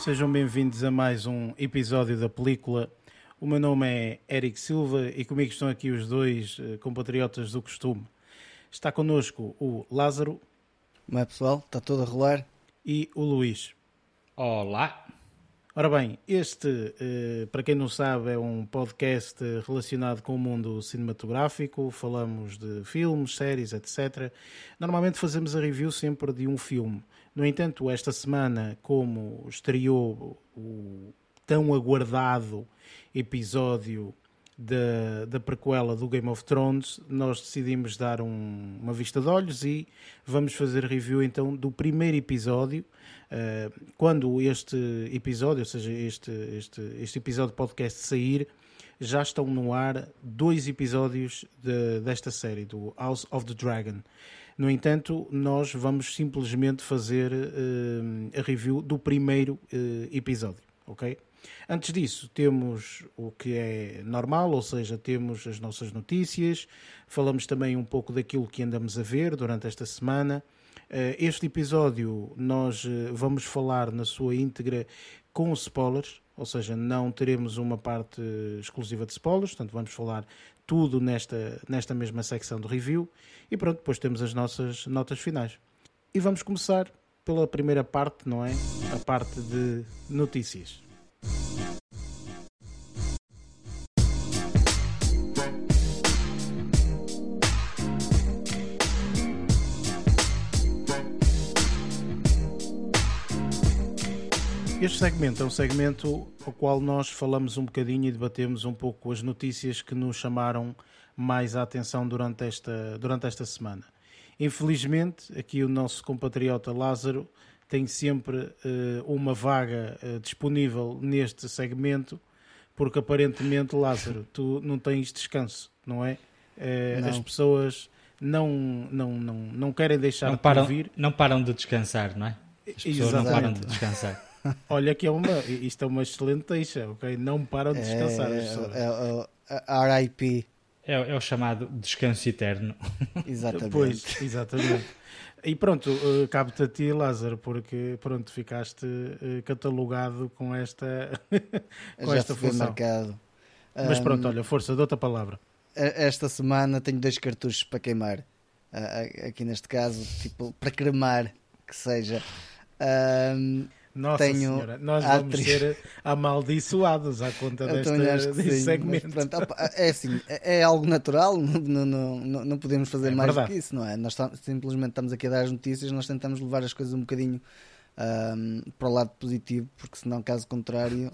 Sejam bem-vindos a mais um episódio da película. O meu nome é Eric Silva e comigo estão aqui os dois eh, compatriotas do costume. Está connosco o Lázaro. Como é pessoal? Está tudo a rolar? E o Luís. Olá. Ora bem, este, eh, para quem não sabe, é um podcast relacionado com o mundo cinematográfico. Falamos de filmes, séries, etc. Normalmente fazemos a review sempre de um filme. No entanto, esta semana, como estreou o tão aguardado episódio da, da prequela do Game of Thrones, nós decidimos dar um, uma vista de olhos e vamos fazer review então do primeiro episódio. Uh, quando este episódio, ou seja, este, este, este episódio de podcast sair, já estão no ar dois episódios de, desta série, do House of the Dragon. No entanto, nós vamos simplesmente fazer uh, a review do primeiro uh, episódio, ok? Antes disso, temos o que é normal, ou seja, temos as nossas notícias, falamos também um pouco daquilo que andamos a ver durante esta semana. Uh, este episódio nós vamos falar na sua íntegra com spoilers, ou seja, não teremos uma parte exclusiva de spoilers, portanto, vamos falar tudo nesta, nesta mesma secção do review. E pronto, depois temos as nossas notas finais. E vamos começar pela primeira parte, não é? A parte de notícias. Este segmento é um segmento ao qual nós falamos um bocadinho e debatemos um pouco as notícias que nos chamaram mais a atenção durante esta, durante esta semana. Infelizmente, aqui o nosso compatriota Lázaro tem sempre uh, uma vaga uh, disponível neste segmento, porque aparentemente, Lázaro, tu não tens descanso, não é? Uh, não. As pessoas não, não, não, não querem deixar não param, de ouvir. Não param de descansar, não é? As pessoas Exatamente. não param de descansar. Olha que é uma, isto é uma excelente deixa, ok? Não param de descansar. É, é, é, é, RIP. É, é, o chamado descanso eterno. Exatamente. Pois, exatamente. E pronto, uh, cabe-te a ti, Lázaro, porque pronto, ficaste uh, catalogado com esta, com Já esta função. marcado. Mas pronto, olha, força, dou-te a palavra. Esta semana tenho dois cartuchos para queimar. Uh, aqui neste caso, tipo, para cremar, que seja. Um, nossa tenho senhora, nós vamos atriz... ser amaldiçoados à conta desta, deste sim, segmento. Pronto, é assim, é, é algo natural, não, não, não, não podemos fazer é mais do que isso, não é? Nós simplesmente estamos aqui a dar as notícias, nós tentamos levar as coisas um bocadinho um, para o lado positivo, porque senão, caso contrário,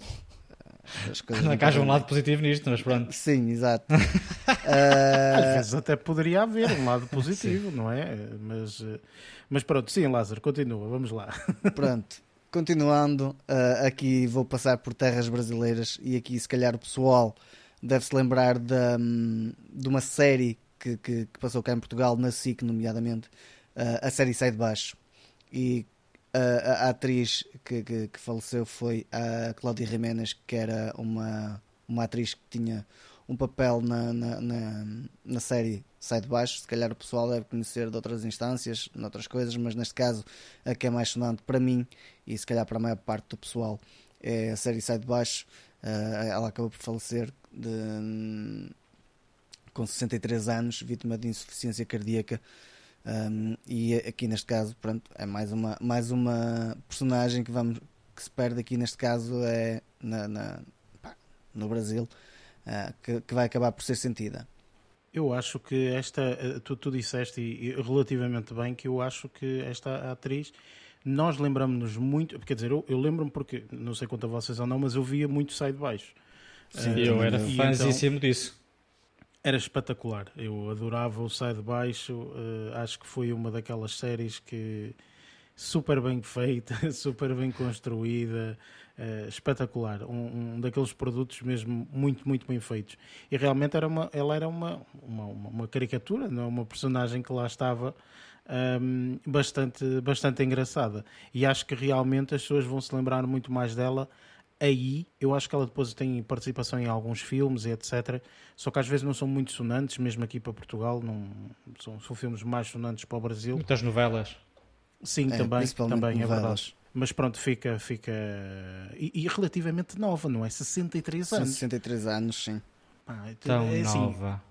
as coisas não haja um lado positivo nisto, mas pronto. Sim, exato. uh... Às vezes até poderia haver um lado positivo, não é? Mas, mas pronto, sim, Lázaro, continua, vamos lá. Pronto. Continuando, uh, aqui vou passar por terras brasileiras e aqui se calhar o pessoal deve-se lembrar de, um, de uma série que, que, que, passou cá em Portugal, na SIC nomeadamente, uh, a série Sai de Baixo. E uh, a, atriz que, que, que, faleceu foi a Cláudia Jiménez, que era uma, uma atriz que tinha um papel na, na, na, na série Sai de Baixo. Se calhar o pessoal deve conhecer de outras instâncias, noutras coisas, mas neste caso a que é mais sonante para mim e se calhar para a maior parte do pessoal é a série Sai de Baixo. Uh, ela acabou por falecer de, com 63 anos, vítima de insuficiência cardíaca. Um, e aqui neste caso, pronto, é mais uma, mais uma personagem que, vamos, que se perde aqui neste caso é na, na pá, no Brasil que, que, vai acabar por ser sentida. Eu acho que esta, eh, tu, tu disseste e, e, relativamente bem que eu acho que esta atriz, nós lembramos-nos muito, quer dizer, eu, eu lembro-me porque, não sei quanto a vocês ou não, mas eu via muito Sai de Baixo. Sim, uh, eu era fãzíssimo então, disso. Era espetacular, eu adorava o Sai de Baixo, uh, acho que foi uma daquelas séries que super bem feita, super bem construída, uh, espetacular, um, um, daqueles produtos mesmo muito, muito bem feitos. E realmente era uma, ela era uma, uma, uma caricatura, não é? uma personagem que lá estava um, ehm, bastante, bastante engraçada. E acho que realmente as pessoas vão se lembrar muito mais dela aí, eu acho que ela depois tem participação em alguns filmes e etc. Só que às vezes não são muito sonantes, mesmo aqui para Portugal, não são, são filmes mais sonantes para o Brasil. Muitas novelas. Sim, é, também, também é verdade. Mas pronto, fica. fica e, e, relativamente nova, não é? 63 anos. 63 anos, sim. Ah, Tão é assim, nova.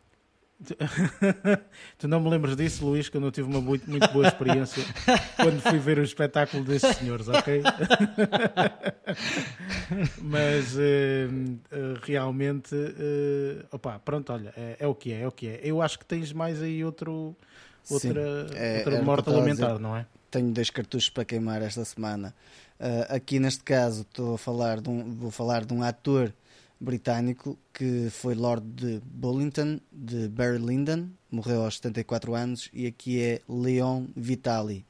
tu não me lembras disso, Luís, que eu não tive uma muito, muito boa experiência quando fui ver o espetáculo destes senhores, ok? Mas uh, realmente, uh, opa, pronto, olha, é, é, o que é, é o que é. Eu acho que tens mais aí outro, outra, Sim, é, outra morte alimentar, não é? Tenho dois cartuchos para queimar esta semana. aqui neste caso estou a falar de um, vou falar de um ator britânico que foi Lord de Bullington, de Barry Lyndon, morreu aos 74 anos, e aqui é Leon Vitali.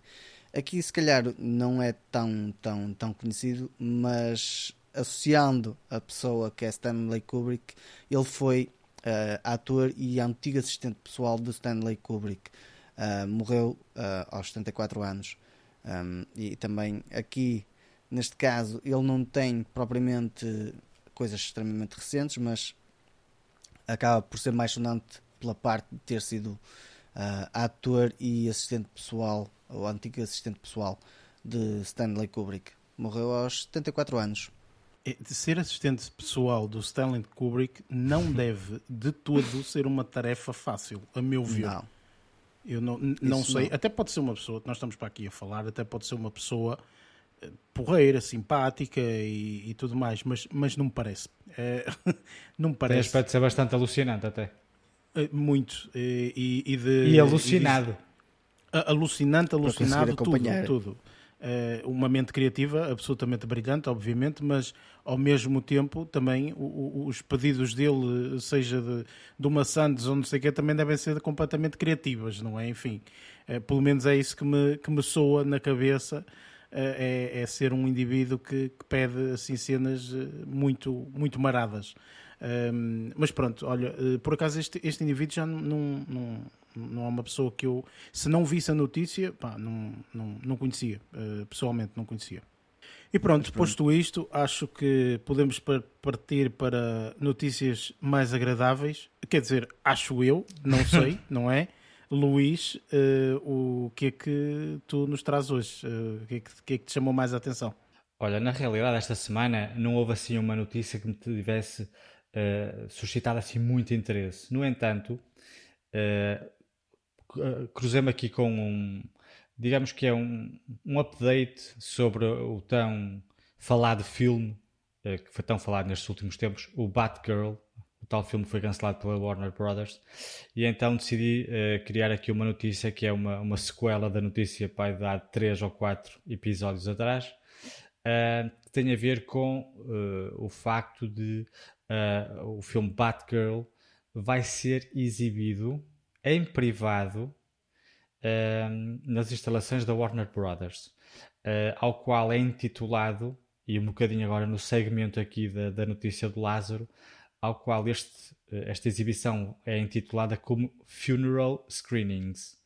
Aqui se calhar não é tão, tão, tão conhecido, mas associando a pessoa que é Stanley Kubrick, ele foi uh, ator e antigo assistente pessoal de Stanley Kubrick. Uh, morreu uh, aos 74 anos. Um, e também aqui, neste caso, ele não tem propriamente coisas extremamente recentes, mas acaba por ser mais sonante pela parte de ter sido uh, ator e assistente pessoal, ou antigo assistente pessoal de Stanley Kubrick. Morreu aos 74 anos. É, de ser assistente pessoal do Stanley Kubrick não deve de todo ser uma tarefa fácil, a meu ver. Não. Eu não, não sei, não. até pode ser uma pessoa, nós estamos para aqui a falar, até pode ser uma pessoa porreira, simpática e, e, tudo mais, mas, mas não me parece. É, não me parece. Tem aspecto de ser bastante alucinante até. É, muito. E, e, de, e alucinado. E de, alucinante, alucinado, tudo. tudo. É, uma mente criativa absolutamente brilhante, obviamente, mas ao mesmo tempo também os pedidos dele, seja de, de uma Santos ou não sei o que, também devem ser completamente criativas, não é? Enfim, é, pelo menos é isso que me, que me soa na cabeça é, é ser um indivíduo que, que, pede assim cenas eh, muito, muito maradas. Um, mas pronto, olha, eh, por acaso este, este indivíduo já não, não, não é uma pessoa que eu, se não visse a notícia, pá, não, não, não conhecia, uh, pessoalmente não conhecia. E pronto, posto isto, acho que podemos partir para notícias mais agradáveis. Quer dizer, acho eu, não sei, não é? Luís, uh, o que é que tu nos traz hoje? Uh, o que é que, que, é que te chamou mais a atenção? Olha, na realidade, esta semana não houve assim uma notícia que me tivesse uh, suscitado assim muito interesse. No entanto, uh, cruzei-me aqui com um, digamos que é um, um update sobre o tão falado filme, que foi tão falado nestes últimos tempos, o Batgirl, o tal filme foi cancelado pela Warner Brothers. E então decidi uh, criar aqui uma notícia que é uma, uma sequela da notícia de há 3 ou 4 episódios atrás uh, que tem a ver com uh, o facto de o filme Batgirl vai ser exibido em privado nas instalações da Warner Brothers ao qual é intitulado e um bocadinho agora no segmento aqui da, da notícia do Lázaro ao qual este, eh, esta exibição é intitulada como Funeral Screenings.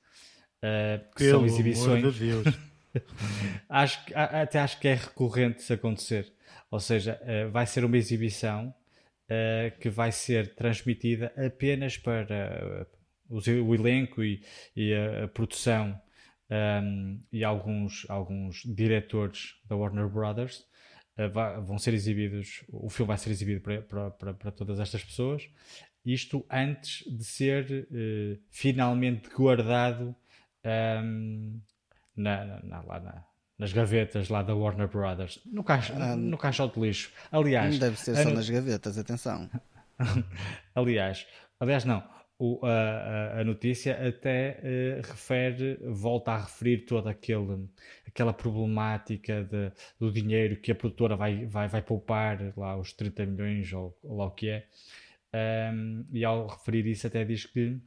Uh, que Pelo são exibições. De acho, até acho que é recorrente isso acontecer. Ou seja, uh, vai ser uma exibição uh, que vai ser transmitida apenas para o, elenco e, e a, a produção um, e alguns, alguns diretores da Warner Brothers eh, vão ser exibidos, o filme vai ser exibido para, para, para, todas estas pessoas, isto antes de ser uh, finalmente guardado um, na, na, lá na, nas gavetas lá da Warner Brothers, no, caixa, ah, no caixote de lixo. Aliás, não deve ser só nas gavetas, atenção. aliás, aliás, não o, a, a, notícia até uh, refere, volta a referir toda aquele, aquela problemática de, do dinheiro que a produtora vai, vai, vai poupar, lá os 30 milhões ou, ou lá o que é. Um, e ao referir isso até diz que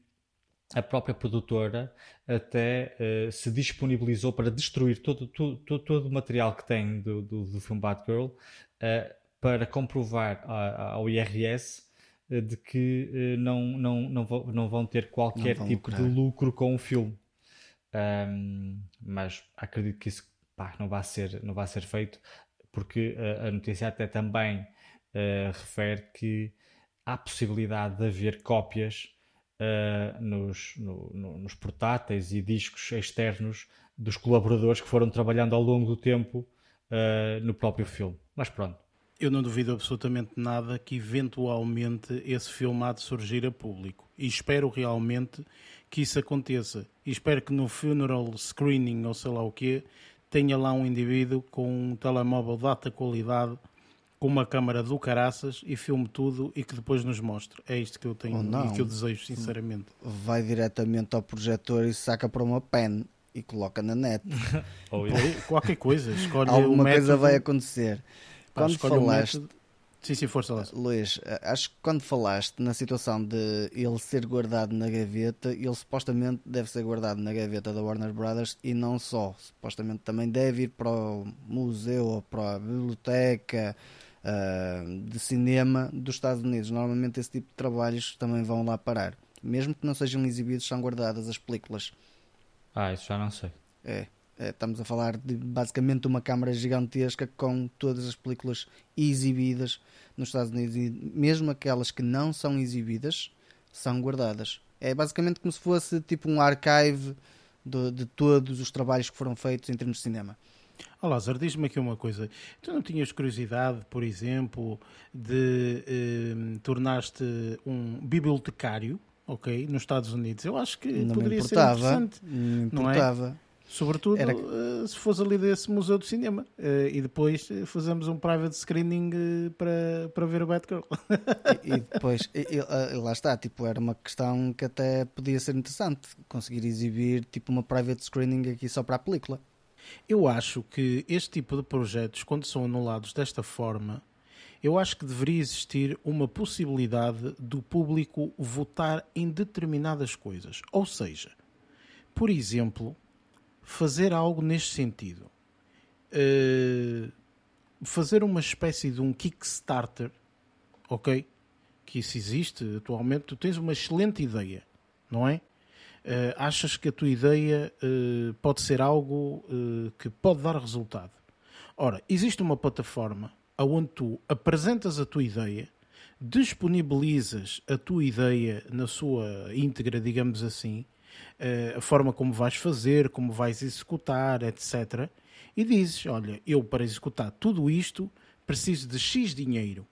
a própria produtora até uh, se disponibilizou para destruir todo, todo, todo, todo, o material que tem do, do, do filme Batgirl uh, para comprovar ao IRS eh, de que uh, não, não, não, vão, não vão ter qualquer vão tipo lucrar. de lucro com o filme. Um, mas acredito que isso pá, não, vai ser, não vai ser feito, porque uh, a notícia até também uh, refere que há possibilidade de haver cópias nos, no, no, nos portáteis e discos externos dos colaboradores que foram trabalhando ao longo do tempo uh, no próprio filme. Mas pronto. Eu não duvido absolutamente nada que eventualmente esse filme há de surgir a público. E espero realmente que isso aconteça. E espero que no funeral screening ou sei lá o quê tenha lá um indivíduo com um telemóvel de alta qualidade, com uma câmara do caraças e filme tudo e que depois nos mostre. É isto que eu tenho e que eu desejo, sinceramente. Vai diretamente ao projetor e saca para uma pen e coloca na net. Ou qualquer coisa, escolhe Alguma coisa vai acontecer. Pá, quando falaste. Sim, sim, força lá. Luís, acho que quando falaste na situação de ele ser guardado na gaveta, ele supostamente deve ser guardado na gaveta da Warner Brothers e não só. Supostamente também deve ir para o museu ou para a biblioteca uh, de cinema dos Estados Unidos. Normalmente esse tipo de trabalhos também vão lá parar. Mesmo que não sejam exibidos, são guardadas as películas. Ah, isso já não sei. É. É, estamos a falar de basicamente uma câmara gigantesca com todas as películas exibidas nos Estados Unidos e mesmo aquelas que não são exibidas são guardadas. É basicamente como se fosse tipo um archive de, de todos os trabalhos que foram feitos em termos de cinema. Oh, Lázaro, diz-me aqui uma coisa. Tu não tinhas curiosidade, por exemplo, de eh, tornar-te um bibliotecário, ok, nos Estados Unidos? Eu acho que não poderia ser interessante. Não importava. Não é? Sobretudo Era... uh, se fosse ali desse museu de cinema. Uh, e depois uh, fazemos um private screening para, para ver o Batgirl. e, e depois, e, e, lá está, tipo, era uma questão que até podia ser interessante. Conseguir exibir tipo uma private screening aqui só para a película. Eu acho que este tipo de projetos, quando são anulados desta forma, eu acho que deveria existir uma possibilidade do público votar em determinadas coisas. Ou seja, por exemplo, fazer algo neste sentido. Uh, fazer uma espécie de um Kickstarter, ok? Que isso existe atualmente. Tu tens uma excelente ideia, não é? Uh, achas que a tua ideia uh, pode ser algo que pode dar resultado. Ora, existe uma plataforma onde tu apresentas a tua ideia, disponibilizas a tua ideia na sua íntegra, digamos assim, a forma como vais fazer, como vais executar, etc. E dizes: Olha, eu para executar tudo isto preciso de X dinheiro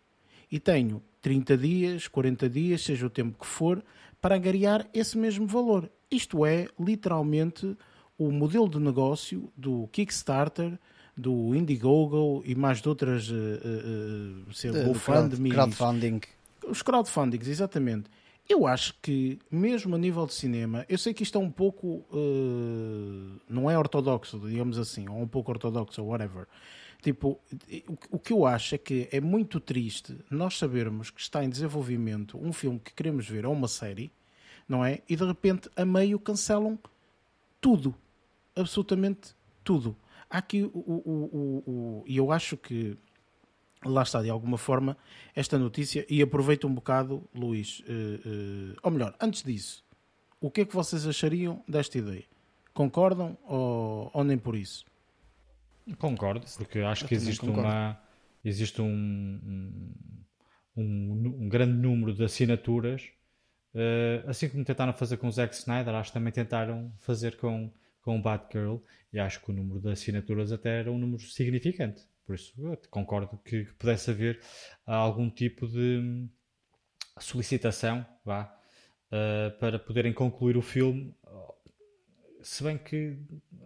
e tenho 30 dias, 40 dias, seja o tempo que for, para angariar esse mesmo valor. Isto é, literalmente, o modelo de negócio do Kickstarter, do Indiegogo e mais de outras uh, uh, GoFundMe. Crowdfunding. Os crowdfundings, exatamente. Eu acho que, mesmo a nível de cinema, eu sei que isto é um pouco. Uh, não é ortodoxo, digamos assim, ou um pouco ortodoxo, ou whatever. Tipo, o, que eu acho é que é muito triste nós sabermos que está em desenvolvimento um filme que queremos ver ou uma série, não é? E de repente, a meio, cancelam tudo. Absolutamente tudo. Há aqui o e eu acho que lá está, de alguma forma, esta notícia. E aproveito um bocado, Luís, uh, uh, ou melhor, antes disso, o que é que vocês achariam desta ideia? Concordam ou, ou nem por isso? Concordo, porque acho Eu que existe uma existe um, um, um, um, grande número de assinaturas, uh, assim como tentaram fazer com o Zack Snyder, acho que também tentaram fazer com, com o Batgirl, e acho que o número de assinaturas até era um número significante. Por isso, concordo que, que pudesse haver algum tipo de solicitação vá, uh, para poderem concluir o filme. Se bem que,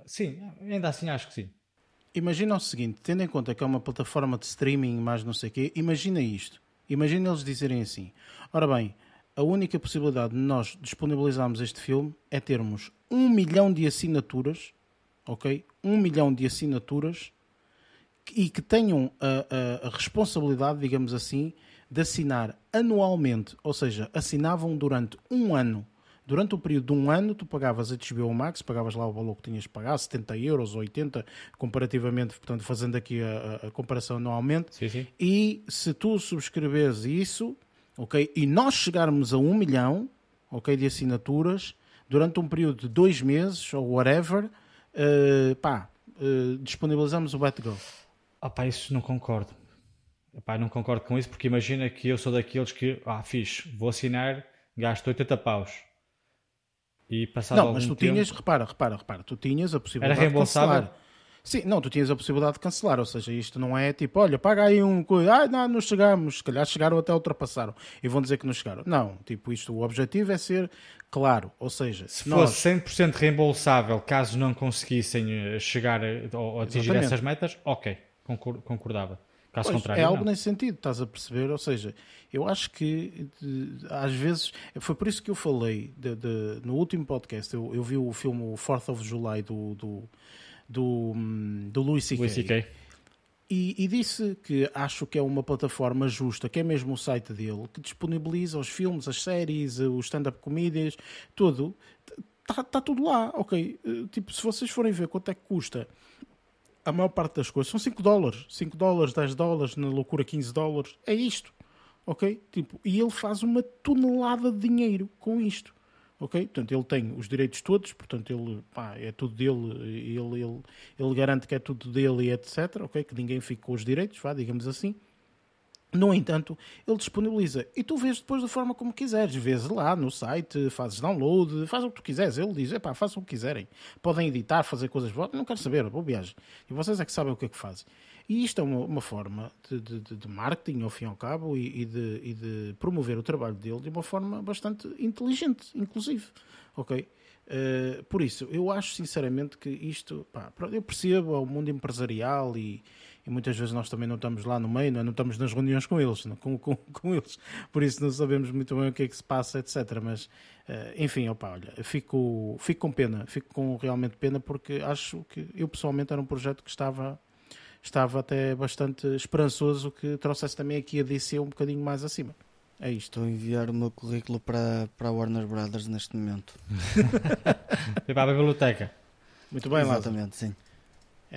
sim, ainda assim acho que sim. Imagina o seguinte, tendo em conta que é uma plataforma de streaming, mais não sei o quê, imagina isto. Imagina eles dizerem assim: ora bem, a única possibilidade de nós disponibilizarmos este filme é termos um milhão de assinaturas, ok? Um milhão de assinaturas e que tenham a, a, a, responsabilidade, digamos assim, de assinar anualmente, ou seja, assinavam durante um ano. Durante o período de um ano, tu pagavas a HBO Max, pagavas lá o valor que tinhas de pagar, 70 euros ou 80, comparativamente, portanto, fazendo aqui a, a comparação anualmente. Sim, sim. E se tu subscreveres isso, ok, e nós chegarmos a um milhão, ok, de assinaturas, durante um período de dois meses, ou whatever, uh, pá, uh, disponibilizamos o Batgirl. Ah pá, isso não concordo. Epá, não concordo com isso porque imagina que eu sou daqueles que, ah, fixe, vou assinar, gasto 80 paus. E passado Não, mas tu tempo... tinhas, repara, repara, repara, tu tinhas a possibilidade Era reembolsável? de cancelar. Sim, não, tu tinhas a possibilidade de cancelar, ou seja, isto não é tipo, olha, paga aí um coisa, ah, não, não chegamos, se calhar chegaram até ultrapassaram e vão dizer que não chegaram. Não, tipo, isto, o objetivo é ser claro, ou seja, Se nós, fosse 100% reembolsável caso não conseguissem eh, chegar ou atingir Exatamente. essas metas, ok, concordava. Caso Pois, contrário, é algo não. nesse sentido, estás a perceber? Ou seja, eu acho que às vezes foi por isso que eu falei de- de- no último podcast. Eu, eu vi o filme o 4th of July do, do, do, do Louis C.K. Louis C.K. E, e disse que acho que é uma plataforma justa, que é mesmo o site dele, que disponibiliza os filmes, as séries, os stand-up comedians, tudo. Está tá tudo lá, ok. Eh, Tipo, se vocês forem ver quanto é que custa a maior parte das coisas, são 5 dólares. 5 dólares, 10 dólares, na loucura 15 dólares. É isto, ok? Tipo, e ele faz uma tonelada de dinheiro com isto. Ok? Portanto, ele tem os direitos todos, portanto, ele, pá, é tudo dele, ele, ele, ele garante que é tudo dele e etc. Ok? Que ninguém fique com os direitos, vá, digamos assim. No entanto, ele disponibiliza e tu vês depois da forma como quiseres. Vês lá no site, fazes download, faz o que tu quiseres. Ele diz: epá, façam o que quiserem. Podem editar, fazer coisas. Não quero saber, boa viagem. E vocês é que sabem o que é que fazem. E isto é uma, uma forma de, de- de- marketing, ao fim e ao cabo, e, e de, e de promover o trabalho dele de uma forma bastante inteligente, inclusive. Ok? Eh, por isso, eu acho sinceramente que isto, pá, eu percebo o mundo empresarial e, e muitas vezes nós também não estamos lá no meio, não, é? não estamos nas reuniões com eles, não, com, com, com eles, por isso não sabemos muito bem o que é que se passa, etc. Mas, eh, enfim, opa, olha, fico, fico com pena, fico com realmente pena porque acho que eu pessoalmente era um projeto que estava, estava até bastante esperançoso que trouxesse também aqui a DC um bocadinho mais acima. É isto. Estou a enviar o meu currículo para, para a Warner Brothers neste momento. Foi para a biblioteca. Muito bem, Lázaro. Exatamente, sim.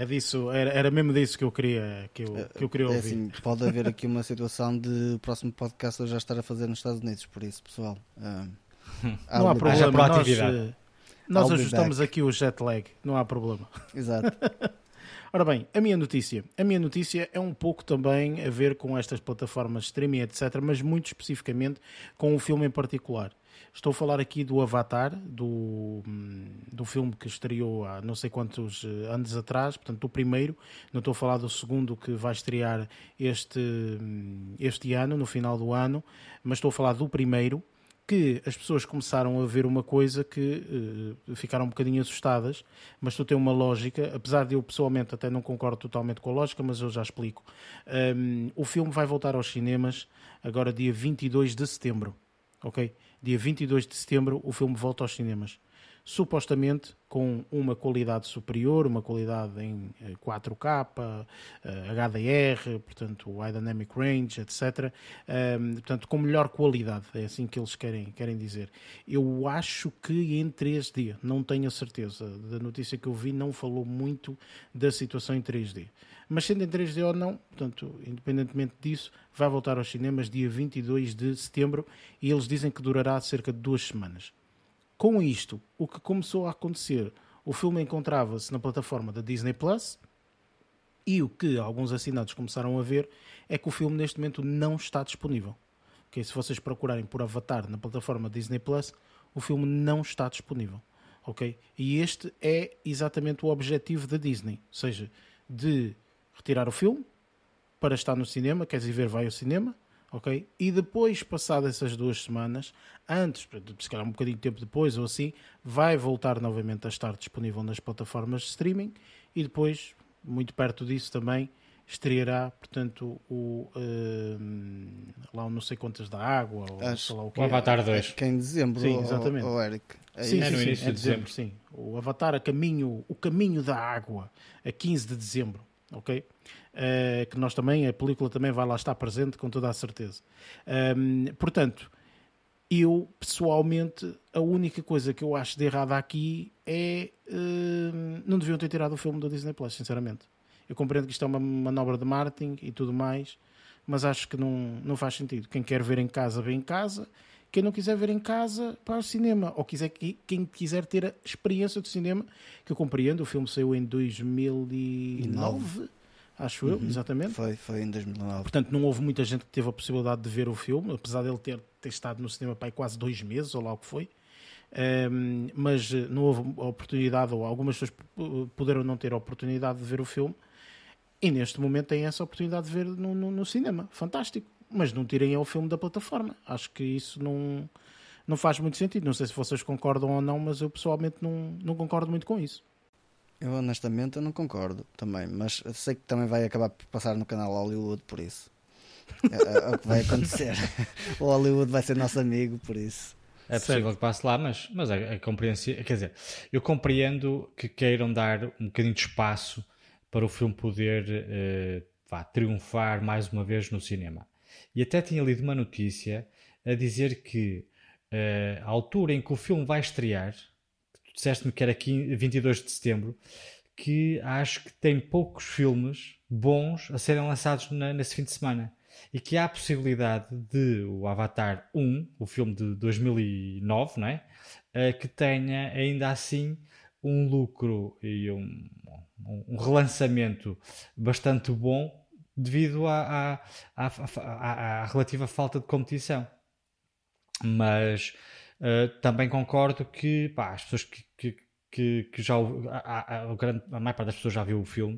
É disso, era, era mesmo disso que eu queria, que eu, que eu queria É ouvir. assim, pode haver aqui uma situação de o próximo podcast eu já estar a fazer nos Estados Unidos, por isso, pessoal. ah, não há problema, nós, eh, nós ajustamos back. aqui o jet lag, não há problema. Exato. Ora bem, a minha notícia. A minha notícia é um pouco também a ver com estas plataformas de streaming, etc., mas muito especificamente com um filme em particular. Estou a falar aqui do Avatar, do, do filme que estreou há não sei quantos eh, anos atrás, portanto, do primeiro. Não estou a falar do segundo que vai estrear este, hum, este ano, no final do ano, mas estou a falar do primeiro que as pessoas começaram a ver uma coisa que eh, ficaram um bocadinho assustadas, mas tu tem uma lógica, apesar de eu pessoalmente até não concordo totalmente com a lógica, mas eu já explico. Um, o filme vai voltar aos cinemas agora dia 22 de setembro, ok? Dia 22 de setembro o filme volta aos cinemas. Supostamente com uma qualidade superior, uma qualidade em eh, 4K, eh, HDR, portanto, High Dynamic Range, etc. Um, portanto, com melhor qualidade, é assim que eles querem, querem dizer. Eu acho que em 3D, não tenho a certeza. Da notícia que eu vi, não falou muito da situação em 3D. Mas sendo em 3D ou não, portanto, independentemente disso, vai voltar aos cinemas dia 22 de setembro e eles dizem que durará cerca de duas semanas. Com isto, o que começou a acontecer, o filme encontrava-se na plataforma da Disney Plus e o que alguns assinados começaram a ver é que o filme neste momento não está disponível. Ok, Se vocês procurarem por Avatar na plataforma Disney Plus, o filme não está disponível. Ok? E este é exatamente o objetivo da Disney, ou seja, de retirar o filme para estar no cinema, queres ir ver, vai ao cinema, ok? E depois, passadas essas duas semanas, antes, se calhar um bocadinho de tempo depois ou assim, vai voltar novamente a estar disponível nas plataformas de streaming e depois, muito perto disso também, estreará, portanto, o hum, lá o não sei quantas da água, ou Acho- sei lá o que O Avatar 2. Que é em dezembro, Sim, exatamente. ó Eric. É Sim, É sim, no sim, início é de dezembro, sim. O Avatar a caminho, o caminho da água, a 15 de dezembro, ok? Eh, que nós também, a película também vai lá estar presente com toda a certeza. Ahm, portanto, eu pessoalmente, a única coisa que eu acho de errada aqui é hum, não deviam ter tirado o filme da Disney Plus, sinceramente. Eu compreendo que isto é uma manobra de marketing e tudo mais, mas acho que não, não faz sentido. Quem quer ver em casa, vê em casa. Quem não quiser ver em casa, para o cinema. Ou quiser, quem quiser ter a experiência do cinema, que eu compreendo, o filme saiu em 2009, acho eu, exatamente. Foi, foi em 2009. Portanto, não houve muita gente que teve a possibilidade de ver o filme, apesar dele ter, ter estado no cinema para quase dois meses, ou lá o que foi. Um, mas não houve oportunidade, ou algumas pessoas puderam não ter a oportunidade de ver o filme, e neste momento têm essa oportunidade de ver no, no, no cinema. Fantástico. Mas não tirem o filme da plataforma. Acho que isso não, não faz muito sentido. Não sei se vocês concordam ou não, mas eu pessoalmente não, não concordo muito com isso. Eu honestamente eu não concordo também, mas sei que também vai acabar por passar no canal Hollywood por isso. É, é, é o que vai acontecer. o Hollywood vai ser nosso amigo por isso. É possível certo. que passe lá, mas, mas é, é compreensível. Quer dizer, eu compreendo que queiram dar um bocadinho de espaço para o filme poder uh, vá, triunfar mais uma vez no cinema. E até tinha lido uma notícia a dizer que uh, a altura em que o filme vai estrear, tu disseste-me que era 15, 22 de setembro, que acho que tem poucos filmes bons a serem lançados na, nesse fim de semana. E que há a possibilidade de o Avatar 1, o filme de 2009, não é? Uh, que tenha ainda assim um lucro e um, um relançamento bastante bom devido à, à, à, à, relativa falta de competição. Mas uh, também concordo que pá, as pessoas que, que, que, que já a, a, grande, a maior parte das pessoas já viu o filme,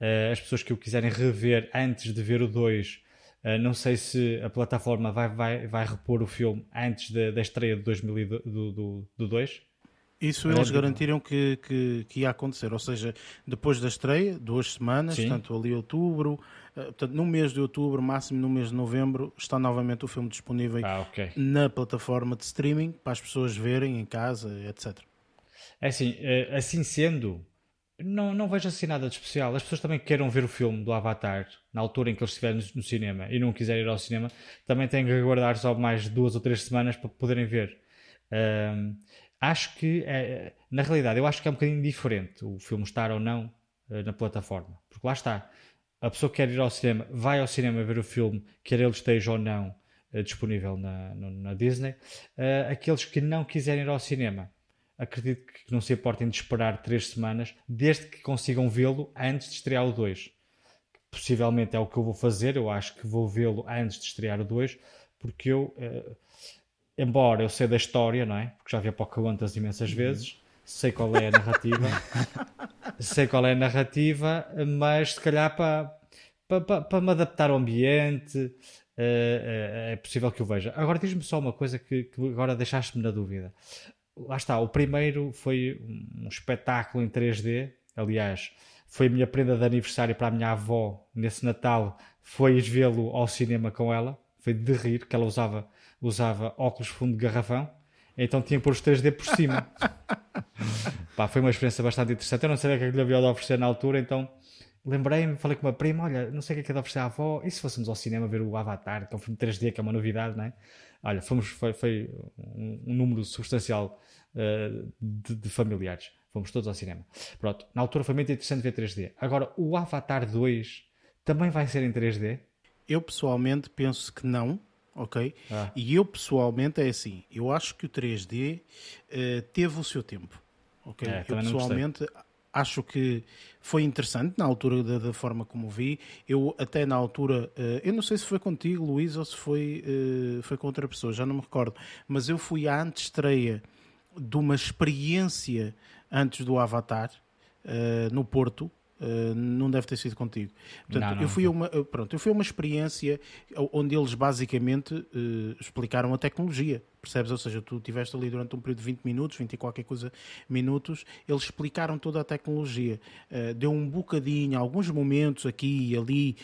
uh, as pessoas que o quiserem rever antes de ver o 2, uh, eh, não sei se a plataforma vai, vai, vai repor o filme antes da, estreia de 2002, do, do, do 2. Isso eles garantiram que, que, que, ia acontecer, ou seja, depois da estreia, duas semanas, Sim. portanto ali outubro, eh, portanto no mês de outubro, máximo no mês de novembro, está novamente o filme disponível ah, okay. na plataforma de streaming para as pessoas verem em casa, etc. É assim, eh, assim sendo, não, não vejo assim nada de especial. As pessoas também que queiram ver o filme do Avatar na altura em que eles estiverem no cinema e não quiserem ir ao cinema, também têm que aguardar só mais duas ou três semanas para poderem ver. Um, acho que, é, na realidade, eu acho que é um bocadinho diferente o filme estar ou não uh, na plataforma. Porque lá está, a pessoa que quer ir ao cinema, vai ao cinema ver o filme, quer ele esteja ou não uh, disponível na, na Disney. Uh, aqueles que não quiserem ir ao cinema, acredito que não se importem de esperar três semanas, desde que consigam vê-lo antes de estrear o 2. Possivelmente é o que eu vou fazer, eu acho que vou vê-lo antes de estrear o 2, porque eu embora eu sei da história, não é? Porque já vi a Pocahontas imensas uhum. vezes, sei qual é a narrativa, sei qual é a narrativa, mas se calhar para, para, para, me adaptar ao ambiente uh, uh, é possível que eu veja. Agora diz-me só uma coisa que, que agora deixaste-me na dúvida. Lá está, o primeiro foi um espetáculo em 3D, aliás, foi a minha prenda de aniversário para a minha avó nesse Natal, foi vê-lo ao cinema com ela, foi de rir, que ela usava usava óculos fundo de garrafão, então tinha que pôr os 3D por cima. Pá, foi uma experiência bastante interessante. Eu não sabia o que é que lhe havia de oferecer na altura, então lembrei-me, falei com uma prima: olha, não sei o que é que é de oferecer à avó. E se fôssemos ao cinema ver o Avatar, que é um filme 3D, que é uma novidade, não é? Olha, fomos, foi, foi um, um, número substancial uh, de, de, familiares. Fomos todos ao cinema. Pronto, na altura foi muito interessante ver 3D. Agora, o Avatar 2 também vai ser em 3D? Eu pessoalmente penso que não ok? Ah. E eu pessoalmente é assim, eu acho que o 3D uh, eh, teve o seu tempo, ok? É, eu pessoalmente acho que foi interessante na altura da, da, forma como vi. Eu até na altura, uh, eu não sei se foi contigo, Luís, ou se foi, uh, foi com outra pessoa, já não me recordo, mas eu fui à antestreia de uma experiência antes do Avatar no Porto Uh, não deve ter sido contigo. Portanto, não, não. eu fui a uma, eh, pronto, eu fui a uma experiência onde eles basicamente uh, explicaram a tecnologia, percebes? Ou seja, tu estiveste ali durante um período de 20 minutos, 20 e qualquer coisa minutos, eles explicaram toda a tecnologia. Uh, deu um bocadinho, alguns momentos aqui e ali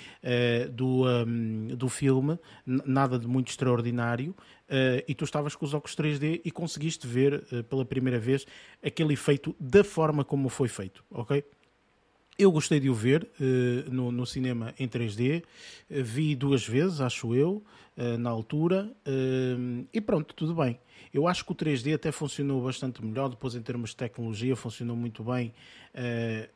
do, um, do filme, nada de muito extraordinário, e tu estavas com os óculos 3D e conseguiste ver pela primeira vez aquele efeito da forma como foi feito, ok? Eu gostei de o ver uh, no, no, cinema em 3D, uh, eh, vi duas vezes, acho eu, uh, na altura, e pronto, tudo bem. Eu acho que o 3D até funcionou bastante melhor, depois em termos de tecnologia funcionou muito bem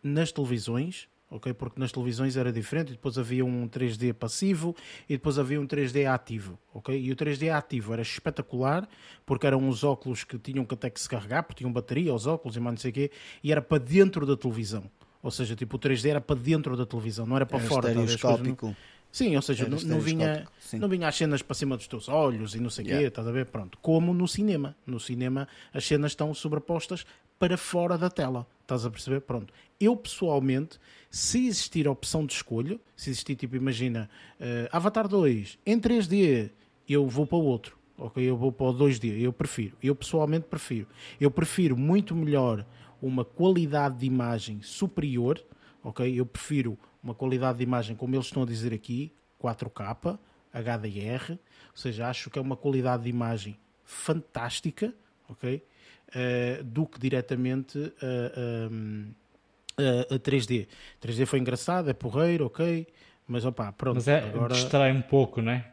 nas televisões, ok? Porque nas televisões era diferente, depois havia um 3D passivo e depois havia um 3D ativo, ok? E o 3D ativo era espetacular, porque eram os óculos que tinham que até que se carregar, porque tinham bateria, os óculos e mais não sei o quê, e era para dentro da televisão. Ou seja, tipo, o 3D era para dentro da televisão, não era para era fora. Estereoscópico. Sim, ou seja, não, não, vinha, não vinha as cenas para cima dos teus olhos e não sei o yeah. quê, estás a ver? Pronto. Como no cinema. No cinema as cenas estão sobrepostas para fora da tela. Estás a perceber? Pronto. Eu pessoalmente, se existir a opção de escolha, se existir tipo, imagina, uh, Avatar 2 em 3D, eu vou para o outro. Ok, eu vou para o 2D, eu prefiro. Eu pessoalmente prefiro. Eu prefiro muito melhor uma qualidade de imagem superior, ok? Eu prefiro uma qualidade de imagem, como eles estão a dizer aqui, 4K, HDR, ou seja, acho que é uma qualidade de imagem fantástica, ok? Uh, do que diretamente a, a, a, 3D. 3D foi engraçado, é porreiro, ok, mas opá, pronto. Mas é, agora... distrai um pouco, não é?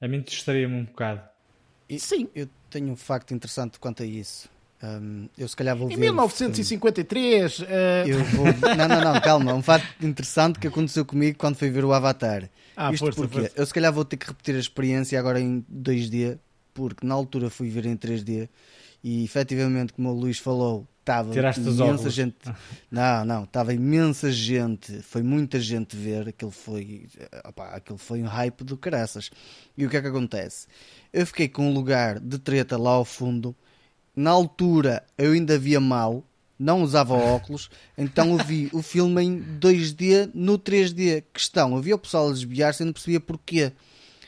A mim distraía-me um bocado. E, Sim. Eu tenho um facto interessante quanto a isso. Um, eu se calhar vou ver. Em 1953. Uh... Eu vou... Não, não, não, calma. Um fato interessante que aconteceu comigo quando fui ver o Avatar. Ah, Isto força, porque força. eu se calhar vou ter que repetir a experiência agora em 2D, porque na altura fui ver em 3D e efetivamente, como o Luís falou, estava imensa gente. Não, não, estava imensa gente, foi muita gente ver, aquilo foi, opa, aquilo foi um hype do caraças. E o que é que acontece? Eu fiquei com um lugar de treta lá ao fundo na altura eu ainda via mal, não usava óculos, então eu vi o filme em 2D no 3D. Questão, eu via o pessoal desviar-se e não percebia porquê.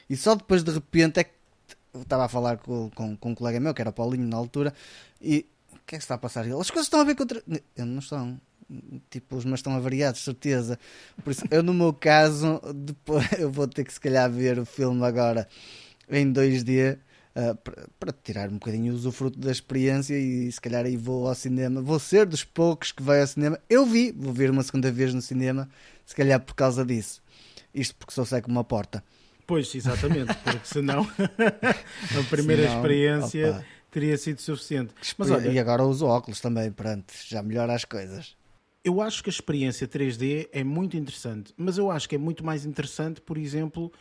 E só depois de repente é que estava a falar com, com, com um colega meu, que era Paulinho na altura, e o que é que está a passar? Ele, as coisas estão a ver contra. Eu não estão. Tipo, os meus estão avariados, certeza. Por isso, eu no meu caso, depois eu vou ter que se calhar ver o filme agora em 2D uh, para, tirar um bocadinho o usufruto da experiência e se calhar aí vou ao cinema. Vou ser dos poucos que vai ao cinema. Eu vi, vou ver uma segunda vez no cinema, se calhar por causa disso. Isto porque sou seco uma porta. Pois, exatamente, porque senão a primeira senão, experiência opa. teria sido suficiente. Mas, olha, e agora uso óculos também, pronto, já melhora as coisas. Eu acho que a experiência 3D é muito interessante, mas eu acho que é muito mais interessante, por exemplo,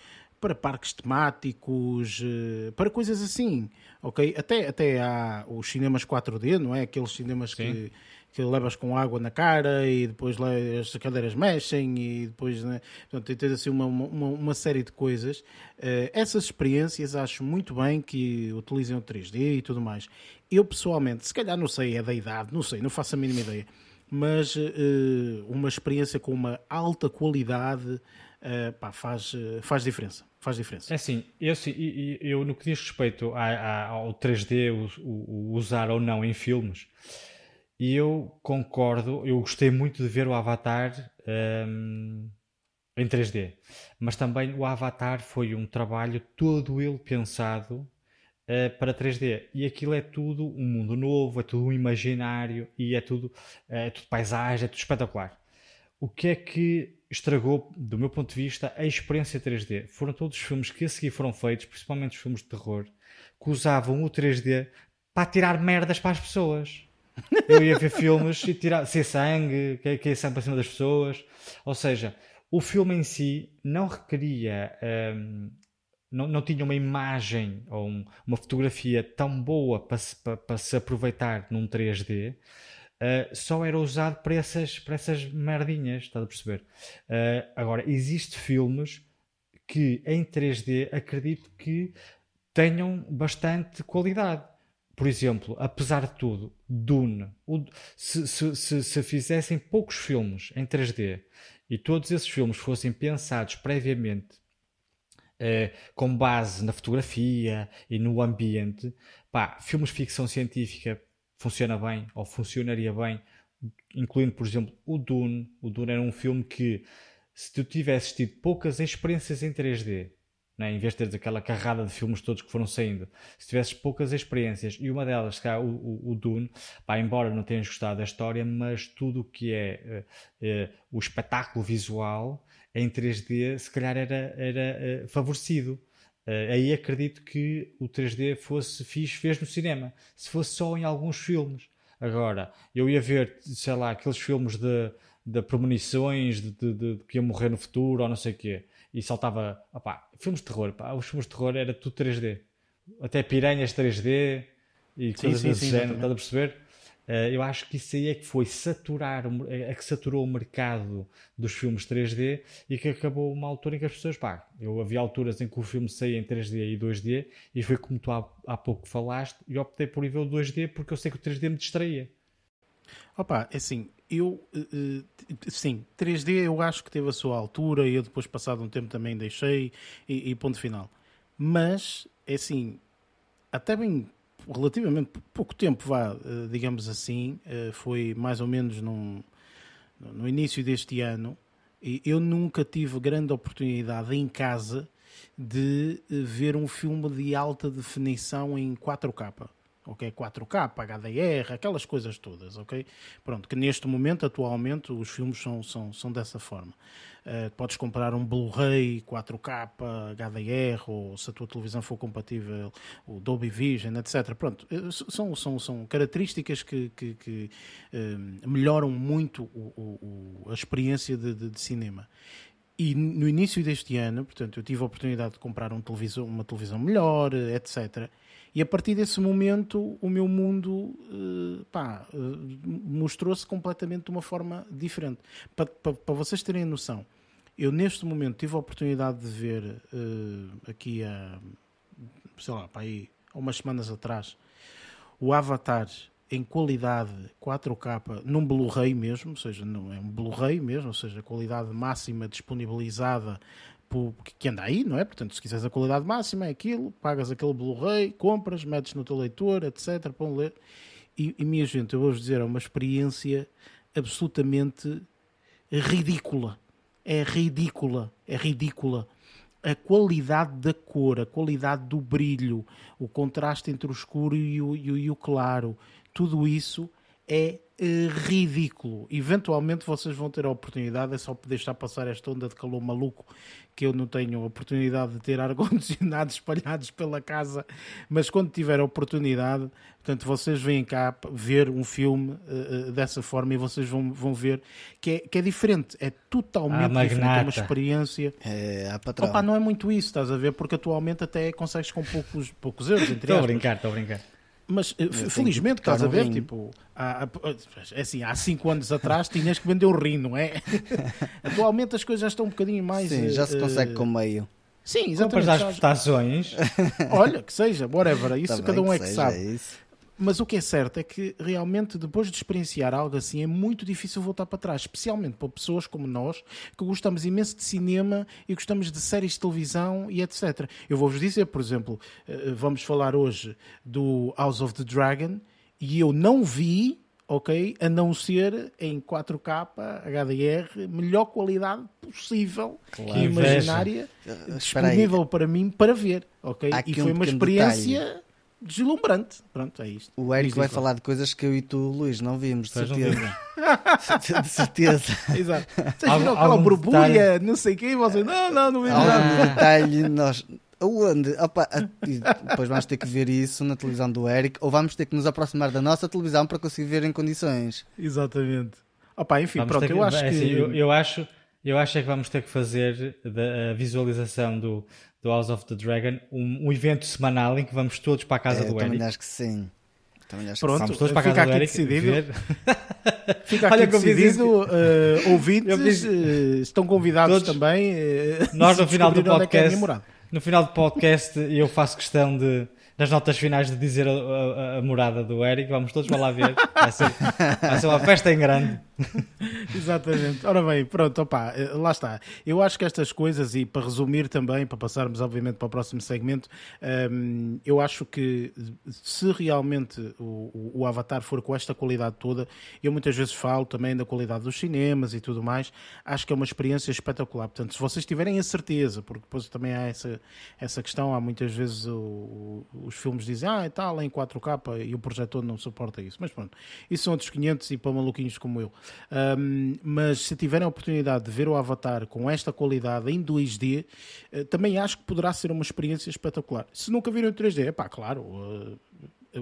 para parques temáticos, eh, para coisas assim, ok? Até, até há os cinemas 4D, não é? Aqueles cinemas que, que levas com água na cara e depois as cadeiras mexem e depois, né? Portanto, tem assim uma, uma, uma, série de coisas. Uh, essas experiências acho muito bem que utilizem o 3D e tudo mais. Eu pessoalmente, se calhar não sei, é da idade, não sei, não faço a mínima ideia, mas uh, uma experiência com uma alta qualidade uh, pá, faz, faz diferença faz diferença. É assim, eu, eu, no que diz respeito ao 3D, o, o, usar ou não em filmes, eu concordo, eu gostei muito de ver o Avatar um, em 3D, mas também o Avatar foi um trabalho todo ele pensado uh, para 3D e aquilo é tudo um mundo novo, é tudo um imaginário e é tudo, é tudo paisagem, é tudo espetacular. O que é que estragou, do meu ponto de vista, a experiência 3D. Foram todos os filmes que a seguir foram feitos, principalmente os filmes de terror, que usavam o 3D para tirar merdas para as pessoas. Eu ia ver filmes e tirar ser sangue, que é sangue para cima das pessoas. Ou seja, o filme em si não requeria, um, não, não tinha uma imagem ou um, uma fotografia tão boa para se, para, para se aproveitar num 3D uh, só era usado para essas, para essas merdinhas, estás a perceber? Uh, agora, existem filmes que em 3D acredito que tenham bastante qualidade. Por exemplo, apesar de tudo, Dune, o, se, se, se, se fizessem poucos filmes em 3D e todos esses filmes fossem pensados previamente Uh, com base na fotografia e no ambiente, pá, filmes de ficção científica funciona bem, ou funcionaria bem, incluindo, por exemplo, o Dune. O Dune era um filme que, se tu tivesses tido poucas experiências em 3D, né, em vez de teres aquela carrada de filmes todos que foram saindo, se tivesses poucas experiências, e uma delas, cá, o, o, o Dune, pá, embora não tenhas gostado da história, mas tudo o que é uh, uh, o espetáculo visual em 3D, se calhar era, era uh, favorecido. Uh, aí acredito que o 3D fosse fixe, fez no cinema. Se fosse só em alguns filmes. Agora, eu ia ver, sei lá, aqueles filmes de, de premonições de, de, de, que ia morrer no futuro ou não sei o quê. E saltava, opá, filmes de terror, pá, os filmes de terror era tudo 3D. Até piranhas 3D e coisas sim, desse sim, género, estás a perceber? Uh, eu acho que isso aí é que foi saturar, é que saturou o mercado dos filmes 3D e que acabou uma altura em que as pessoas, pá, eu havia alturas em que o filme saía em 3D e 2D e foi como tu há, há pouco falaste e optei por ir ver o 2D porque eu sei que o 3D me distraía. Opa, é assim, eu, uh, sim, 3D eu acho que teve a sua altura e eu depois passado um tempo também deixei e, e ponto final. Mas, é assim, até bem relativamente pouco tempo, vá, eh, digamos assim, eh, foi mais ou menos num, no início deste ano, e eu nunca tive grande oportunidade em casa de eh, ver um filme de alta definição em 4K ok? 4K, HDR, aquelas coisas todas, ok? Pronto, que neste momento, atualmente, os filmes são, são, são dessa forma. Uh, podes comprar um Blu-ray 4K, HDR, ou se a tua televisão for compatível, o Dolby Vision, etc. Pronto, eh, são, são, são características que, que, que uh, melhoram muito o, o, a experiência de, de, de cinema. E no início deste ano, portanto, eu tive a oportunidade de comprar um televisor, uma televisão melhor, etc. E a partir desse momento, o meu mundo mostrou-se completamente de uma forma diferente. Para, para, para, vocês terem noção, eu neste momento tive a oportunidade de ver uh, aqui a, sei lá, para aí, há umas semanas atrás, o Avatar em qualidade 4K num Blu-ray mesmo, ou seja, não é um Blu-ray mesmo, ou seja, a qualidade máxima disponibilizada que anda aí, não é? Portanto, se quiseres a qualidade máxima, é aquilo, pagas aquele Blu-ray, compras, metes no teu leitor, etc. Para ler. E, e, minha gente, eu vou-vos dizer, é uma experiência absolutamente ridícula. É ridícula, é ridícula. A qualidade da cor, a qualidade do brilho, o contraste entre o escuro e o, e o, e o claro, tudo isso é uh, ridículo. Eventualmente vocês vão ter a oportunidade, é só deixar passar esta onda de calor maluco que eu não tenho a oportunidade de ter ar-condicionado espalhados pela casa, mas quando tiver a oportunidade, portanto, vocês vêm cá ver um filme uh, dessa forma e vocês vão, vão ver que é, que é diferente, é totalmente ah, diferente, é uma experiência. É, a. Opa, não é muito isso, estás a ver? Porque atualmente até consegues com poucos, poucos euros, entre Estou a brincar, estou a brincar. Mas eh, felizmente, estás a ver, tipo, há, é assim, há 5 anos atrás tinhas que vender o rim, não é? Atualmente as coisas já estão um bocadinho mais. Sim, já se consegue uh, com meio. Sim, exatamente. Compras às prestações. Olha, que seja, whatever, isso cada um é que, que sabe. Isso. Mas o que é certo é que realmente depois de experienciar algo assim é muito difícil voltar para trás, especialmente para pessoas como nós que gostamos imenso de cinema e gostamos de séries de televisão e etc. Eu vou-vos dizer, por exemplo, eh, vamos falar hoje do House of the Dragon e eu não vi ok? A não ser em 4K, HDR, melhor qualidade possível claro. imaginária disponível para mim para ver, ok? e foi um uma experiência detalhe deslumbrante. Pronto, é isto. O Eric vai falar de coisas que eu e tu, Luís, não vimos, de certeza. de certeza. Exato. Vocês viram aquela borbulha, detalhe... não sei o quê, vocês, não, não, não vimos nada. detalhe, nós... Onde? Opa, depois vamos ter que ver isso na televisão do Eric ou vamos ter que nos aproximar da nossa televisão para conseguir ver em condições. Exatamente. Opa, enfim, vamos pronto, que, eu acho é, que... Assim, eu, eu, acho... Eu acho é que vamos ter que fazer a visualização do, do House of the Dragon, um, um, evento semanal em que vamos todos para a casa é, do Eric. Também acho que sim. Também acho Pronto, que vamos todos para a casa do Eric. Decidido. Fica aqui Olha, decidido. Uh, ouvintes uh, estão convidados todos, também. Uh, nós no final do é é podcast, é no final do podcast, eu faço questão de nas notas finais de dizer a, a, a, morada do Eric. Vamos todos para lá ver. Vai ser, vai ser uma festa em grande. Exatamente. Ora bem, pronto, opa, eh, lá está. Eu acho que estas coisas, e para resumir também, para passarmos obviamente para o próximo segmento, um, ehm, eu acho que se realmente o, o, Avatar for com esta qualidade toda, eu muitas vezes falo também da qualidade dos cinemas e tudo mais, acho que é uma experiência espetacular. Portanto, se vocês tiverem a certeza, porque depois também há essa, essa questão, há muitas vezes o, os filmes dizem, ah, está lá em 4K e o projetor não suporta isso. Mas pronto, isso são outros 500 e para maluquinhos como eu. Um, mas se tiverem a oportunidade de ver o Avatar com esta qualidade em 2D, uh, eh, também acho que poderá ser uma experiência espetacular. Se nunca viram em 3D, é pá, claro, uh,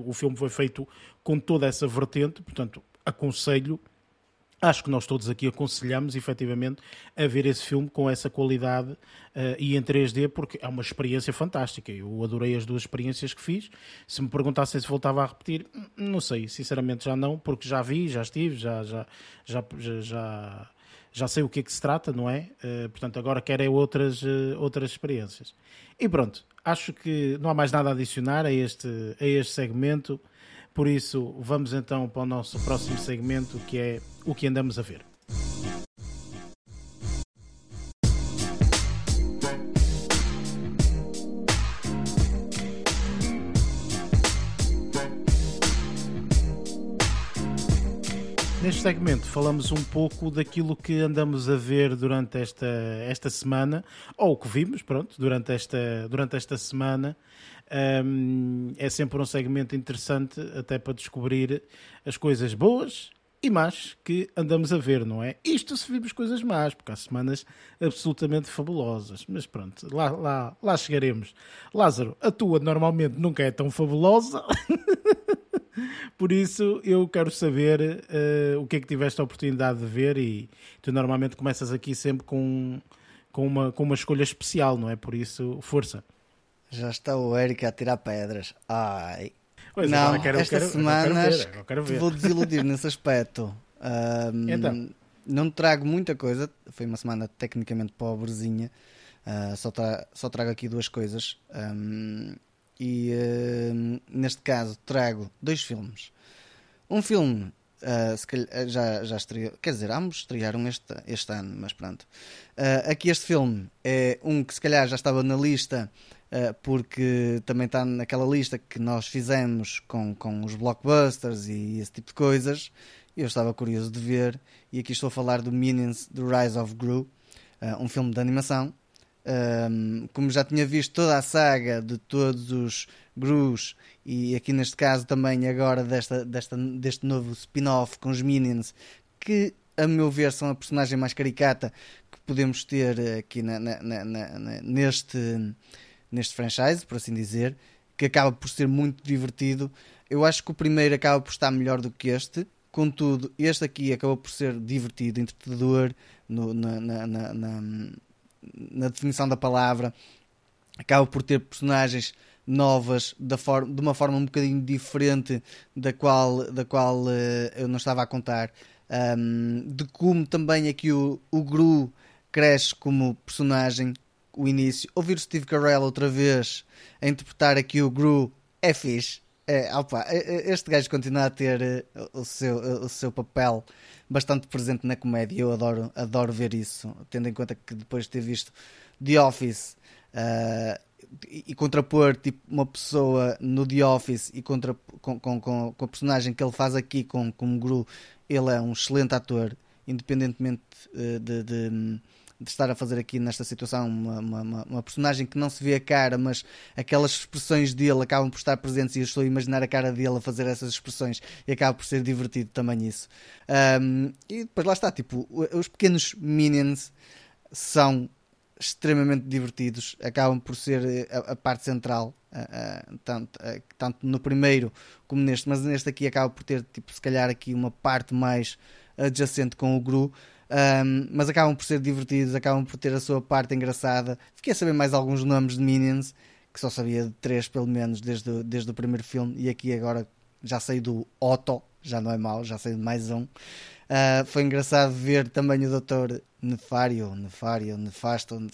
o filme foi feito com toda essa vertente, portanto, aconselho acho que nós todos aqui aconselhamos efetivamente a ver esse filme com essa qualidade uh, e em 3D porque é uma experiência fantástica. Eu adorei as duas experiências que fiz. Se me perguntassem se voltava a repetir, não sei, sinceramente já não, porque já vi, já estive, já, já, já, já, já sei o que é que se trata, não é? Uh, portanto, agora quero é outras, uh, outras experiências. E pronto, acho que não há mais nada a adicionar a este, a este segmento. Por isso, vamos então para o nosso próximo segmento, que é o que andamos a ver. Neste segmento falamos um pouco daquilo que andamos a ver durante esta, esta semana, ou o que vimos, pronto, durante esta, durante esta semana. Um, é sempre um segmento interessante até para descobrir as coisas boas e más que andamos a ver, não é? Isto se vimos coisas más, porque há semanas absolutamente fabulosas. Mas pronto, lá, lá, lá chegaremos. Lázaro, a tua normalmente nunca é tão fabulosa. Por isso eu quero saber uh, o que é que tiveste a oportunidade de ver e tu normalmente começas aqui sempre com, com, uma, com uma escolha especial, não é? Por isso, força. Já está o Eric a tirar pedras. Ai. Pois, não, quero, esta quero, semana quero ver, vou desiludir nesse aspecto. Um, então. Não trago muita coisa. Foi uma semana tecnicamente pobrezinha. Uh, só, tra só, trago aqui duas coisas. Um, e uh, neste caso trago dois filmes. Um filme uh, calhar, já, já estreou, quer dizer, ambos estrearam este, este ano, mas pronto. Uh, aqui este filme é um que se calhar já estava na lista porque também está naquela lista que nós fizemos com, com os blockbusters e esse tipo de coisas. Eu estava curioso de ver, e aqui estou a falar do Minions The Rise of Gru, eh, um filme de animação. Um, como já tinha visto toda a saga de todos os Grus, e aqui neste caso também agora desta, desta, deste novo spin-off com os Minions, que a meu ver são a personagem mais caricata que podemos ter aqui na, na, na, neste neste franchise, por assim dizer, que acaba por ser muito divertido. Eu acho que o primeiro acaba por estar melhor do que este, contudo, este aqui acabou por ser divertido, entretador no, na, na, na, na, definição da palavra, acaba por ter personagens novas da forma, de uma forma um bocadinho diferente da qual, da qual uh, eu não estava a contar. Um, de como também aqui o, o Gru cresce como personagem o início, ouvir o Steve Carell outra vez a interpretar aqui o Gru é fixe. É, opa, este gajo continua a ter eh, o seu, o seu papel bastante presente na comédia. Eu adoro, adoro ver isso, tendo em conta que depois de ter visto The Office uh, e, e, contrapor tipo, uma pessoa no The Office e contra, com, com, com, com a personagem que ele faz aqui com, com o Gru, ele é um excelente ator, independentemente de, de de estar a fazer aqui nesta situação uma, uma, uma, personagem que não se vê a cara, mas aquelas expressões dele acabam por estar presentes e eu estou a imaginar a cara dele a fazer essas expressões e acaba por ser divertido também isso. Um, e depois lá está, tipo, os pequenos minions são extremamente divertidos, acabam por ser eh, a, a parte central, uh, tanto, uh, tanto no primeiro como neste, mas neste aqui acaba por ter, tipo, se calhar aqui uma parte mais adjacente com o Gru, um, mas acabam por ser divertidos, acabam por ter a sua parte engraçada. Fiquei a saber mais alguns nomes de Minions, que só sabia de três pelo menos desde, o, desde o primeiro filme, e aqui agora já sei do Otto, já não é mau, já sei de mais um. Uh, foi engraçado ver também o Dr. Nefário, Nefário, Nefasto,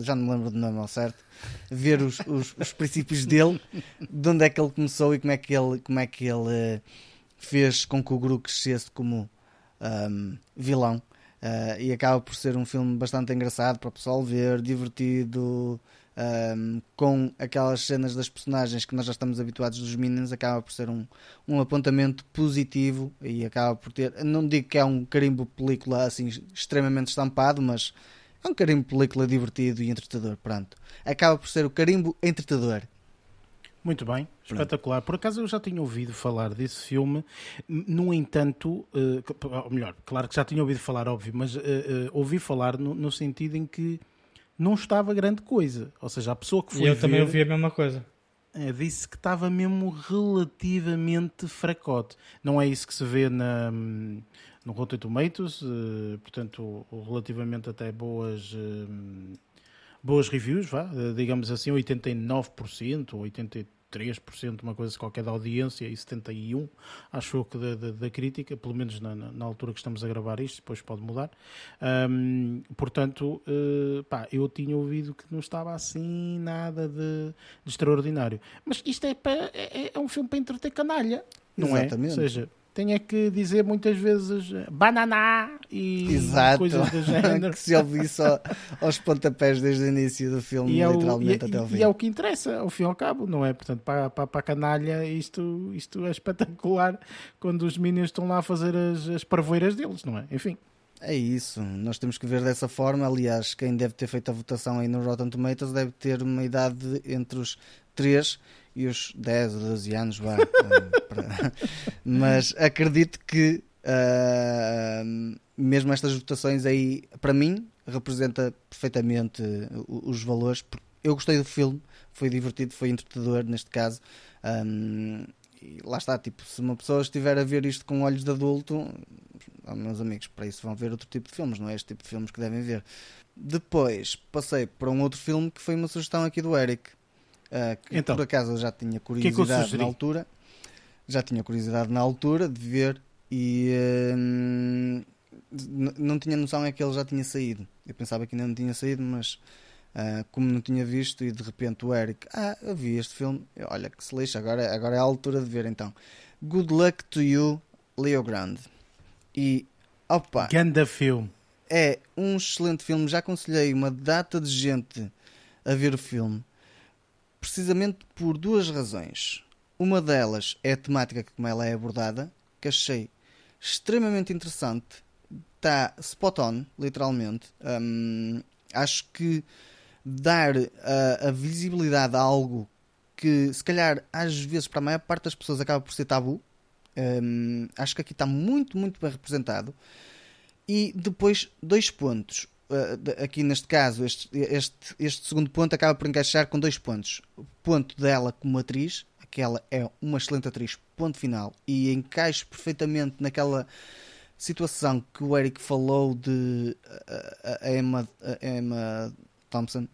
já não me lembro do nome ao certo, ver os, os, os, princípios dele, de onde é que ele começou e como é que ele, como é que ele uh, fez com que o Gru crescesse como um, vilão. Uh, e acaba por ser um filme bastante engraçado para o pessoal ver, divertido, um, com aquelas cenas das personagens que nós já estamos habituados dos Minions, acaba por ser um, um apontamento positivo e acaba por ter. Não digo que é um carimbo película assim extremamente estampado, mas é um carimbo película divertido e entretador. Pronto, acaba por ser o carimbo entretador. Muito bem, espetacular. Por acaso eu já tinha ouvido falar desse filme, no entanto, uh, ou melhor, claro que já tinha ouvido falar, óbvio, mas uh, uh, ouvi falar no, no, sentido em que não estava grande coisa. Ou seja, a pessoa que foi. E eu ver, também ouvi a mesma coisa. disse que estava mesmo relativamente fracote. Não é isso que se vê na, no Rotten Tomatoes, uh, portanto, relativamente até boas, uh, boas reviews, vá, digamos assim, 89%, 83%. 3%, uma coisa qualquer da audiência e 71%, acho que da, da, da crítica, pelo menos na, na, altura que estamos a gravar isto, depois pode mudar. Um, portanto, uh, pá, eu tinha ouvido que não estava assim nada de, de extraordinário. Mas isto é, para, é, é, um filme para entreter canalha, não Exatamente. é? Ou seja, tenha que dizer muitas vezes banana e Exato. coisas do género. que se ouve isso aos pontapés desde o início do filme, e literalmente é o, até ao fim. E é o que interessa, ao fim e ao cabo, não é? Portanto, para, para, para a canalha, isto, isto é espetacular quando os meninos estão lá a fazer as, as parvoeiras deles, não é? Enfim. É isso, nós temos que ver dessa forma. Aliás, quem deve ter feito a votação aí no Rotten Tomatoes deve ter uma idade entre os 3 e os 10 ou 12 anos, vá. Mas acredito que uh, mesmo estas votações aí, para mim, representa perfeitamente os valores. Eu gostei do filme, foi divertido, foi entretador neste caso. Um, e lá está, tipo, se uma pessoa estiver a ver isto com olhos de adulto, oh, meus amigos, para isso vão ver outro tipo de filmes, não é este tipo de filmes que devem ver. Depois passei para um outro filme que foi uma sugestão aqui do Eric, que então, por acaso eu já tinha curiosidade que é que na altura. Já tinha curiosidade na altura de ver e uh, não tinha noção é que ele já tinha saído. Eu pensava que ainda não tinha saído, mas uh, como não tinha visto e de repente o Eric, ah, eu vi este filme, olha que se lixa, agora, agora é a altura de ver então. Good Luck to You, Leo Grande. E opa, Ganda filme. É um excelente filme, já aconselhei uma data de gente a ver o filme precisamente por duas razões. Uma delas é a temática como ela é abordada, que achei extremamente interessante. Está spot on, literalmente. Um, acho que dar a, a, visibilidade a algo que, se calhar, às vezes, para a maior parte das pessoas acaba por ser tabu. Um, acho que aqui está muito, muito bem representado. E depois, dois pontos. Eh, aqui neste caso, este, este, este segundo ponto acaba por encaixar com dois pontos. O ponto dela como atriz, que ela é uma excelente atriz, ponto final, e encaixa perfeitamente naquela situação que o Eric falou de a, a Emma, a Emma Thompson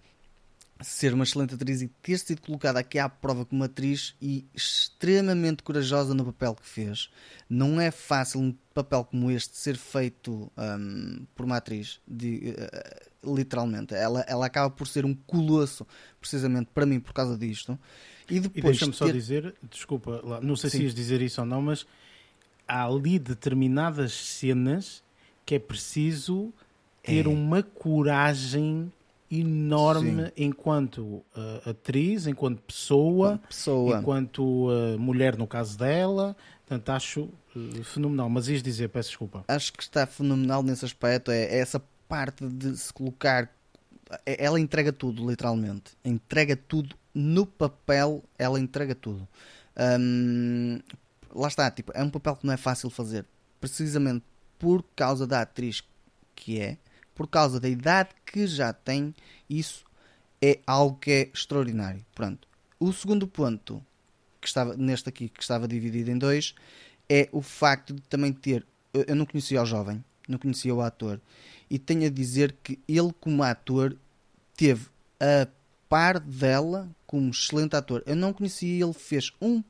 ser uma excelente atriz e ter sido colocada aqui à prova como atriz e extremamente corajosa no papel que fez. Não é fácil um papel como este ser feito um, por uma atriz, de, uh, literalmente. Ela, ela acaba por ser um colosso, precisamente para mim, por causa disto. E depois. Deixa-me ter... só dizer, desculpa, não sei Sim. se ias dizer isso ou não, mas há ali determinadas cenas que é preciso ter é. uma coragem enorme Sim. enquanto uh, atriz, enquanto pessoa, pessoa. enquanto uh, mulher no caso dela. Portanto, acho uh, fenomenal. Mas ias dizer, peço desculpa. Acho que está fenomenal nesse aspecto. É, é essa parte de se colocar. É, ela entrega tudo, literalmente. Entrega tudo no papel. Ela entrega tudo. Um, lá está, tipo, é um papel que não é fácil fazer. Precisamente por causa da atriz que é por causa da idade que já tem, isso é algo que é extraordinário. Pronto. O segundo ponto, que estava neste aqui, que estava dividido em dois, é o facto de também ter. Eu não conhecia o jovem, não conhecia o ator, e tenho a dizer que ele, como ator, teve a par dela como excelente ator. Eu não conhecia, ele fez um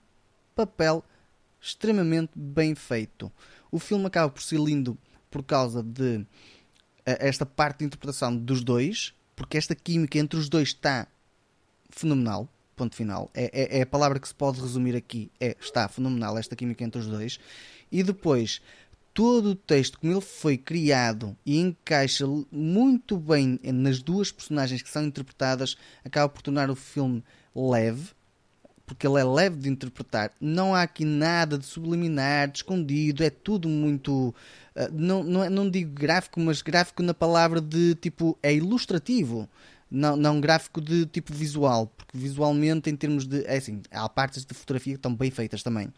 papel extremamente bem feito. O filme acaba por ser lindo por causa de esta parte de interpretação dos dois, porque esta química entre os dois está fenomenal. Ponto final. É, é, é, a palavra que se pode resumir aqui. É, está fenomenal esta química entre os dois. E depois, todo o texto, como ele foi criado e encaixa muito bem nas duas personagens que são interpretadas, acaba por tornar o filme leve, porque ele é leve de interpretar. Não há aqui nada de subliminar, de escondido, é tudo muito ah, não, não, é, não digo gráfico, mas gráfico na palavra de tipo, é ilustrativo. Não, não gráfico de tipo visual, porque visualmente, em termos de. É assim, há partes de fotografia que estão bem feitas também,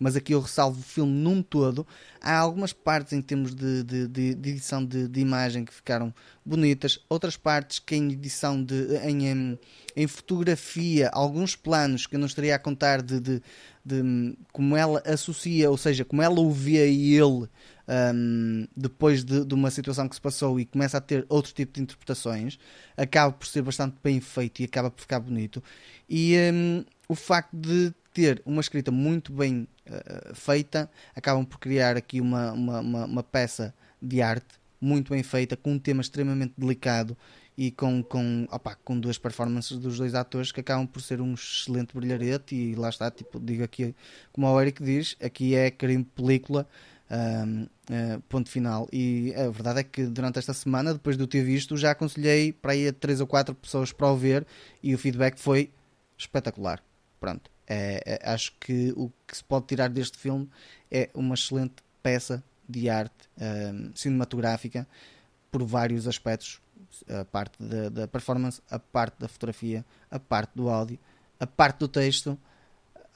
mas aqui eu ressalvo o filme num todo. Há algumas partes em termos de, de, de, de edição de, de, imagem que ficaram bonitas, outras partes que em edição de. em, em, em fotografia, alguns planos que eu não estaria a contar de, de, como ela associa, ou seja, como ela o vê e ele um, depois de, de, uma situação que se passou e começa a ter outro tipo de interpretações, acaba por ser bastante bem feito e acaba por ficar bonito. E um, o facto de ter uma escrita muito bem uh, feita, acabam por criar aqui uma, uma, uma, uma peça de arte muito bem feita, com um tema extremamente delicado e com, com, opa, com duas performances dos dois atores que acabam por ser um excelente brilharete e lá está, tipo, digo aqui, como o Eric diz, aqui é crime película um, uh, eh, ponto final. E a verdade é que durante esta semana, depois de eu ter visto, já aconselhei para aí a 3 ou 4 pessoas para o ver e o feedback foi espetacular, pronto é, é, acho que o que se pode tirar deste filme é uma excelente peça de arte um, cinematográfica por vários aspectos a parte da, da, performance, a parte da fotografia, a parte do áudio, a parte do texto.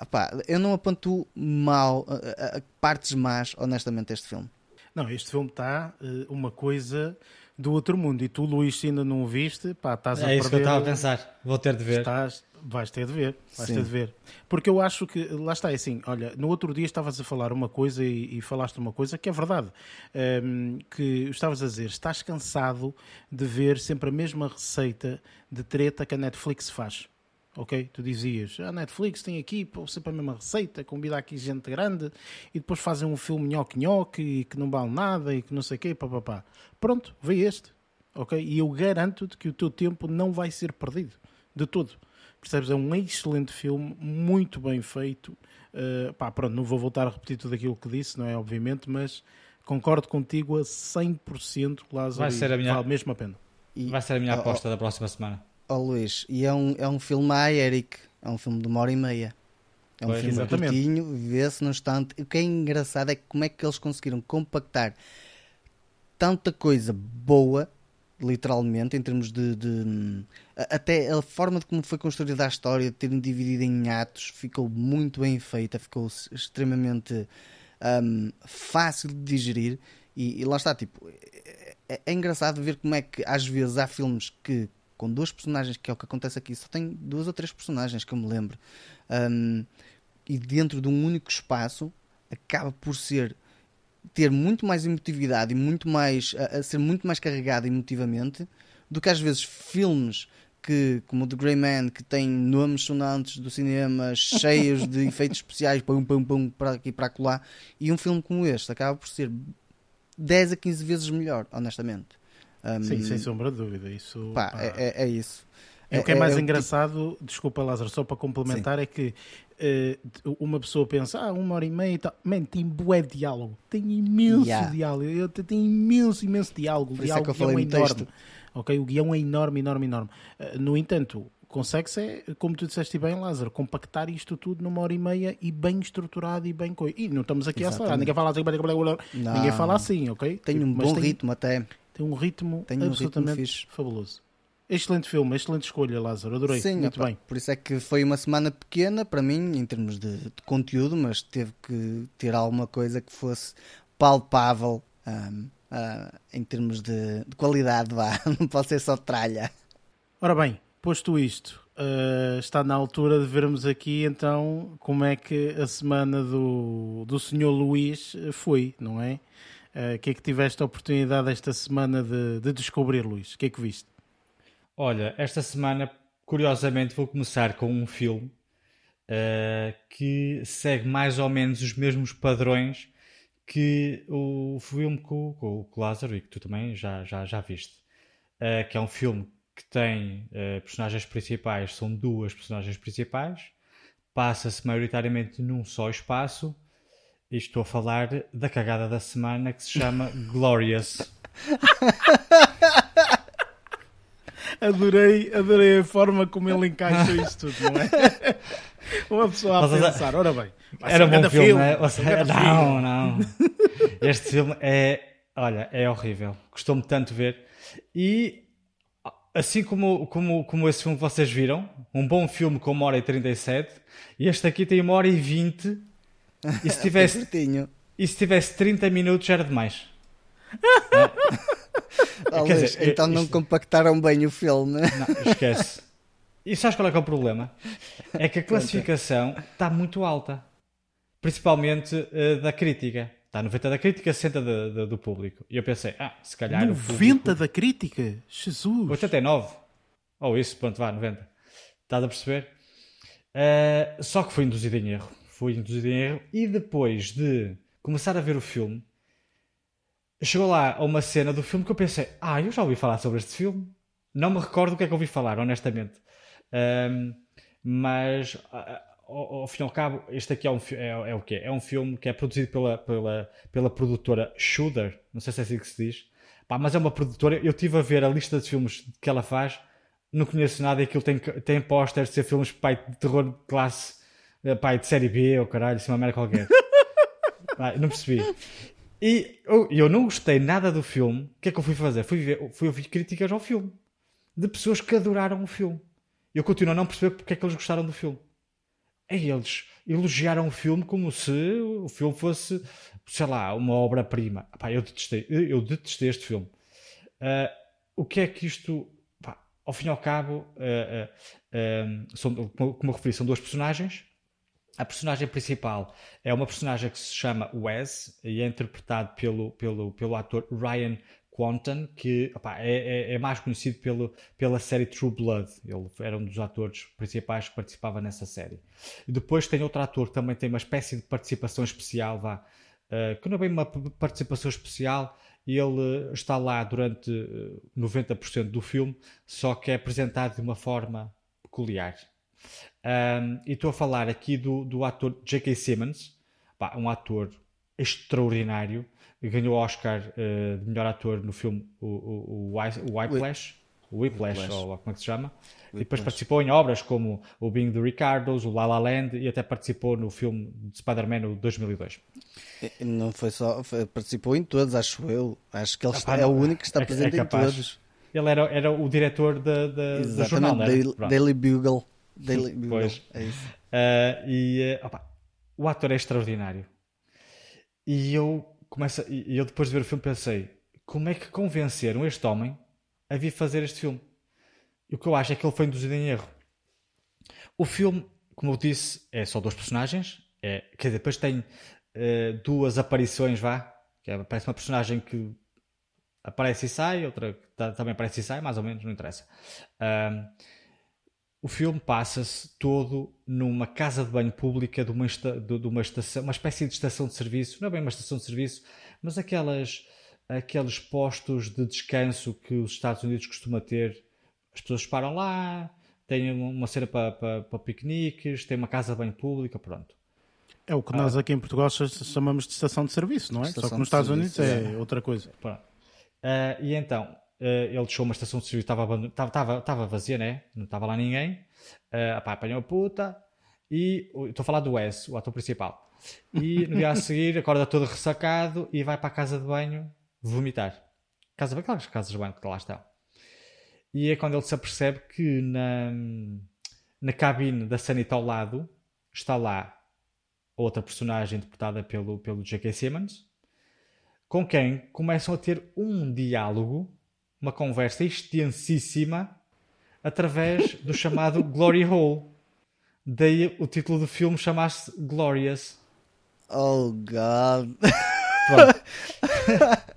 Epá, eu não aponto mal, a, a, partes más, honestamente, este filme. Não, este filme está uh, uma coisa do outro mundo. E tu, Luís, se ainda não o viste, pá, estás é a perder... É isso que eu estava a pensar. Vou ter de ver. Estás, Vais ter de ver, vais Sim. ter de ver. Porque eu acho que, lá está, é assim, olha, no outro dia estavas a falar uma coisa e, e falaste uma coisa que é verdade. Um, que estavas a dizer, estás cansado de ver sempre a mesma receita de treta que a Netflix faz. Ok? Tu dizias, a Netflix tem aqui sempre a mesma receita, convida aqui gente grande e depois fazem um filme nhoque-nhoque e que não vale nada e que não sei o quê, papapá. Pronto, vê este. Ok? E eu garanto-te que o teu tempo não vai ser perdido. De todo. Percebes? É um excelente filme, muito bem feito. Uh, pá, pronto, não vou voltar a repetir tudo aquilo que disse, não é? Obviamente, mas concordo contigo a 100%, Lázaro. Vai ser a minha... Vale mesmo a pena. E... Vai ser a minha aposta oh, da próxima semana. Oh, Luís, e é um, é um filme a Eric, é um filme de uma hora e meia. É um pois, filme exatamente. curtinho, vê-se no instante. O que é engraçado é como é que eles conseguiram compactar tanta coisa boa literalmente, em termos de, de, Até a forma de como foi construída a história, de terem dividido em atos, ficou muito bem feita, ficou extremamente um, fácil de digerir. E, e, lá está, tipo, é, é, engraçado ver como é que às vezes há filmes que com duas personagens, que é o que acontece aqui, só tem duas ou três personagens que eu me lembro, um, e dentro de um único espaço acaba por ser ter muito mais emotividade e muito mais a, a, ser muito mais carregado emotivamente do que às vezes filmes que, como o The Grey Man, que tem nomes sonantes do cinema cheios de efeitos especiais, pum, pum, pum, para aqui para colar, e um filme como este acaba por ser 10 a 15 vezes melhor, honestamente. Um, Sim, sem sombra de dúvida. Isso, pá, pá. É, é, é, isso. É, o que é, é mais é engraçado, tipo... desculpa Lázaro, só para complementar, Sim. é que uh, uma pessoa pensa, ah, uma hora e meia e tal. Man, tem bué diálogo. Tem imenso yeah. diálogo. Eu, tem imenso, imenso diálogo. Por o diálogo é falei é enorme. Ok? O guião é enorme, enorme, enorme. Uh, no entanto, consegue-se, é, como tu disseste bem, Lázaro, compactar isto tudo numa hora e meia e bem estruturado e bem coisa. E não estamos aqui Exatamente. a acelerar. Ninguém fala assim, não. ninguém fala assim, ok? Tem um bom tem, ritmo até. Tem um ritmo tem um absolutamente ritmo fabuloso. Excelente filme, excelente escolha, Lázaro. Adorei. Sim, muito opa, bem. Por isso é que foi uma semana pequena para mim, em termos de, de conteúdo, mas teve que ter alguma coisa que fosse palpável um, uh, em termos de, de, qualidade. Vá. Não pode ser só tralha. Ora bem, posto isto, uh, está na altura de vermos aqui então como é que a semana do, do Senhor Luís foi, não é? O uh, que é que tiveste a oportunidade esta semana de, de descobrir, Luís? O que é que viste? Olha, esta semana, curiosamente, vou começar com um filme uh, que segue mais ou menos os mesmos padrões que o filme com, com o Lázaro e que tu também já, já, já viste. Uh, que é um filme que tem uh, personagens principais, são duas personagens principais, passa-se maioritariamente num só espaço. E estou a falar da cagada da semana que se chama Glorious. adorei, adorei a forma como ele encaixou isto tudo, não é? Uma pessoa a pensar, ora bem, era um bom filme, filme né? seja, não, não. Este filme é, olha, é horrível. Gostou-me tanto ver. E assim como, como, como esse filme que vocês viram, um bom filme com uma hora e 37, e este aqui tem uma hora e 20. E se tivesse, e se tivesse 30 minutos era demais. Oh, dizer, então não isto... compactaram bem o filme. Não, esquece. E sabes qual é que é o problema? É que a classificação está muito alta. Principalmente uh, da crítica. Está 90 da crítica, 60 de, de, do público. E eu pensei, ah, se calhar. 90 público... da crítica? Jesus! 89. Ou oh, isso, pronto, vá, 90. Estás a perceber? Uh, só que fui induzido em erro. Fui induzido em erro. E depois de começar a ver o filme, chegou lá a uma cena do filme que eu pensei, ah, eu já ouvi falar sobre este filme. Não me recordo o que é que ouvi falar, honestamente. Um, mas ao, ao fim e ao cabo, este aqui é, um, é, é o quê? É um filme que é produzido pela, pela, pela produtora Shooter, não sei se é assim que se diz, Pá, mas é uma produtora. Eu estive a ver a lista de filmes que ela faz, não conheço nada e aquilo tem, tem pósteres de ser filmes pai, de terror de classe, pai, de série B ou caralho, isso é uma merda qualquer. Pá, não percebi. E eu, eu não gostei nada do filme. O que é que eu fui fazer? Fui, ver, fui ouvir críticas ao filme de pessoas que adoraram o filme. Eu continuo a não perceber porque é que eles gostaram do filme. É eles elogiaram o filme como se o filme fosse, sei lá, uma obra-prima. Eu detestei, eu detestei este filme. Uh, o que é que isto, pá, ao fim e ao cabo, uh, uh, são, como eu referi, são duas personagens. A personagem principal é uma personagem que se chama Wes e é interpretado pelo, pelo, pelo ator Ryan Quanton, que opa, é, é, é, mais conhecido pelo, pela série True Blood. Ele era um dos atores principais que participava nessa série. E depois tem outro ator que também tem uma espécie de participação especial, vá, uh, que não é bem uma participação especial, ele está lá durante 90% eh, do filme, só que é apresentado de uma forma peculiar. Um, e estou a falar aqui do, do ator J.K. Simmons, pá, um ator extraordinário ganhou o Oscar uh, de melhor ator no filme o, o, o, o Whiplash, o Whiplash, ou como é que se chama. Whiplash. E depois participou em obras como o Being the Ricardos, o La La Land e até participou no filme de Spider-Man 2002. Não foi só, foi, participou em todos, acho eu. Acho que ele está, é o único que está é, presente é em todos. Ele era, era o diretor da, da, do jornal, Daily, Daily Bugle. Daily. Pois. É isso. Uh, e uh, opa, o ator é extraordinário. E eu começa, e eu depois de ver o filme pensei, como é que convenceram este homem a vir fazer este filme? E o que eu acho é que ele foi induzido em erro. O filme, como eu disse, é só dois personagens. É, quer dizer, depois tem uh, duas aparições, vá. Que é, aparece uma personagem que aparece e sai, outra que também aparece e sai, mais ou menos, não interessa. Uh, o filme passa-se todo numa casa de banho pública de uma, esta, de, de uma estação, uma espécie de estação de serviço, não é bem uma estação de serviço, mas aquelas, aqueles postos de descanso que os Estados Unidos costumam ter. As pessoas param lá, têm uma cena para, para, para piqueniques, tem uma casa de banho pública, pronto. É o que nós aqui em Portugal chamamos de estação de serviço, não é? Estação Só que nos Estados serviço, Unidos é, é outra coisa. Uh, e então, ele deixou uma estação de serviço, estava, estava, vazia, né? Não estava lá ninguém. Uh, apanhou a puta. E estou a falar do Wes, o ator principal. E no dia a seguir acorda todo ressacado e vai para a casa de banho vomitar. Casa, aquelas casas de banho que lá estão. E é quando ele se apercebe que na, na cabine da sanita ao lado está lá outra personagem interpretada pelo, pelo J.K. Simmons, com quem começam a ter um diálogo uma conversa extensíssima através do chamado Glory Hole. Daí o título do filme chamasse Glorious. Oh God.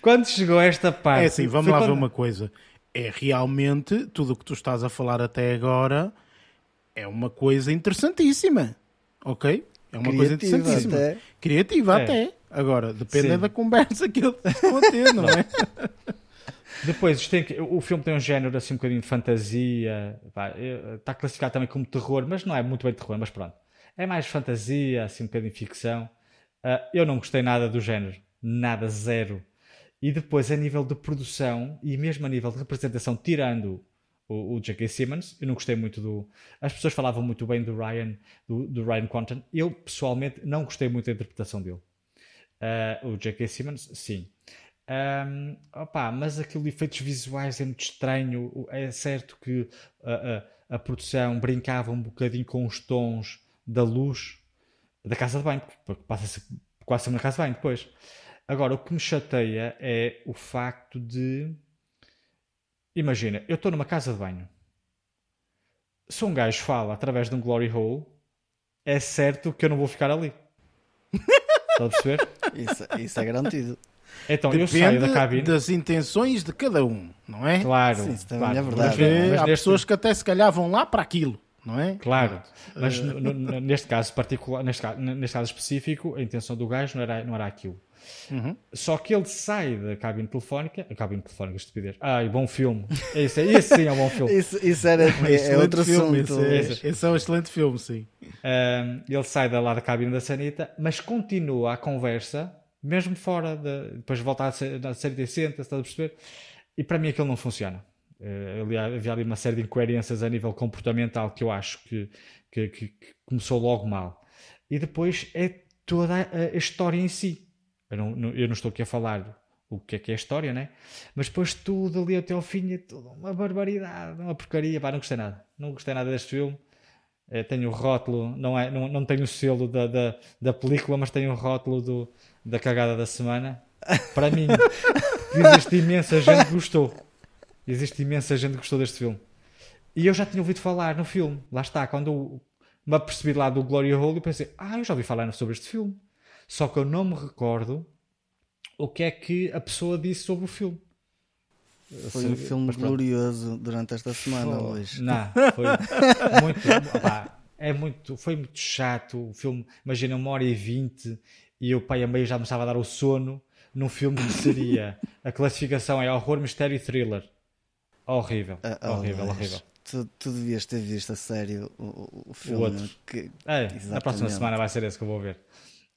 quando chegou esta parte. É assim, vamos lá quando... ver uma coisa. É realmente tudo o que tu estás a falar até agora é uma coisa interessantíssima. Ok? É uma Criativa coisa interessantíssima. Até. Criativa é. até. Agora, depende da conversa que eles estão a ter, não é? Depois, tem, o filme tem um género assim um bocadinho de fantasia, está classificado também como terror, mas não é muito bem terror, mas pronto. É mais fantasia, assim um bocadinho de ficção. Uh, eu não gostei nada do género, nada, zero. E depois, a nível de produção e mesmo a nível de representação, tirando o, o J.K. Simmons, eu não gostei muito do. As pessoas falavam muito bem do Ryan, do, do Ryan Quanten. Eu pessoalmente não gostei muito da interpretação dele. Uh, o J.K. Simmons, sim. Um, opa, mas aquilo de efeitos visuais é muito estranho. É certo que a, a, a, produção brincava um bocadinho com os tons da luz da casa de banho, porque passa-se quase sempre na casa de banho depois. Agora, o que me chateia é o facto de. Imagina, eu estou numa casa de banho. Se um gajo fala através de um glory hole, é certo que eu não vou ficar ali. Estás a perceber? Isso, isso é garantido. Então, eu saio Depende da cabine. das intenções de cada um, não é? Claro, Sim, isso claro. é verdade. Porque há neste- pessoas que até se calhar vão lá para aquilo, não é? Claro, mas no- neste caso particular, neste caso, neste caso específico, a intenção do gajo não era, não era aquilo. Uhum. Só que ele sai da cabine telefónica, a cabine telefónica, estupidez. Ai, bom filme. Esse, esse sim é um bom filme. Isso, isso era, é, Excelente outro filme, assunto. Esse é, esse é um excelente filme, sim. Ahm, ele sai da lá da cabine da Sanita, mas continua a conversa, mesmo fora, de, depois volta à à série decente, estás a perceber? E para mim aquilo não funciona. Eh, ali há- havia ali uma série de incoerências a nível comportamental que eu acho que, que, que- começou logo mal. E depois é toda a, a história em si. Eu não, não- eu não estou aqui a falar o que é que é a história, né? Mas depois tudo ali até ao fim é tudo uma barbaridade, uma porcaria. Pá, não gostei nada. Não gostei nada deste filme. Eh, tenho o rótulo, não, é, não, não tenho o selo da, da, da película, mas tenho o rótulo do, da cagada da semana. Para mim, existe imensa gente que gostou. Existe imensa gente que gostou deste filme. E eu já tinha ouvido falar no filme. Lá está, quando me apercebi lá do Glory Hole, eu pensei, ah, eu já ouvi falar sobre este filme. Só que eu não me recordo o que é que a pessoa disse sobre o filme. Foi um filme glorioso durante esta semana, Pô, Luís. Não, foi muito. opá, é muito, foi muito chato. O filme, imagina, uma hora e vinte e o pai a meio já me estava a dar o sono num filme que seria. A classificação é horror, mistério e thriller. Horrível, Ah, oh, horrível, Luís, horrível. Tu, tu devias ter visto a sério o, o- o filme. outro. que- É, na próxima semana vai ser esse que eu vou ver.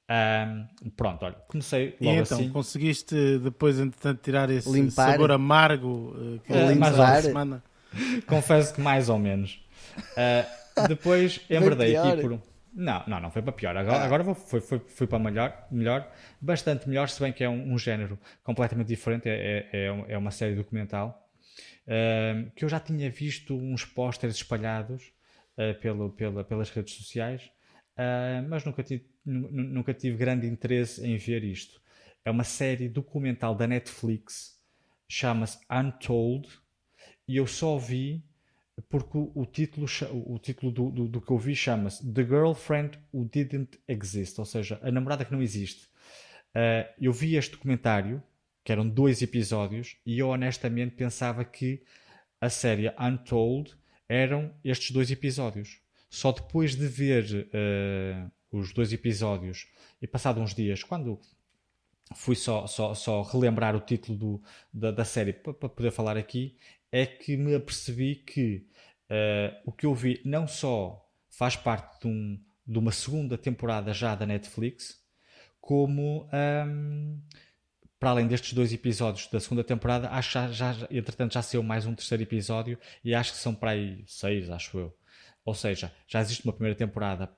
Ahm, pronto, olha, comecei E logo então, assim. conseguiste depois, entretanto, tirar esse Limpar. sabor amargo eh, que uh, mais ou- semana? Confesso que mais ou menos. Ah, depois embradei aqui por um. Não, não, não foi para pior. Agora, Ah. agora foi, foi, foi para melhor, melhor, bastante melhor, se bem que é um, um género completamente diferente. É, é, é é uma série documental ah, que eu já tinha visto uns pósteres espalhados ah, pelo, pela, pelas redes sociais, ah, mas nunca tive, nu- nu- nunca tive grande interesse em ver isto. É uma série documental da Netflix, chama-se Untold, e eu só vi porque o, o título, o título do, do, do que eu vi chama-se The Girlfriend Who Didn't Exist, ou seja, a namorada que não existe. Ah, eu vi este documentário, que eram dois episódios, e eu honestamente pensava que a série Untold eram estes dois episódios. Só depois de ver ah, os dois episódios e passado uns dias, quando fui só, só, só relembrar o título do, da, da série para poder falar aqui, é que me apercebi que eh, o que eu vi não só faz parte de, um- de uma segunda temporada já da Netflix, como ahm, para além destes dois episódios da segunda temporada, acho já, já, entretanto já saiu mais um terceiro episódio e acho que são para aí seis, acho eu. Ou seja, já existe uma primeira temporada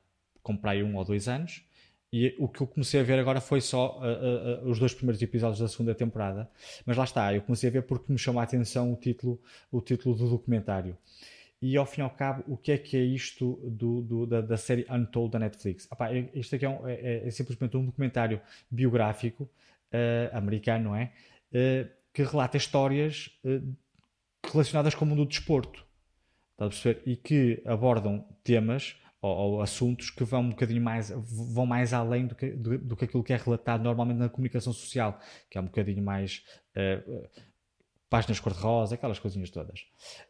com para aí um ou dois anos e o que eu comecei a ver agora foi só ah, ah, os dois primeiros episódios da segunda temporada. Mas lá está, eu comecei a ver porque me chamou a atenção o título, o título do documentário. E ao fim e ao cabo, o que é que é isto do, do- da, da série Untold da Netflix? Epá, é- isto aqui é, um- é- é simplesmente um documentário biográfico eh, americano, não é? Eh, que relata histórias eh, relacionadas com o mundo do desporto. A perceber? E que abordam temas ou, ou assuntos que vão um bocadinho mais, vão mais além do que, do, do que aquilo que é relatado normalmente na comunicação social, que é um bocadinho mais eh, páginas cor-de-rosa, aquelas coisinhas todas.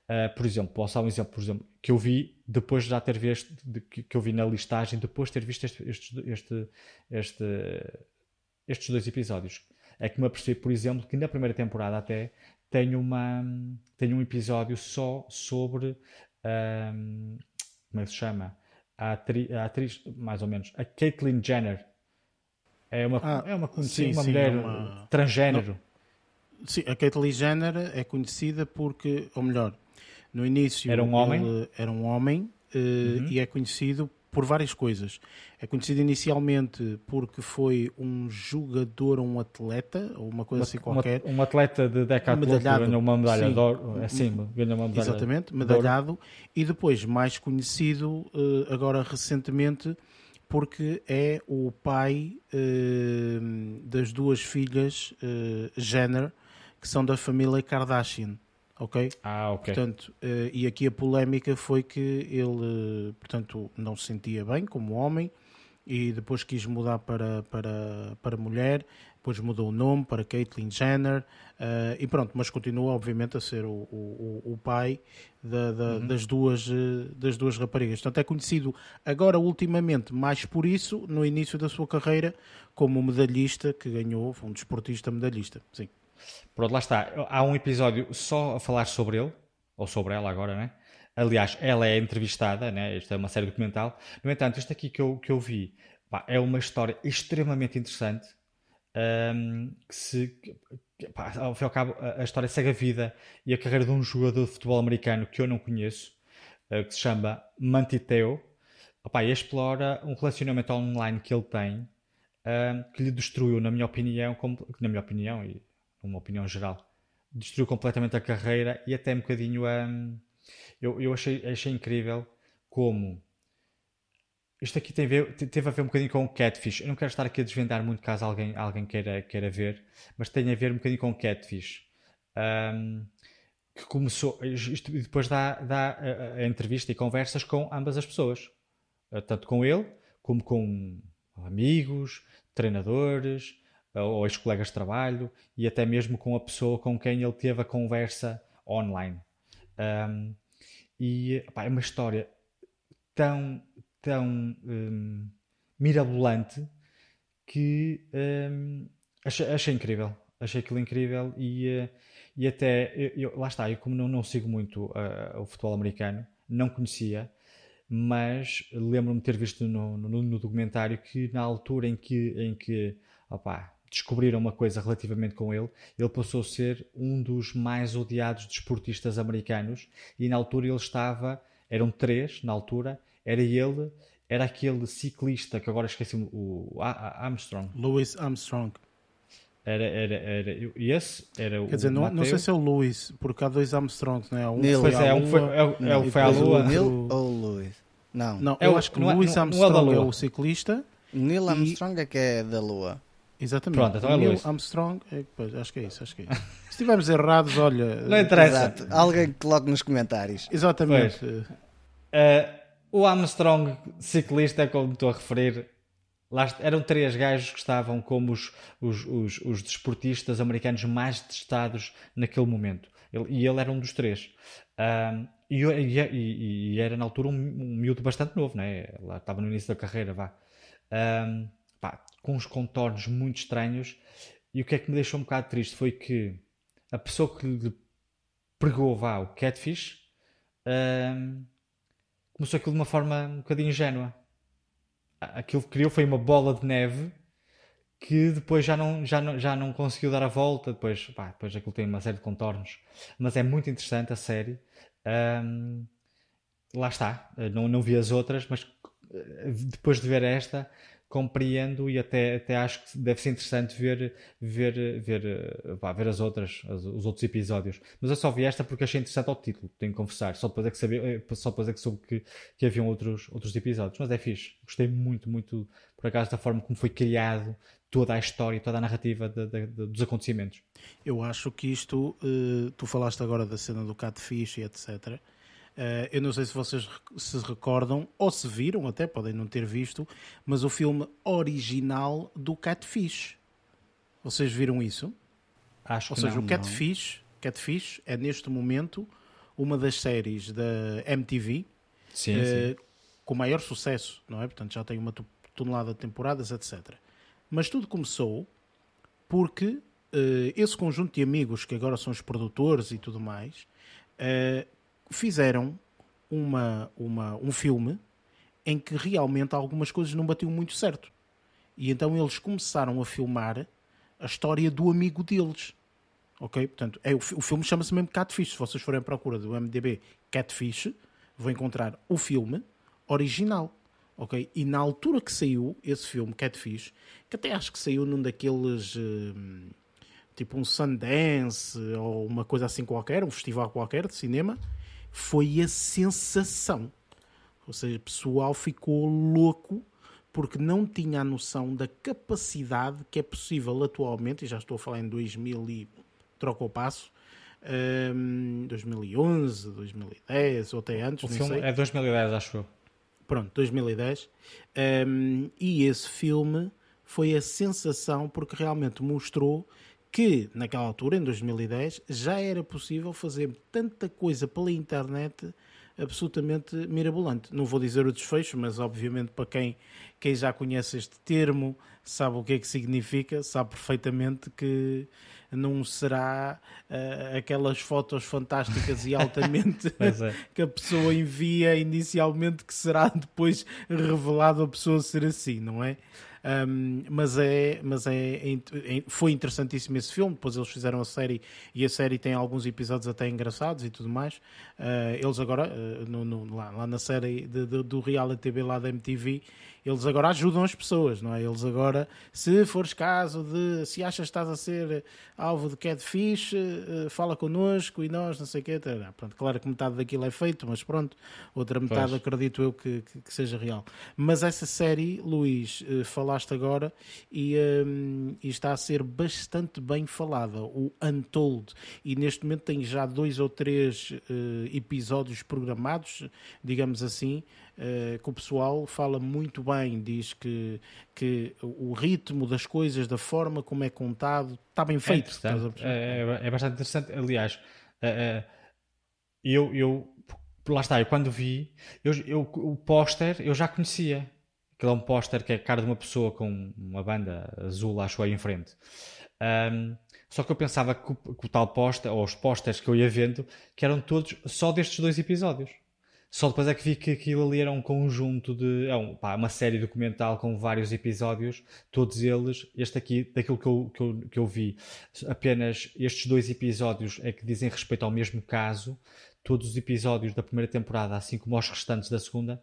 Uh, por exemplo, posso dar um exemplo, por exemplo, que eu vi depois de já ter visto, de- que, que eu vi na listagem, depois de ter visto este, este, este, este- estes dois episódios. É que me apercebi, por exemplo, que na primeira temporada até tem, uma, tem um episódio só sobre ahm, como é que se chama? A, atri- a atriz, mais ou menos, a Caitlyn Jenner. É uma, Ah, é uma, sim, uma sim, mulher é uma- transgênero. Sim, a Caitlyn Jenner é conhecida porque, ou melhor, no início Era um homem? era um homem eh, Uhum. e é conhecido por várias coisas. É conhecido inicialmente porque foi um jogador ou um atleta, ou uma coisa assim Uma- qualquer. Um atleta de decathlon que ganhou uma medalha Sim. de ouro. É sim, ganhou uma medalha Exatamente, de medalhado. E depois, mais conhecido eh, agora recentemente, porque é o pai eh, das duas filhas Jenner, que são da família Kardashian. Ok? Ah, ok. Portanto, eh, e aqui a polémica foi que ele, eh, portanto, não se sentia bem como homem e depois quis mudar para, para, para mulher, depois mudou o nome para Caitlyn Jenner uh, e pronto, mas continua obviamente a ser o, o, o pai da, da, uhum. das, duas, das duas raparigas. Portanto, é conhecido agora ultimamente mais por isso, no início da sua carreira, como medalhista que ganhou, um desportista medalhista. Sim. Pronto, lá está. Há um episódio só a falar sobre ele, ou sobre ela agora, né? Aliás, ela é entrevistada, né? Isto é uma série documental. No entanto, isto aqui que eu, que eu vi pá, é uma história extremamente interessante. Um, que se que, pá, ao fim e ao cabo a, história segue a vida e a carreira de um jogador de futebol americano que eu não conheço, uh, que se chama Mantiteo, Opa, e explora um relacionamento online que ele tem um, que lhe destruiu, na minha opinião, como, na minha opinião e numa opinião geral, destruiu completamente a carreira e até um bocadinho um, eu, eu achei, achei incrível como isto aqui tem a ver, teve a ver um bocadinho com o Catfish. Eu não quero estar aqui a desvendar muito caso alguém, alguém queira, queira ver, mas tem a ver um bocadinho com o Catfish. Um, que começou, isto, depois dá, dá a, a, entrevista e conversas com ambas as pessoas, uh, tanto com ele como com amigos, treinadores ou ex-colegas de trabalho e até mesmo com a pessoa com quem ele teve a conversa online. Um, e pá, é uma história tão, tão um, mirabolante que um, achei, achei, incrível. Achei aquilo incrível e, uh, e até, eu, eu, lá está, eu como não, não sigo muito uh, o futebol americano, não conhecia, mas lembro-me de ter visto no, no, no, documentário que na altura em que, em que opa, descobriram uma coisa relativamente com ele, ele passou a ser um dos mais odiados desportistas americanos e na altura ele estava, eram três na altura, era ele, era aquele ciclista que agora esqueci o Armstrong. Louis Armstrong. Era, era, era, esse era Quer dizer, não, não sei se é o Louis, porque há dois Armstrongs, não é? Um Neil. Pois é, um foi, é, é, foi à Lua. Neil ou o Louis? Não. Não, eu acho que o Louis Armstrong é, o ciclista. Neil Armstrong é que é da Lua. Exatamente. Pronto, então é Neil Lewis. Armstrong, é, pois, acho que é isso, acho que é isso. Se estivermos errados, olha. Não interessa. Exato. Alguém que coloque nos comentários. Exatamente. Uh, o Armstrong ciclista, como estou a referir, lá, eram três gajos que estavam como os, os, os, os desportistas americanos mais testados naquele momento. Ele, e ele era um dos três. Um, e, e, e, era na altura um, um miúdo bastante novo, né? Lá estava no início da carreira, vá. Um, pá, com uns contornos muito estranhos. E o que é que me deixou um bocado triste foi que a pessoa que lhe pregou vá, o catfish um, começou aquilo de uma forma um bocadinho ingênua. Aquilo que criou foi uma bola de neve que depois já não, já não, já não conseguiu dar a volta. Depois, pá, depois aquilo tem uma série de contornos. Mas é muito interessante a série. Um, lá está. Não, não vi as outras, mas eh, depois de ver esta, compreendo e até, até acho que deve ser interessante ver, ver, ver, pá, ver as outras, as, os outros episódios. Mas eu só vi esta porque achei interessante ao título, tenho que confessar. Só depois é que, sabia, eh, só depois é que soube que, que haviam outros, outros episódios. Mas é fixe. Gostei muito, muito, por acaso, da forma como foi criado toda a história, toda a narrativa de, de, de, dos acontecimentos. Eu acho que isto, uh, tu falaste agora da cena do catfish e etc. Uh, eu não sei se vocês se recordam ou se viram, até podem não ter visto, mas o filme original do Catfish. Vocês viram isso? Acho ou que seja, não, o Catfish, não. Catfish é neste momento uma das séries da MTV sim, uh, sim. com maior sucesso, não é? Portanto, já tem uma tonelada de temporadas, etc. Mas tudo começou porque uh, esse conjunto de amigos que agora são os produtores e tudo mais fizeram uma, uma, um filme em que realmente algumas coisas não batiam muito certo. E então eles começaram a filmar a história do amigo deles. Ok? Portanto, é, o, o filme chama-se mesmo Catfish. Se vocês forem à procura do MDB Catfish, vão encontrar o filme original. Ok? E na altura que saiu esse filme, Catfish, que até acho que saiu num daqueles. Uh, tipo um Sundance ou uma coisa assim qualquer, um festival qualquer de cinema foi a sensação. Ou seja, o pessoal ficou louco porque não tinha a noção da capacidade que é possível atualmente, e já estou a falar em 2000 e troca o passo, um, 2011, 2010 ou até antes, o não filme sei. é 2010, acho eu. Pronto, 2010. Um, e esse filme foi a sensação porque realmente mostrou que naquela altura, em 2010, já era possível fazer tanta coisa pela internet absolutamente mirabolante. Não vou dizer o desfecho, mas obviamente para quem, quem já conhece este termo, sabe o que é que significa, sabe perfeitamente que não será uh, aquelas fotos fantásticas e altamente é. que a pessoa envia inicialmente que será depois revelado a pessoa ser assim, não é? Um, mas é, mas é, é, foi interessantíssimo esse filme. Depois eles fizeram a série e a série tem alguns episódios até engraçados e tudo mais. Uh, eles agora, uh, no, no, lá, lá, na série de, de, do Reality TV lá da MTV, eles agora ajudam as pessoas, não é? Eles agora, se fores caso de, se achas que estás a ser alvo de catfish, uh, fala connosco e nós, não sei o quê. Pronto, claro que metade daquilo é feito, mas pronto, outra metade pois. acredito eu que, que, que, seja real. Mas essa série, Luís, falaste agora e, um, e, está a ser bastante bem falada, o Untold. E neste momento tem já dois ou três uh, episódios programados, digamos assim, uh, que o pessoal fala muito bem, diz que, que o ritmo das coisas, da forma como é contado, está bem é feito. É, é, é bastante interessante. Aliás, uh, eu, eu lá está, eu quando vi, eu, eu, o póster eu já conhecia. Aquele é um póster que é a cara de uma pessoa com uma banda azul, acho aí em frente. Um, só que eu pensava que o, que o tal póster, ou os pósteres que eu ia vendo, que eram todos só destes dois episódios. Só depois é que vi que aquilo ali era um conjunto de. É um, pá, uma série documental com vários episódios, todos eles. Este aqui, daquilo que eu, que, eu, que eu vi, apenas estes dois episódios é que dizem respeito ao mesmo caso. Todos os episódios da primeira temporada, assim como os restantes da segunda,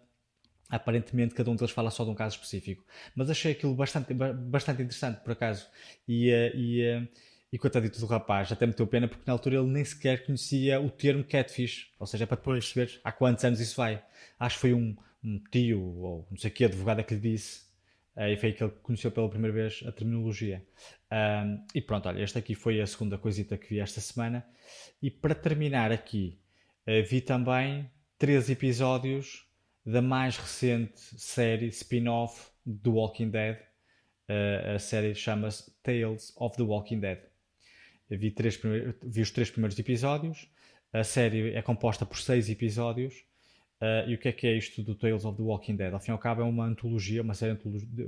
aparentemente cada um deles fala só de um caso específico. Mas achei aquilo bastante, bastante interessante, por acaso. E, eh, e, eh, e coitadito do rapaz, até me deu pena porque na altura ele nem sequer conhecia o termo catfish. Ou seja, é para depois perceber há quantos anos isso vai. Acho que foi um, um tio ou não sei que advogado é que lhe disse. Uh, e foi aí que ele conheceu pela primeira vez a terminologia. Um, e pronto, olha, esta aqui foi a segunda coisita que vi esta semana. E para terminar aqui, uh, vi também três episódios da mais recente série spin-off do Walking Dead. Uh, a série chama-se Tales of the Walking Dead vi, três vi os três primeiros episódios. A série é composta por seis episódios. Uh, e o que é que é isto do Tales of the Walking Dead? Ao fim e ao cabo é uma antologia, uma série,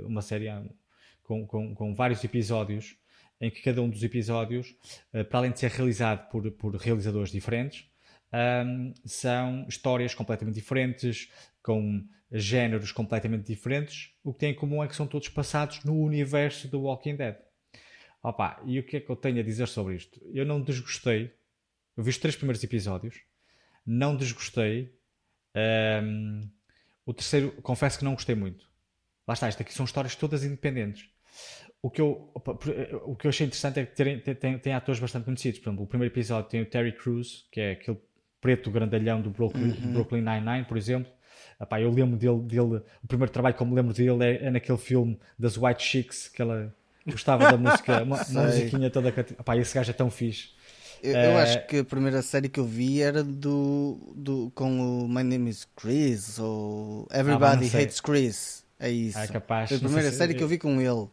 uma série ah, com, com, com vários episódios, em que cada um dos episódios, uh, para além de ser realizado por, por realizadores diferentes, um, são histórias completamente diferentes, com géneros completamente diferentes. O que tem em comum é que são todos passados no universo do Walking Dead. Opa, e o que é que eu tenho a dizer sobre isto? Eu não desgostei. Eu vi os três primeiros episódios. Não desgostei. Um, o terceiro, confesso que não gostei muito. Lá está, isto aqui são histórias todas independentes. O que eu, opa, o que eu achei interessante é que tem, tem, tem, atores bastante conhecidos. Por exemplo, o primeiro episódio tem o Terry Crews, que é aquele preto grandalhão do Brooklyn, uhum. Brooklyn Nine-Nine, por exemplo. Epá, eu lembro dele, dele, o primeiro trabalho que eu me lembro dele é, é naquele filme das White Chicks, aquela Gostava da música, uma, uma musiquinha toda. Pá, esse gajo é tão fixe. Eu, eu é... acho que a primeira série que eu vi era do, do com o My Name is Chris ou Everybody ah, Hates Chris. É isso. É capaz. Foi a primeira se... série que eu vi com ele.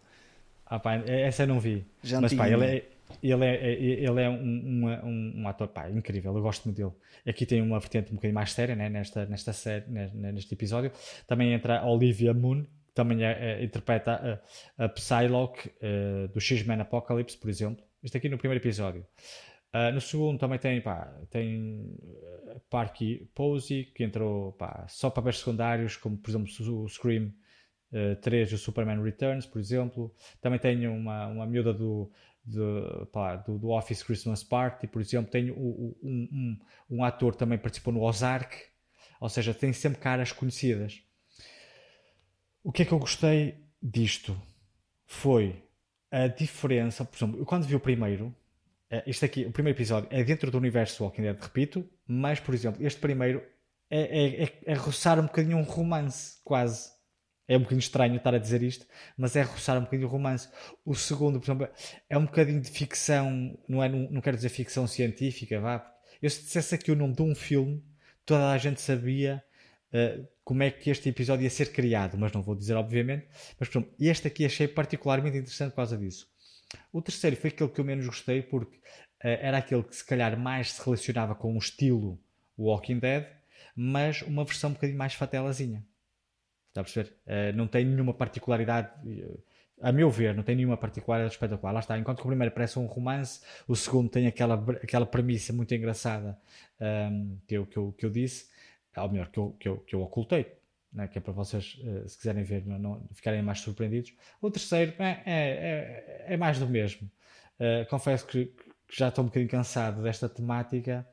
Ah, pá, essa eu não vi. Mas pá, ele é, ele é, ele é um, um, um, ator pá, incrível, eu gosto muito dele. Aqui tem uma vertente um bocadinho mais séria né, nesta, nesta série, neste episódio. Também entra a Olivia Moon, também é, é, interpreta a, a Psylocke uh, do X-Men Apocalypse, por exemplo. Isto aqui no primeiro episódio. Uh, no segundo também tem, pá, tem Parky Posey, que entrou pá, só papéis secundários, como por exemplo o Scream uh, 3 e o Superman Returns, por exemplo. Também tem uma, uma miúda do, pá, do, do, Office Christmas Party, por exemplo. Tem um, um, um ator também participou no Ozark, ou seja, tem sempre caras conhecidas. O que é que eu gostei disto foi a diferença. Por exemplo, eu quando vi o primeiro, eh, isto aqui, o primeiro episódio é dentro do universo Walking Dead, repito, mas por exemplo, este primeiro é, é, é, é roçar um bocadinho um romance, quase. É um bocadinho estranho estar a dizer isto, mas é roçar um bocadinho o romance. O segundo, por exemplo, é um bocadinho de ficção, não, é, não, não quero dizer ficção científica, vá. Eu se dissesse aqui o nome de um filme, toda a gente sabia uh, como é que este episódio ia ser criado, mas não vou dizer obviamente. Mas este aqui achei particularmente interessante por causa disso. O terceiro foi aquele que eu menos gostei porque uh, era aquele que se calhar mais se relacionava com o estilo Walking Dead, mas uma versão um bocadinho mais fatelazinha. Está a perceber? Uh, não tem nenhuma particularidade, a meu ver, não tem nenhuma particularidade espetacular. Lá está, enquanto que o primeiro parece um romance, o segundo tem aquela, aquela premissa muito engraçada um, ehm, que, eu, que, eu, que eu disse, ou melhor, que eu, que eu, que eu ocultei, né? que é para vocês, uh, se quiserem ver, não, não, ficarem mais surpreendidos. O terceiro é, é, é, é mais do mesmo. Uh, confesso que, já estou um bocadinho cansado desta temática,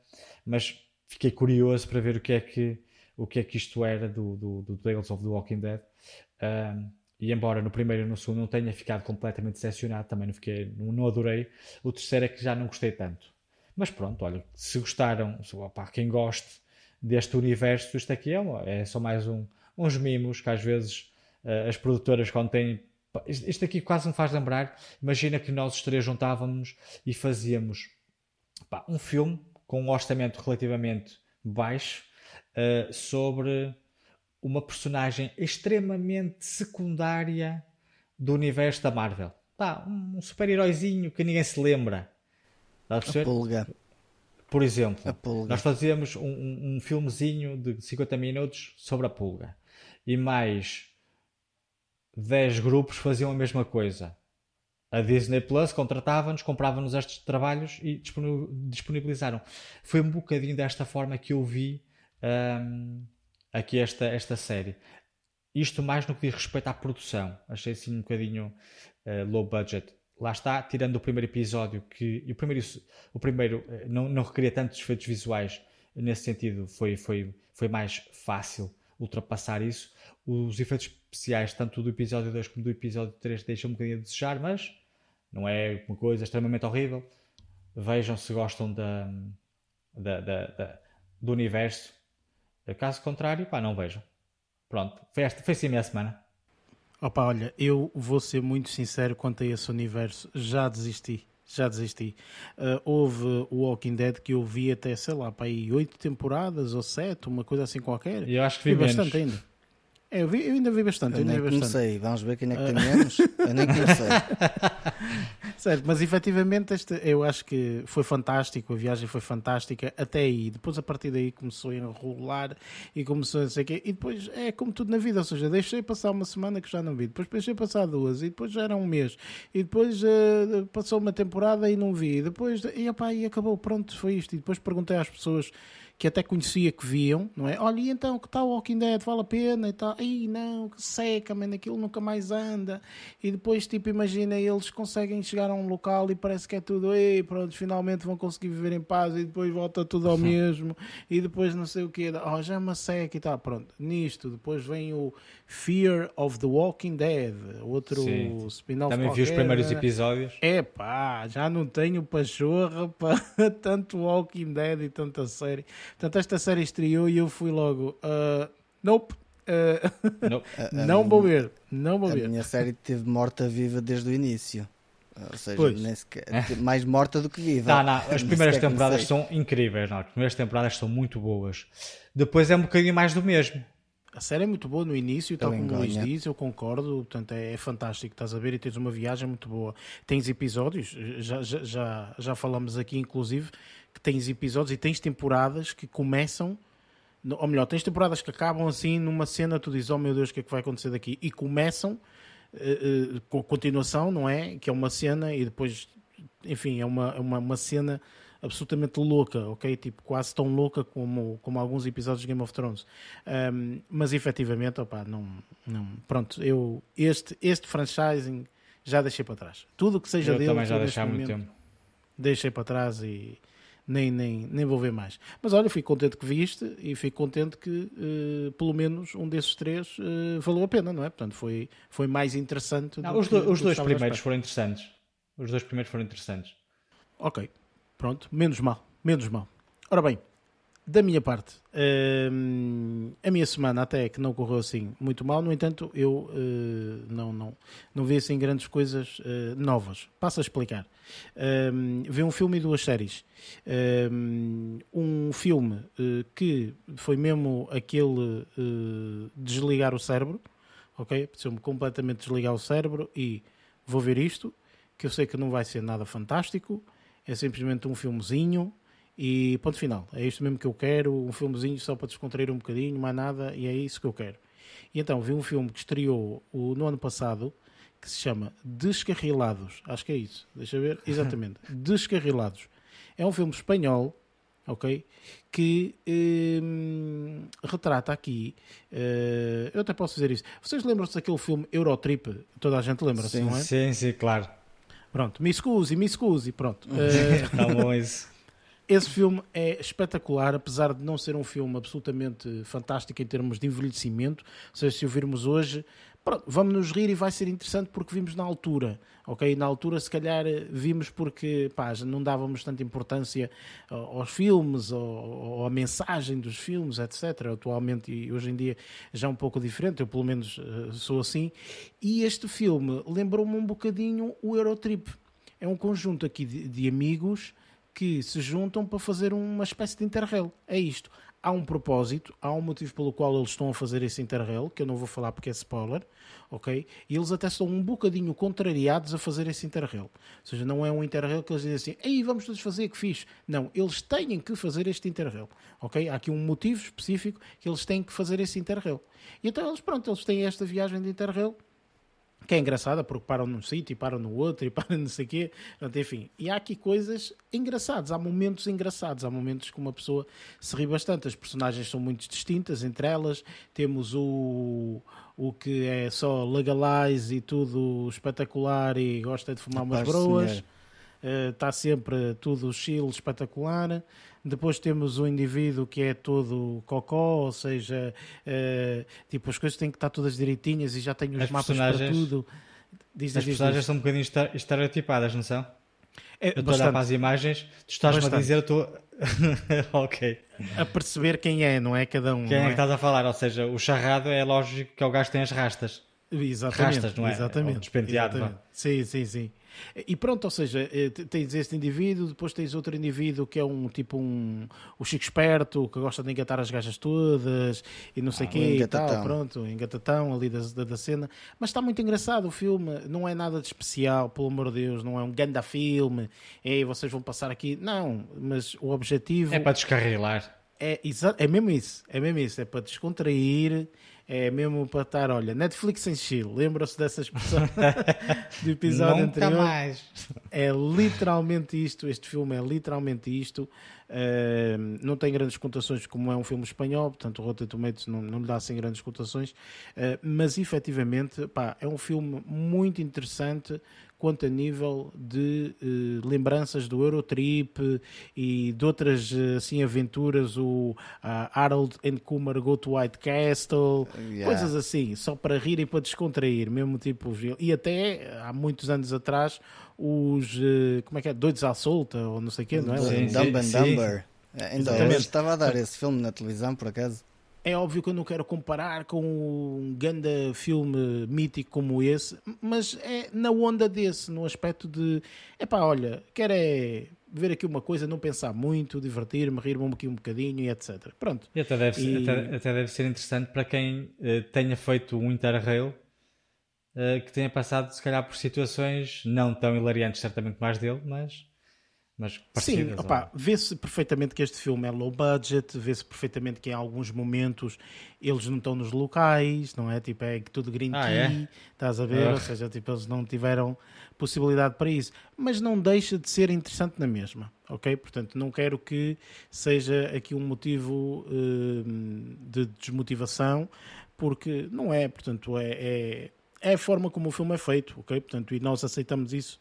mas fiquei curioso para ver o que é que, o que, é que isto era do, do, do Tales of the Walking Dead. E embora no primeiro e no segundo não tenha ficado completamente decepcionado, também não, fiquei, não, não adorei, o terceiro é que já não gostei tanto. Mas pronto, olha, se gostaram, opa, quem goste deste universo, isto aqui é, é só mais um, uns mimos que às vezes uh, as produtoras quando têm isto aqui quase me faz lembrar imagina que nós os três juntávamos e fazíamos pá, um filme com um orçamento relativamente baixo uh, sobre uma personagem extremamente secundária do universo da Marvel. Pá, um super-heróizinho que ninguém se lembra. a, pulga. Por exemplo, nós fazíamos um, um, filmezinho de 50 minutos sobre a pulga e mais 10 grupos faziam a mesma coisa. A Disney Plus contratava-nos, comprava-nos estes trabalhos e disponibilizaram. Foi um bocadinho desta forma que eu vi um, aqui esta, esta série. Isto mais no que diz respeito à produção. Achei assim um bocadinho uh, low budget lá está, tirando o primeiro episódio, que o primeiro, o primeiro eh, não, não requeria tantos efeitos visuais, nesse sentido foi, foi, foi mais fácil ultrapassar isso. Os efeitos especiais, tanto do episódio 2 como do episódio 3, deixam um bocadinho a desejar, mas não é uma coisa extremamente horrível. Vejam se gostam da, da, da, da do universo. Caso contrário, pá, não vejam. Pronto, foi, esta, foi assim a minha semana. Opa, olha, eu vou ser muito sincero quanto a esse universo. Já desisti. Já desisti. Uh, houve o Walking Dead que eu vi até, sei lá, para aí oito temporadas ou sete, uma coisa assim qualquer. Eu acho que vi, vi bastante ainda. É, eu, vi, eu, ainda vi bastante. Eu, eu nem vi comecei. Vamos ver quem é que tem menos. eu nem comecei. certo, mas efetivamente este, eu acho que foi fantástico. A viagem foi fantástica até aí. Depois, a partir daí, começou a enrolar e começou a não sei o quê. E depois é como tudo na vida. Ou seja, deixei passar uma semana que já não vi. Depois deixei passar duas. E depois já era um mês. E depois uh, passou uma temporada e não vi. E depois, e, opa, e acabou. Pronto, foi isto. E depois perguntei às pessoas que até conhecia que viam, não é? Olha, e então que tal Walking Dead? Vale a pena e tal. Ai não, que seca, man, aquilo nunca mais anda. E depois, tipo, imagina, eles conseguem chegar a um local e parece que é tudo, ei, pronto, finalmente vão conseguir viver em paz e depois volta tudo ao mesmo. E depois não sei o que, oh, já é uma seca e tal. Pronto, nisto, depois vem o Fear of the Walking Dead, outro spin-off. Também vi os primeiros episódios. É pá, já não tenho pachorra para tanto Walking Dead e tanta série. Portanto, esta série estreou e eu fui logo. Uh, nope. Uh, nope. não vou ver. Não vou a ver. A minha série teve morta-viva desde o início. Ou seja, sequer, mais morta do que viva. Não, não, as primeiras temporadas são incríveis. Não? As primeiras temporadas são muito boas. Depois é um bocadinho mais do mesmo. A série é muito boa no início, tal como o Luís diz, eu concordo, portanto é, é, fantástico, estás a ver e tens uma viagem muito boa. Tens episódios, já, já, já, já falamos aqui inclusive, que tens episódios e tens temporadas que começam, ou melhor, tens temporadas que acabam assim numa cena, tu dizes, oh meu Deus, o que é que vai acontecer daqui? E começam uh, uh, com continuação, não é? Que é uma cena e depois, enfim, é uma, é uma, uma cena absolutamente louca, ok? Tipo, quase tão louca como, como alguns episódios de Game of Thrones. Um, mas efetivamente, opa, não, não. Pronto, eu. Este, este franchising já deixei para trás. Tudo que seja eu dele. também já deixei há muito tempo. Deixei para trás e nem, nem, nem vou ver mais. Mas olha, fico contente que viste e fico contente que uh, pelo menos um desses três uh, valeu a pena, não é? Portanto, foi, foi mais interessante. Não, os, do, que, os dois primeiros foram interessantes. Os dois primeiros foram interessantes. Ok, pronto, menos mal, menos mal. Ora bem, da minha parte, uh, a minha semana até que não correu assim muito mal, no entanto, eu uh, não, não, não vi assim grandes coisas uh, novas. Passo a explicar. vi um filme e duas séries. um filme que foi mesmo aquele desligar o cérebro, ok? Precisou-me completamente desligar o cérebro e vou ver isto, que eu sei que não vai ser nada fantástico, é simplesmente um filmezinho e ponto final. É isto mesmo que eu quero, um filmezinho só para descontrair um bocadinho, mais nada, e é isso que eu quero. E então vi um filme que estreou no ano passado, que se chama Descarrilados. Acho que é isso. Deixa ver. Exatamente. Descarrilados. É um filme espanhol, ok? Que hum, retrata aqui. Uh, eu até posso dizer isso. Vocês lembram-se daquele filme Eurotrip? Toda a gente lembra-se, não é? Sim, sim, claro. Pronto, me excuse, me excuse, pronto. Uh, tá bom isso. Esse filme é espetacular, apesar de não ser um filme absolutamente fantástico em termos de envelhecimento. Ou seja, se o virmos hoje, pronto, vamos nos rir e vai ser interessante porque vimos na altura. Ok? Na altura, se calhar, vimos porque pá, não dávamos tanta importância aos filmes ou, ou à mensagem dos filmes, etc. Atualmente e hoje em dia já é um pouco diferente, eu pelo menos eh, sou assim. E este filme lembrou-me um bocadinho o Eurotrip. É um conjunto aqui de, de amigos que se juntam para fazer uma espécie de interrail. É isto. Há um propósito, há um motivo pelo qual eles estão a fazer esse interrail, que eu não vou falar porque é spoiler, ok? E eles até estão um bocadinho contrariados a fazer esse interrail. Ou seja, não é um interrail que eles dizem assim, ei, vamos todos fazer, que fixe. Não, eles têm que fazer este interrail, ok? Há aqui um motivo específico que eles têm que fazer esse interrail. E então eles, pronto, eles têm esta viagem de interrail que é engraçada porque param num sítio e param no outro e param não sei o quê. Enfim, e há aqui coisas engraçadas, há momentos engraçados, há momentos que uma pessoa se ri bastante. As personagens são muito distintas entre elas. Temos o, o que é só legalize e tudo espetacular e gosta de fumar umas broas. Está uh, sempre tudo chill, espetacular. Depois temos o indivíduo que é todo cocó, ou seja, uh, tipo, as coisas têm que estar todas direitinhas e já tem os as mapas para tudo. Diz, as diz, personagens diz. são um bocadinho estereotipadas, não são? É, eu estou a olhar para as imagens, tu estás-me a dizer, eu estou. ok. A perceber quem é, não é? Cada um. Quem é, é que estás a falar? Ou seja, o charrado é lógico que é o gajo que tem as rastas. Exatamente. Rastas, não é? Exatamente. É exatamente. Sim, sim, sim. E pronto, ou seja, eh, tens este indivíduo, depois tens outro indivíduo que é um tipo um o chico esperto, que gosta de engatar as gajas todas e não sei o ah, quê e tal, pronto, engatatão ali da, da, da, cena. Mas está muito engraçado o filme, não é nada de especial, pelo amor de Deus, não é um ganda filme, e vocês vão passar aqui. Não, mas o objetivo... É para descarrilar. É, é mesmo isso, é mesmo isso, é para descontrair é mesmo para estar, olha, Netflix em chill, lembra-se dessa expressão do episódio Nunca anterior? mais. É literalmente isto, este filme é literalmente isto. Uh, não tem grandes contações como é um filme espanhol, portanto o Rotten Tomatoes não, não lhe dá assim grandes contações, uh, mas efetivamente pá, é um filme muito interessante quanto a nível de uh, lembranças do Eurotrip e de outras assim, aventuras, o uh, Harold and Kumar Go to White Castle, yeah. coisas assim, só para rir e para descontrair, mesmo tipo. E até há muitos anos atrás, os. Uh, como é que é? Doidos à solta, ou não sei o quê, não é? Sim, Dumb and Dumber. Ainda hoje estava a dar esse filme na televisão, por acaso. É óbvio que eu não quero comparar com um grande filme mítico como esse, mas é na onda desse, no aspecto de, epá, olha, quero é ver aqui uma coisa, não pensar muito, divertir-me, rir-me aqui um bocadinho e etc. Pronto. E até deve, e... Até, até, deve ser interessante para quem uh, tenha feito um Interrail, uh, que tenha passado se calhar por situações não tão hilariantes, certamente mais dele, mas mas Sim, opa, vê-se perfeitamente que este filme é low budget, vê-se perfeitamente que em alguns momentos eles não estão nos locais, não é? Tipo, é tudo green ah, tea, é? estás a ver? Uh. Ou seja, tipo, eles não tiveram possibilidade para isso. Mas não deixa de ser interessante na mesma, ok? Portanto, não quero que seja aqui um motivo uh, de desmotivação, porque não é, portanto, é, é, é a forma como o filme é feito, ok? Portanto, e nós aceitamos isso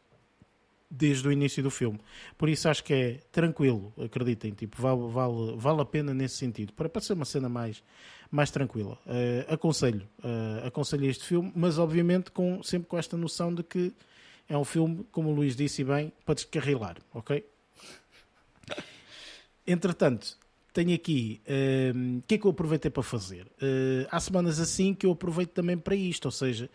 desde o início do filme. Por isso acho que é tranquilo, acreditem, tipo, vale, vale, vale a pena nesse sentido, para, para ser uma cena mais, mais tranquila. Uh, aconselho, uh, aconselho este filme, mas obviamente com, sempre com esta noção de que é um filme, como o Luís disse bem, para descarrilar, ok? Entretanto, tenho aqui uh, o que é que eu aproveitei para fazer. Uh, há semanas assim que eu aproveito também para isto, ou seja,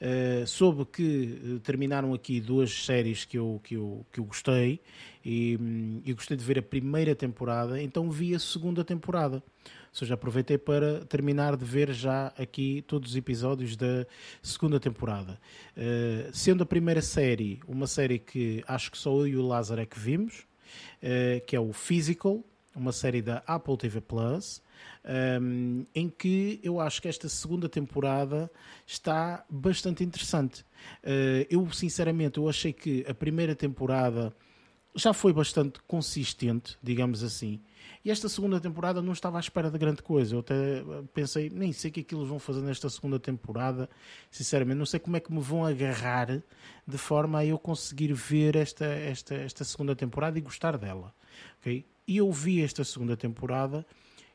uh, soube que terminaram aqui duas séries que eu, que eu, que eu gostei e, um, e gostei de ver a primeira temporada, então vi a segunda temporada. Ou seja, aproveitei para terminar de ver já aqui todos os episódios da segunda temporada. Uh, sendo a primeira série uma série que acho que só eu e o Lázaro é que vimos, uh, que é o Physical, uma série da Apple TV Plus, um, em que eu acho que esta segunda temporada está bastante interessante. Uh, eu, sinceramente, eu achei que a primeira temporada já foi bastante consistente, digamos assim. E esta segunda temporada não estava à espera de grande coisa. Eu até pensei, nem sei o que é que eles vão fazer nesta segunda temporada. Sinceramente, não sei como é que me vão agarrar de forma a eu conseguir ver esta, esta, esta segunda temporada e gostar dela. Okay? E eu vi esta segunda temporada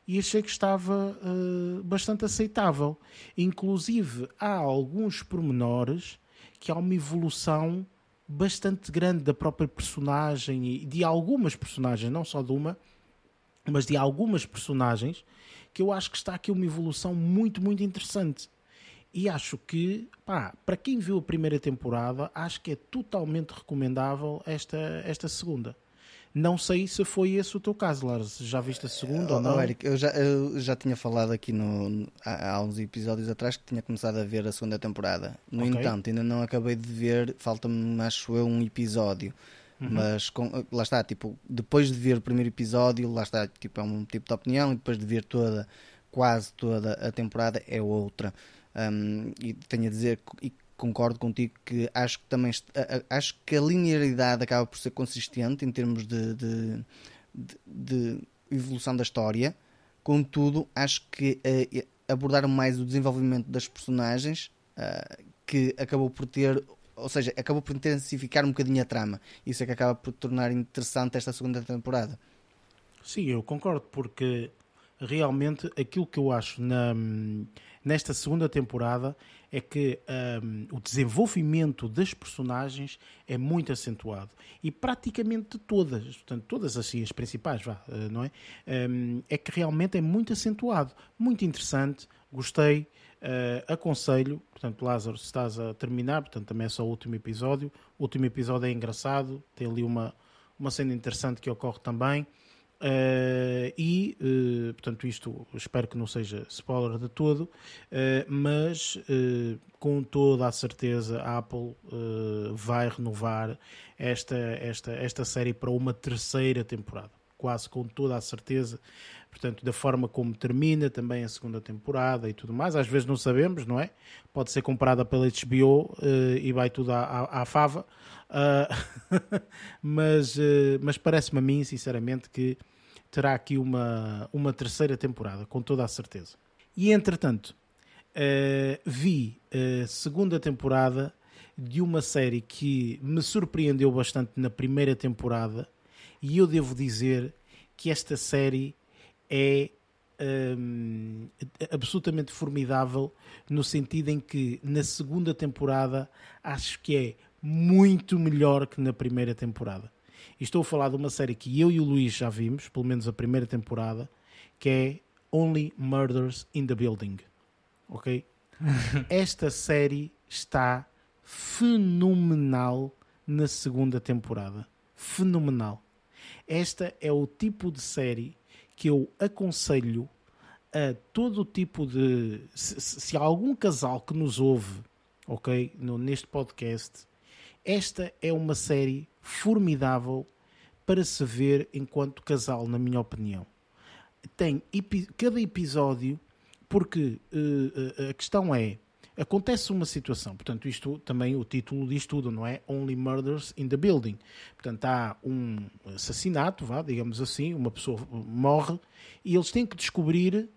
e achei que estava uh, bastante aceitável. Inclusive, há alguns pormenores que há uma evolução bastante grande da própria personagem e de algumas personagens, não só de uma, mas de algumas personagens, que eu acho que está aqui uma evolução muito, muito interessante. E acho que, pá, para quem viu a primeira temporada, acho que é totalmente recomendável esta, esta segunda. Não sei se foi esse o teu caso, Lars. Já viste a segunda ou não? Eric, eu já, eu já tinha falado aqui no, há, há, uns episódios atrás que tinha começado a ver a segunda temporada. No okay. entanto, ainda não acabei de ver, falta-me, acho eu, um episódio. Uhum. Mas com, lá está, tipo, depois de ver o primeiro episódio, lá está, tipo, é um tipo de opinião, e depois de ver toda, quase toda a temporada, é outra. Um, e tenho a dizer, e concordo contigo que acho que também acho que a linearidade acaba por ser consistente em termos de, de, de, de evolução da história. Contudo, acho que uh, abordaram mais o desenvolvimento das personagens uh, que acabou por ter, ou seja, acabou por intensificar um bocadinho a trama. Isso é que acaba por tornar interessante esta segunda temporada. Sim, eu concordo, porque realmente aquilo que eu acho na, nesta segunda temporada é que um, o desenvolvimento das personagens é muito acentuado. E praticamente todas, portanto, todas assim as principais, vá, eh, não é? Um, é que realmente é muito acentuado, muito interessante, gostei, uh, aconselho, portanto, Lázaro, se estás a terminar, portanto, também é só o último episódio, o último episódio é engraçado, tem ali uma, uma cena interessante que ocorre também. Uh, e, uh, portanto, isto espero que não seja spoiler de todo, uh, mas com toda a certeza a Apple vai renovar esta, esta, esta série para uma terceira temporada, quase com toda a certeza. Portanto, da forma como termina também a segunda temporada e tudo mais, às vezes não sabemos, não é? Pode ser comprada pela HBO e vai tudo à, à, à fava. mas mas parece-me a mim, sinceramente, que terá aqui uma, uma terceira temporada, com toda a certeza. E entretanto, uh, vi a segunda temporada de uma série que me surpreendeu bastante na primeira temporada, e eu devo dizer que esta série é um, absolutamente formidável no sentido em que na segunda temporada acho que é muito melhor que na primeira temporada. E estou a falar de uma série que eu e o Luís já vimos, pelo menos a primeira temporada, que é Only Murders in the Building. Ok? Esta série está fenomenal na segunda temporada. Fenomenal. Esta é o tipo de série que eu aconselho a todo tipo de. Se, se há algum casal que nos ouve, ok, no, neste podcast, esta é uma série formidável para se ver enquanto casal, na minha opinião. Tem epi cada episódio, porque uh, a questão é: acontece uma situação, portanto, isto também o título diz tudo, não é? Only Murders in the Building. Portanto, há um assassinato, vá, digamos assim, uma pessoa morre e eles têm que descobrir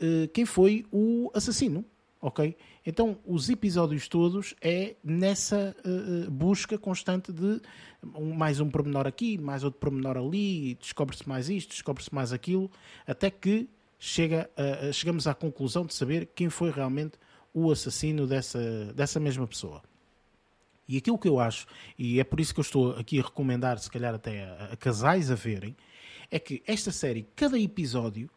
uh, quem foi o assassino ok? Então, os episódios todos é nessa uh, busca constante de um, mais um pormenor aqui, mais outro pormenor ali, descobre-se mais isto, descobre-se mais aquilo, até que chega uh, chegamos à conclusão de saber quem foi realmente o assassino dessa, dessa mesma pessoa. E aquilo que eu acho, e é por isso que eu estou aqui a recomendar, se calhar até a, a casais a verem, é que esta série, cada episódio,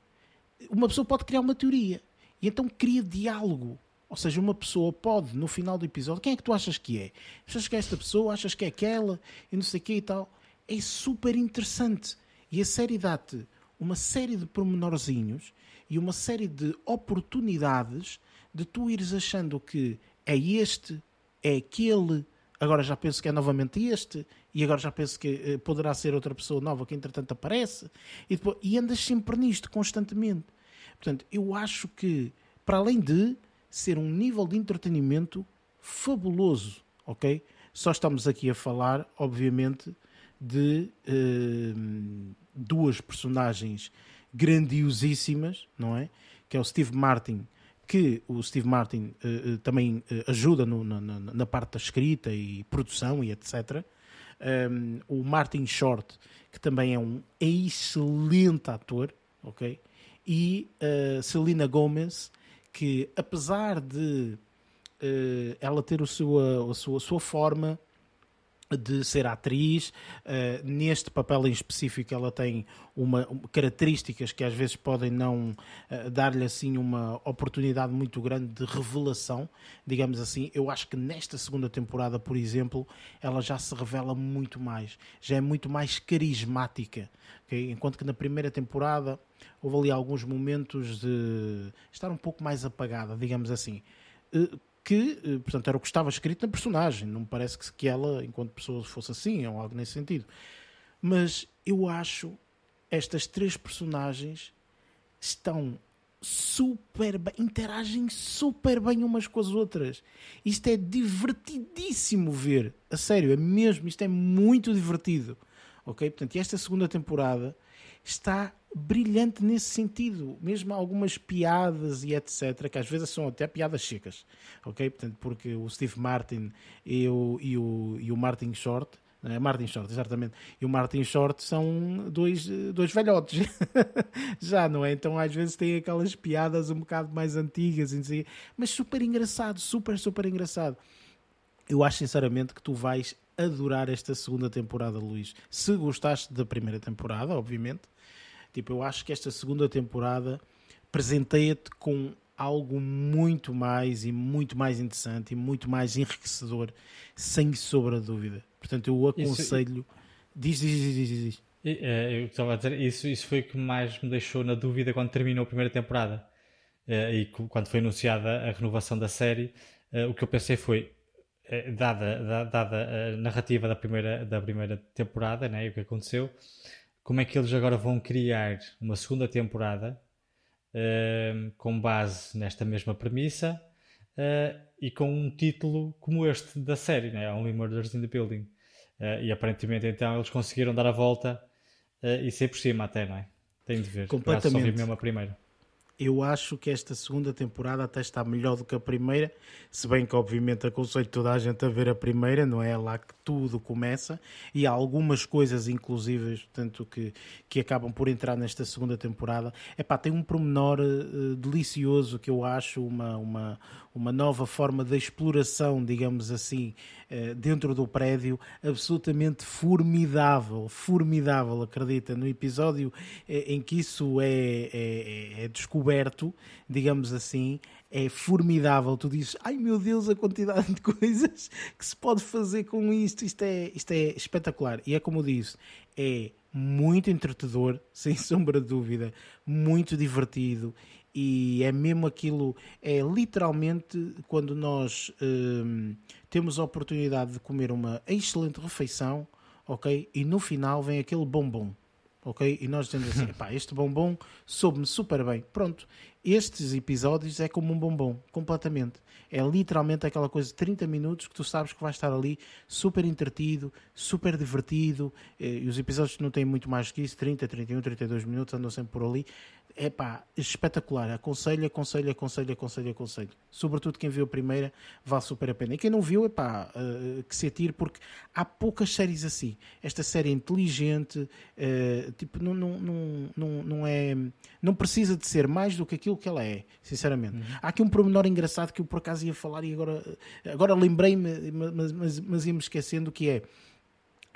uma pessoa pode criar uma teoria. E então cria diálogo. Ou seja, uma pessoa pode, no final do episódio, quem é que tu achas que é? Achas que é esta pessoa? Achas que é aquela? E não sei o que e tal. É super interessante. E a série dá-te uma série de pormenorzinhos e uma série de oportunidades de tu ires achando que é este, é aquele, agora já penso que é novamente este, e agora já penso que eh, poderá ser outra pessoa nova que entretanto aparece, e, depois, e andas sempre nisto constantemente. Portanto, eu acho que, para além de ser um nível de entretenimento fabuloso, ok? Só estamos aqui a falar, obviamente, de uh, duas personagens grandiosíssimas, não é? Que é o Steve Martin, que o Steve Martin uh, uh, também ajuda no, na, na, parte da escrita e produção e etc. Um, o Martin Short, que também é um excelente ator, ok? E uh, Selena Gomez, que apesar de uh, ela ter o sua, a, sua, a sua forma de ser atriz. Uh, neste papel em específico, ela tem uma, um, características que às vezes podem não uh, dar-lhe assim uma oportunidade muito grande de revelação, digamos assim. Eu acho que nesta segunda temporada, por exemplo, ela já se revela muito mais, já é muito mais carismática. Okay? Enquanto que na primeira temporada houve ali alguns momentos de estar um pouco mais apagada, digamos assim. Uh, que, eh, portanto, era o que estava escrito na personagem. Não me parece que, que ela, enquanto pessoa, fosse assim, ou algo nesse sentido. Mas eu acho estas três personagens estão super bem, interagem super bem umas com as outras. Isto é divertidíssimo ver. A sério, é mesmo, isto é muito divertido. Ok? Portanto, esta segunda temporada está brilhante nesse sentido. Mesmo algumas piadas e etc., que às vezes são até piadas secas, ok? Portanto, porque o Steve Martin e o, e o, e o Martin Short, é? Martin Short, exatamente, e o Martin Short são dois, dois velhotes, já, não é? Então às vezes tem aquelas piadas um bocado mais antigas, mas super engraçado, super, super engraçado. Eu acho sinceramente que tu vais adorar esta segunda temporada, Luís. Se gostaste da primeira temporada, obviamente, Tipo, eu acho que esta segunda temporada presenteia-te com algo muito mais e muito mais interessante e muito mais enriquecedor, sem sombra de dúvida. Portanto, eu aconselho. Isso... Diz, diz, diz, diz, diz. É, eu estava a dizer, isso, isso foi o que mais me deixou na dúvida quando terminou a primeira temporada. É, e quando foi anunciada a renovação da série, é, o que eu pensei foi, dada, dada a narrativa da primeira, da primeira temporada, né, e o que aconteceu, como é que eles agora vão criar uma segunda temporada uh, com base nesta mesma premissa uh, e com um título como este da série, né? Only Murders in the Building. Uh, e aparentemente então eles conseguiram dar a volta e ser por cima até, não é? Tenho de ver. Completamente. Só vi mesmo a primeira eu acho que esta segunda temporada até está melhor do que a primeira, se bem que obviamente aconselho toda a gente a ver a primeira, não é lá que tudo começa, e há algumas coisas inclusive, portanto, que, que acabam por entrar nesta segunda temporada. É pá, tem um promenor uh, delicioso que eu acho uma, uma, uma nova forma de exploração, digamos assim, uh, dentro do prédio, absolutamente formidável, formidável, acredita, no episódio uh, em que isso é, é, é, é descoberto digamos assim, é formidável. Tu dizes, ai meu Deus, a quantidade de coisas que se pode fazer com isto, isto é, isto é espetacular. E é como eu disse, é muito entretador, sem sombra de dúvida, muito divertido e é mesmo aquilo, é literalmente quando nós hum, temos a oportunidade de comer uma excelente refeição, ok? E no final vem aquele bombom ok? E nós dizemos assim, pá, este bombom soube-me super bem. Pronto, estes episódios é como um bombom, completamente. É literalmente aquela coisa de 30 minutos que tu sabes que vai estar ali super entretido, super divertido. Eh, e os episódios não têm muito mais que isso, 30, 31, 32 minutos, andam sempre por ali é pá, espetacular. Aconselho, aconselho, aconselho, aconselho, aconselho. Sobretudo quem viu a primeira, vale super a pena. E quem não viu, é pá, uh, que se atire, porque há poucas séries assim. Esta série é inteligente, uh, tipo, não, não, não, não, não é. Não precisa de ser mais do que aquilo que ela é, sinceramente. Uhum. Há aqui um pormenor engraçado que eu por acaso ia falar e agora, agora lembrei-me, mas, mas, mas ia-me esquecendo que é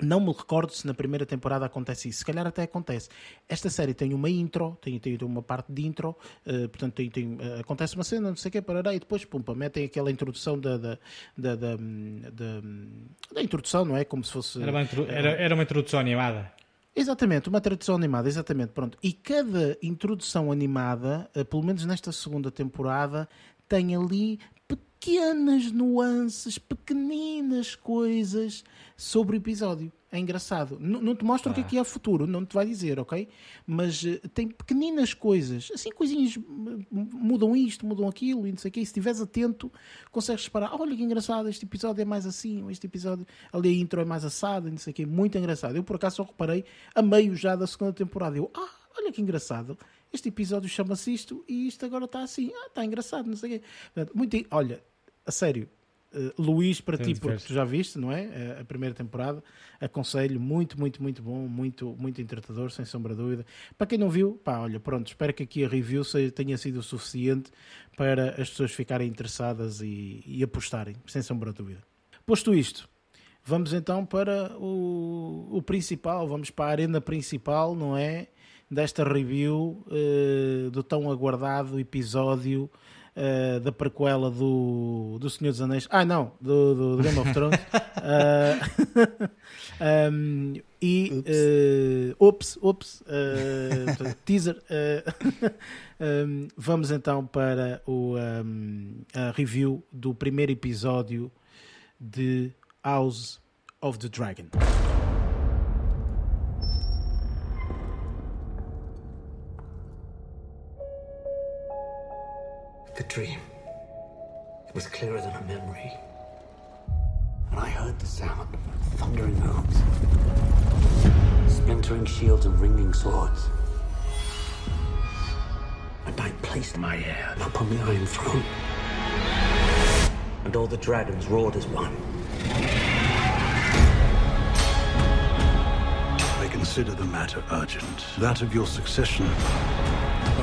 Não me recordo se na primeira temporada acontece isso. Se calhar até acontece. Esta série tem uma intro, tem, tem uma parte de intro, uh, portanto tem, tem, uh, acontece uma cena, não sei o que, parará, e depois, pumpa, metem aquela introdução da da, da, da, da, introdução, não é? Como se fosse... Era uma, intro, era, era uma introdução animada. Exatamente, uma tradução animada, exatamente, pronto. E cada introdução animada, pelo menos nesta segunda temporada, tem ali pequenas nuances, pequeninas coisas sobre o episódio. É engraçado. N não te mostra ah. o que é que é o futuro, não te vai dizer, ok? Mas uh, tem pequeninas coisas, assim, coisinhas mudam isto, mudam aquilo e não sei o quê. E se estiveres atento, consegues reparar: olha que engraçado, este episódio é mais assim, este episódio ali a intro é mais assado e não sei o quê. Muito engraçado. Eu por acaso só reparei a meio já da segunda temporada. Eu, ah, olha que engraçado este episódio chama-se isto e isto agora está assim. Ah, está engraçado, não sei o quê. Portanto, muito, olha, a sério, uh, Luís, para Tem ti, porque tu já viste, não é? Uh, a primeira temporada, aconselho, muito, muito, muito bom, muito, muito entretador, sem sombra de dúvida. Para quem não viu, pá, olha, pronto, espero que aqui a review tenha sido o suficiente para as pessoas ficarem interessadas e, e apostarem, sem sombra de dúvida. Posto isto, vamos então para o, o principal, vamos para a arena principal, não é? Desta review uh, do tão aguardado episódio uh, da prequela do, do Senhor dos Anéis. Ah, não, do, do, do Game of Thrones. um, e ups, uh, ups, uh, teaser. Um, vamos então para o, um, a review do primeiro episódio de House of the Dragon. Dream. It was clearer than a memory. And I heard the sound of thundering hooves, splintering shields and ringing swords. And I placed my heir upon the Iron Throne. And all the dragons roared as one. I consider the matter urgent. That of your succession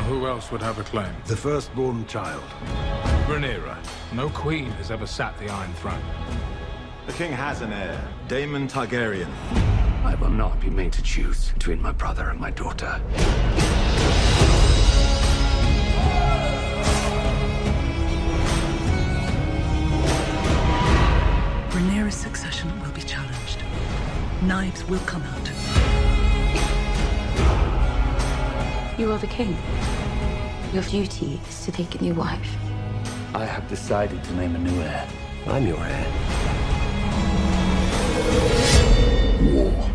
who else would have a claim? The firstborn child. Rhaenyra. No queen has ever sat the Iron Throne. The king has an heir, Daemon Targaryen. I will not be made to choose between my brother and my daughter. Rhaenyra's succession will be challenged. Knives will come out. You are the king. Your duty is to take a new wife. I have decided to name a new heir. I'm your heir. War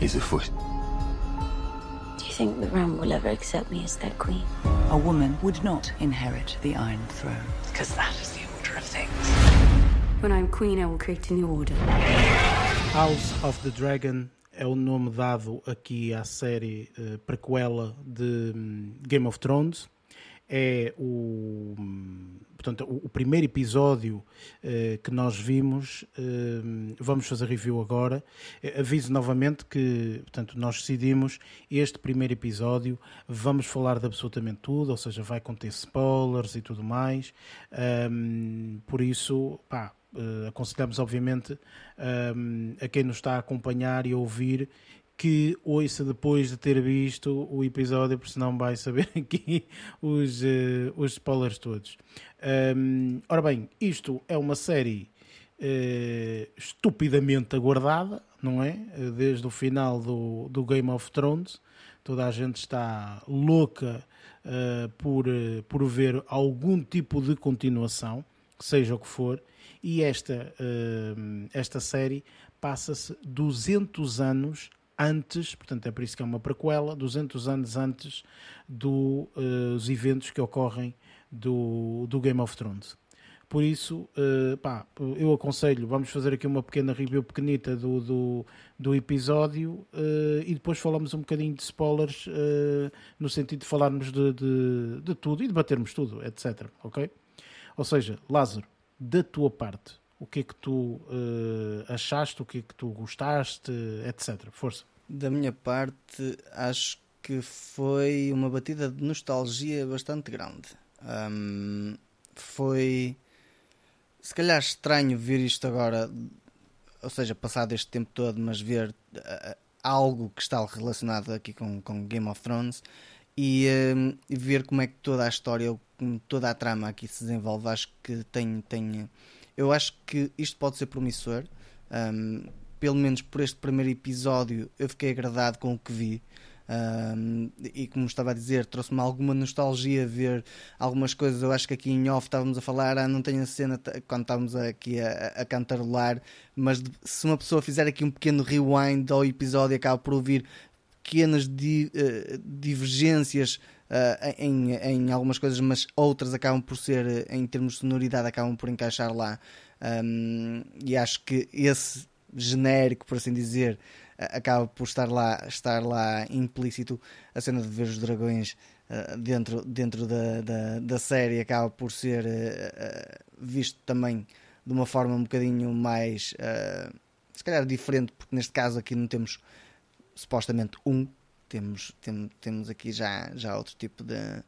is afoot. Do you think the realm will ever accept me as their queen? A woman would not inherit the Iron Throne, because that is the order of things. When I'm queen, I will create a new order. House of the Dragon é o nome dado aqui à série uh, prequela de um, Game of Thrones é o, portanto, o, primeiro episódio uh, que nós vimos. Uh, vamos fazer review agora. Uh, aviso novamente que portanto, nós decidimos este primeiro episódio. Vamos falar de absolutamente tudo, ou seja, vai conter spoilers e tudo mais. Um, por isso, pá, aconselhamos, obviamente, um, a quem nos está a acompanhar e a ouvir que ouça depois de ter visto o episódio, porque senão vai saber aqui os, uh, os spoilers todos. Um, ora bem, isto é uma série uh, estupidamente aguardada, não é? Desde o final do, do Game of Thrones, toda a gente está louca uh, por, por ver algum tipo de continuação, seja o que for, e esta, esta série passa-se 200 anos antes, portanto é por isso que é uma prequela, 200 anos antes dos uh, eventos que ocorrem do, do Game of Thrones. Por isso, uh, pá, eu aconselho, vamos fazer aqui uma pequena review pequenita do, do, do episódio uh, e depois falamos um bocadinho de spoilers no sentido de falarmos de, de, de, tudo e debatermos tudo, etc. Ok? Ou seja, Lázaro, da tua parte, o que é que tu uh, achaste, o que é que tu gostaste, etc. Força. Da minha parte, acho que foi uma batida de nostalgia bastante grande. Um, foi se calhar estranho ver isto agora ou seja, passado este tempo todo, mas ver uh, algo que está relacionado aqui com, com Game of Thrones e, ver como é que toda a história, toda a trama aqui se desenvolve. Acho que tem, tem eu acho que isto pode ser promissor. Um, pelo menos por este primeiro episódio, eu fiquei agradado com o que vi. Um, e como estava a dizer, trouxe-me alguma nostalgia ver algumas coisas. Eu acho que aqui em off estávamos a falar, ah, não tenho a cena quando estávamos aqui a, a cantarolar, mas se uma pessoa fizer aqui um pequeno rewind ao episódio, acaba por ouvir pequenas di, uh, divergências uh, em, em algumas coisas, mas outras acabam por ser, em termos de sonoridade, acabam por encaixar lá. Um, e acho que esse genérico, por assim dizer, acaba por estar lá, estar lá implícito. A cena de ver os dragões uh, dentro, dentro da, da, da, série acaba por ser uh, visto também de uma forma um bocadinho mais, se calhar, diferente, porque neste caso aqui não temos supostamente um, temos, tem, temos aqui já, já outro tipo de,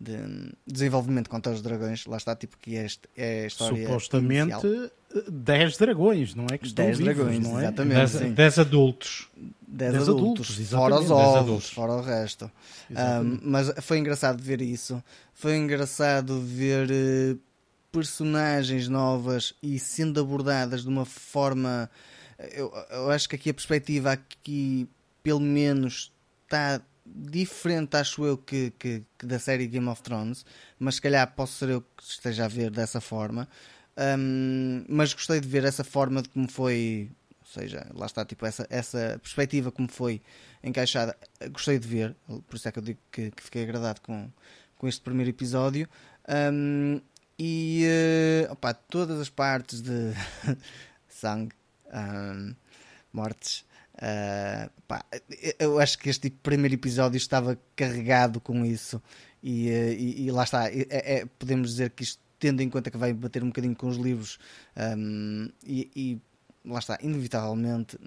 de desenvolvimento contra os dragões. Lá está, tipo, que este é a história. Supostamente 10 dragões, não é? Que estão 10 vivos, dragões, não é? exatamente. 10 adultos. 10 adultos, adultos fora os ovos, fora o resto. Um, mas foi engraçado ver isso. Foi engraçado ver uh, personagens novas e sendo abordadas de uma forma. Eu, eu acho que aqui a perspectiva, aqui, pelo menos, está diferente, acho eu, que, que, que, da série Game of Thrones, mas se calhar posso ser eu que esteja a ver dessa forma. Um, mas gostei de ver essa forma de como foi, ou seja, lá está, tipo, essa, essa perspectiva como foi encaixada. Gostei de ver, por isso é que eu digo que, que fiquei agradado com, com este primeiro episódio. Um, e uh, opa, todas as partes de sangue, um, mortes Uh, pá, eu acho que este primeiro episódio estava carregado com isso e, ah, e, e lá está. É, é, podemos dizer que isto, tendo em conta que vai bater um bocadinho com os livros, um, e, e, lá está, inevitavelmente,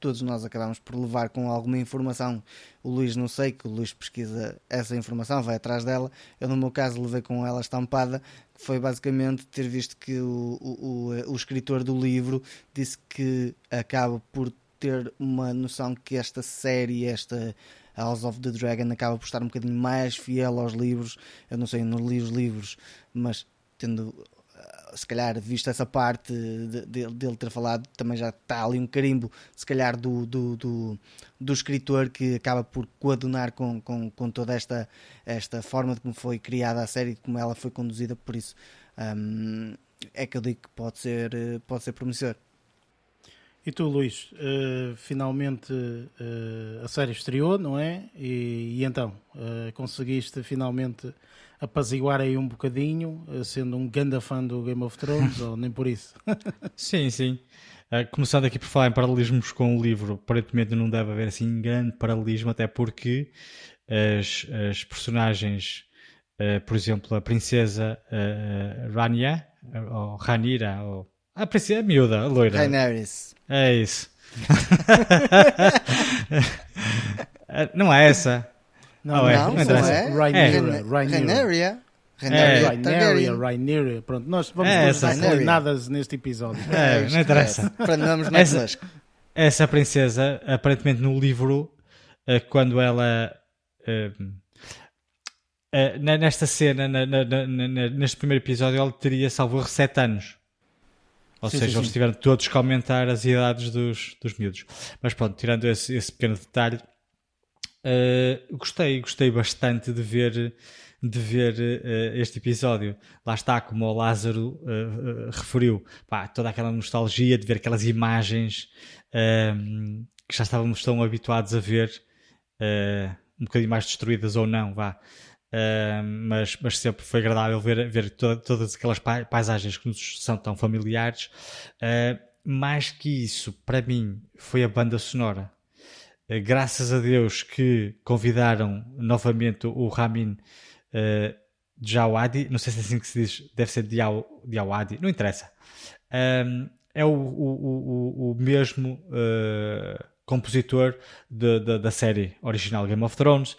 todos nós acabamos por levar com alguma informação. O Luís, não sei, que o Luís pesquisa essa informação, vai atrás dela. Eu, no meu caso, levei com ela estampada, que foi basicamente ter visto que o, o, o, o escritor do livro disse que acaba por ter uma noção que esta série, esta House of the Dragon, acaba por estar um bocadinho mais fiel aos livros. Eu não sei, não li os livros, mas tendo eh, se calhar visto essa parte dele de, de, ter falado, também já está ali um carimbo, se calhar, do, do, do, do escritor que acaba por coadunar com, com, com toda esta, esta forma de como foi criada a série, de como ela foi conduzida, por isso hum, é que eu digo que pode ser, eh, pode ser promissor. E tu, Luís, uh, finalmente uh, a série estreou, não é? E, e então, uh, conseguiste finalmente apaziguar aí um bocadinho, sendo um ganda fã do Game of Thrones, ou nem por isso? sim, sim. começando aqui por falar em paralelismos com o livro, aparentemente não deve haver assim grande paralelismo, até porque as, as personagens, por exemplo, a princesa Rania, ou Ranira, ou a princesa a miúda, a loira. Rhaenyra. É isso. não é essa. Não, é. Não, não, não é. Rhaenyra. Rhaenyra. Rhaenyra, Rhaenyra, pronto, nós vamos é essa, nada neste episódio. É, não interessa. Prendamos na essa, essa princesa, aparentemente no livro, eh, quando ela eh, eh, nesta cena, neste primeiro episódio, ela teria salvo 7 anos. Ou sim, seja, sim, eles sim. tiveram todos que aumentar as idades dos, dos miúdos. Mas pronto, tirando esse, esse pequeno detalhe, uh, gostei, gostei bastante de ver, de ver uh, este episódio. Lá está, como o Lázaro uh, referiu, pá, toda aquela nostalgia de ver aquelas imagens que já estávamos tão habituados a ver, um bocadinho mais destruídas ou não, vá. Uh, mas, mas sempre foi agradável ver, ver toda, todas aquelas paisagens que nos são tão familiares. Uh, mais que isso, para mim, foi a banda sonora. Uh, graças a Deus que convidaram novamente o Ramin uh, Djawadi, não sei se é assim que se diz, deve ser Djawadi, não interessa. é o, o, o, o mesmo compositor de, de, da série original Game of Thrones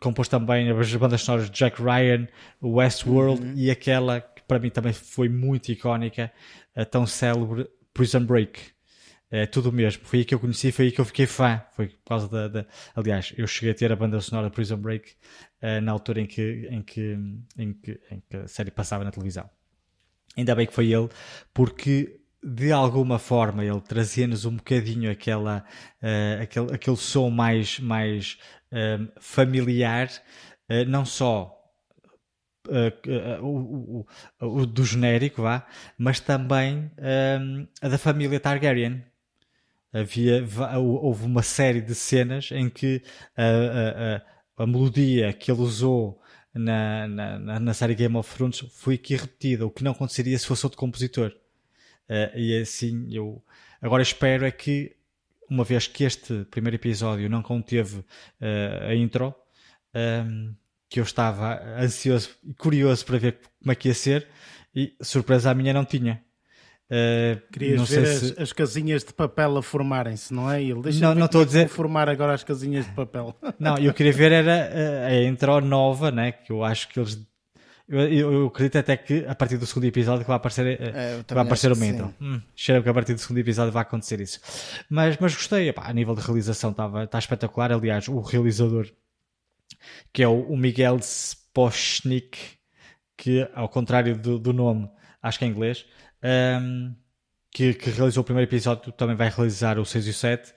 compôs também as bandas sonoras de Jack Ryan, Westworld uhum. e aquela que para mim também foi muito icónica, a tão célebre Prison Break. É tudo mesmo. Foi aí que eu conheci, foi aí que eu fiquei fã. Foi por causa da. da... Aliás, eu cheguei a ter a banda sonora Prison Break uh, na altura em que, em, que, em, que, em que a série passava na televisão. Ainda bem que foi ele, porque de alguma forma ele trazia-nos um bocadinho aquela, uh, aquele, aquele som mais, mais uh, familiar, uh, não só o, o, o, do genérico, vá, mas também a da família Targaryen. Havia, houve uma série de cenas em que a, melodia que ele usou na, na, na série Game of Thrones foi aqui repetida, o que não aconteceria se fosse outro compositor. Uh, e assim, eu agora espero é que, uma vez que este primeiro episódio não conteve uh, a intro, um, ehm, que eu estava ansioso e curioso para ver como é que ia ser, e surpresa a minha não tinha. Uh, Querias ver as, se... as, casinhas de papel a formarem-se, não é? Ele deixa não, não estou a é dizer formar agora as casinhas de papel. Não, eu queria ver era a, a intro nova, né? Que eu acho que eles eu, eu, eu, acredito até que a partir do segundo episódio que vai aparecer, eh, é, vai aparecer o Mental. Hum, cheiro que a partir do segundo episódio vai acontecer isso. Mas, mas gostei, epá, a nível de realização está tá espetacular. Aliás, o realizador, que é o, o Miguel Spochnik, que ao contrário do, do nome, acho que é inglês, um, ehm, que, que, realizou o primeiro episódio, também vai realizar o 6 e o 7, uh,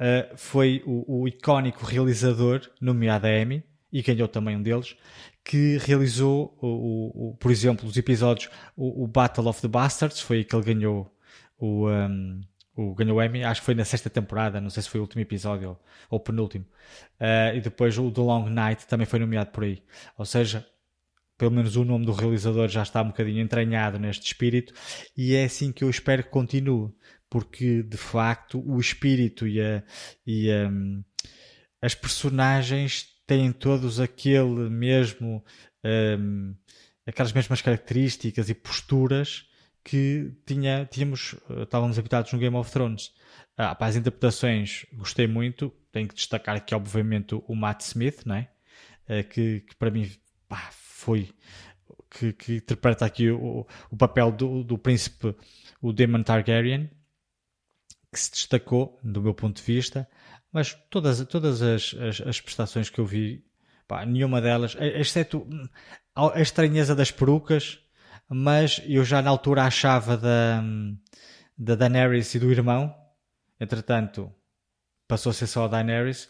eh, foi o, o icónico realizador, nomeado a Emmy, e ganhou também um deles, que realizou, o, o, por exemplo, os episódios, o, o, Battle of the Bastards, foi que ele ganhou o, um, o ganhou Emmy, acho que foi na sexta temporada, não sei se foi o último episódio ou, ou penúltimo. Uh, e depois o The Long Night também foi nomeado por aí. Ou seja, pelo menos o nome do realizador já está um bocadinho entranhado neste espírito e é assim que eu espero que continue, porque de facto o espírito e, a, e a, as personagens têm todos aquele mesmo um, aquelas mesmas características e posturas que tinha, tínhamos, eh, estávamos habitados no Game of Thrones. Ah, para as interpretações gostei muito, tenho que destacar aqui obviamente o Matt Smith, não é? Eh, que, que para mim pá, foi que, que, interpreta aqui o, o papel do, do príncipe, o Daemon Targaryen, que se destacou do meu ponto de vista. Mas todas, todas as, as, as prestações que eu vi, pá, nenhuma delas, exceto a estranheza das perucas, mas eu já na altura achava da, da Daenerys e do irmão, entretanto passou a ser só a Daenerys,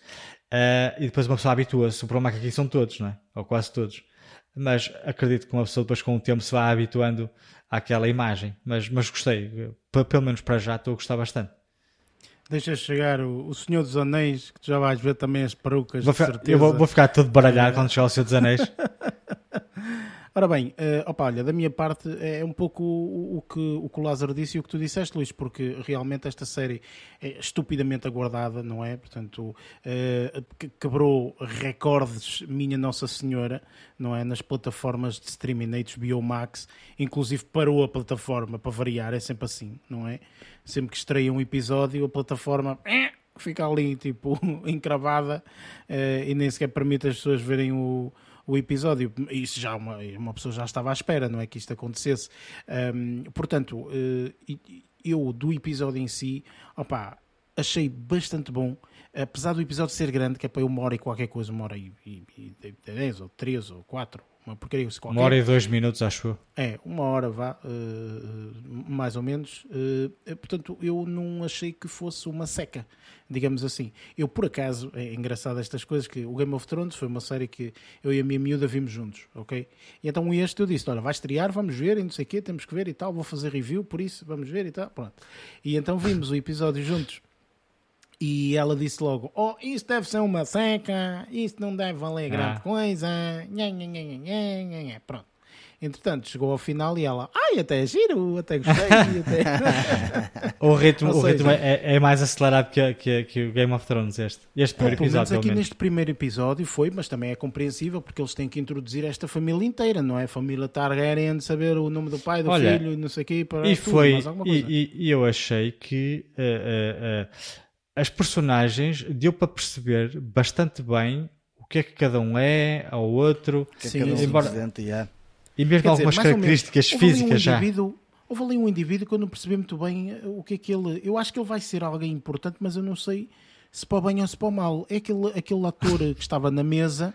uh, e depois uma pessoa habitua-se. O problema é que aqui são todos, não é? Ou quase todos. Mas acredito que uma pessoa depois com o tempo se vá habituando àquela imagem. Mas, mas gostei, pelo menos para já estou a gostar bastante. Deixa chegar o, o Senhor dos Anéis, que tu já vais ver também as perucas, vou ficar. Eu vou, vou, ficar todo baralhado é... quando chegar o Senhor dos Anéis. Ora bem, uh, opa, olha, da minha parte é um pouco o, o, que, o que o Lázaro disse e o que tu disseste, Luís, porque realmente esta série é estupidamente aguardada, não é? Portanto, uh, quebrou recordes, minha Nossa Senhora, não é? Nas plataformas de streaming, na HBO Max, inclusive parou a plataforma, para variar, é sempre assim, não é? Sempre que estreia um episódio, a plataforma eh, fica ali, tipo, encravada uh, e nem sequer permite as pessoas verem o o episódio. Isso já uma, uma pessoa já estava à espera, não é que isto acontecesse. Um, portanto, uh, eu do episódio em si, opa, achei bastante bom. Apesar do episódio ser grande, que é para uma hora e qualquer coisa, uma hora e, e, e dez, ou três, ou quatro, uma porcaria qualquer. Uma hora e dois minutos, acho eu. É, uma hora, vá, uh, mais ou menos. Uh, portanto, eu não achei que fosse uma seca, digamos assim. Eu, por acaso, é engraçado estas coisas, que o Game of Thrones foi uma série que eu e a minha miúda vimos juntos, ok? E então este eu disse, olha, vai estrear, vamos ver, e não sei o quê, temos que ver e tal, vou fazer review, por isso, vamos ver e tal, pronto. E então vimos o episódio juntos. E ela disse logo: Oh, isso deve ser uma seca, isso não deve valer grande ah. coisa. Nha, nha, nha, Pronto. Entretanto, chegou ao final e ela, ai, até é giro, até gostei. até... o ritmo, o ritmo é, é, mais acelerado que, que, que, o Game of Thrones, este, este primeiro é, episódio. aqui neste primeiro episódio foi, mas também é compreensível porque eles têm que introduzir esta família inteira, não é? A família Targaryen, saber o nome do pai, do Olha, filho, não sei o quê. Para e tudo, foi, e, e, eu achei que. Uh, uh, uh, as personagens deu para perceber bastante bem o que é que cada um é ao outro. Que é Sim, cada um embora... yeah. E mesmo Quer algumas dizer, características físicas um já. houve ali um indivíduo que eu não percebi muito bem eh, o que é que ele. Eu acho que ele vai ser alguém importante, mas eu não sei se para o bem ou se para o mal. É aquele, aquele ator que estava na mesa.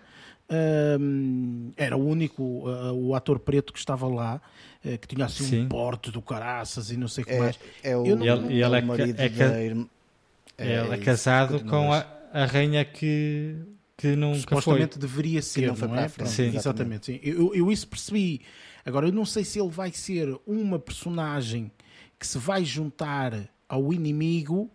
hum, era o único uh, o ator preto que estava lá uh, que tinha assim Sim. um porte do caraças e não sei o que É, mais é o, Eu não- E ele- e ele é o marido é da irmã. Ele é, isso, casado com a, a rainha que, que nunca foi. supostamente deveria ser, não foi não é? Pronto, Sim. exatamente. sim. Eu, eu isso percebi. Agora, eu não sei se ele vai ser uma personagem que se vai juntar ao inimigo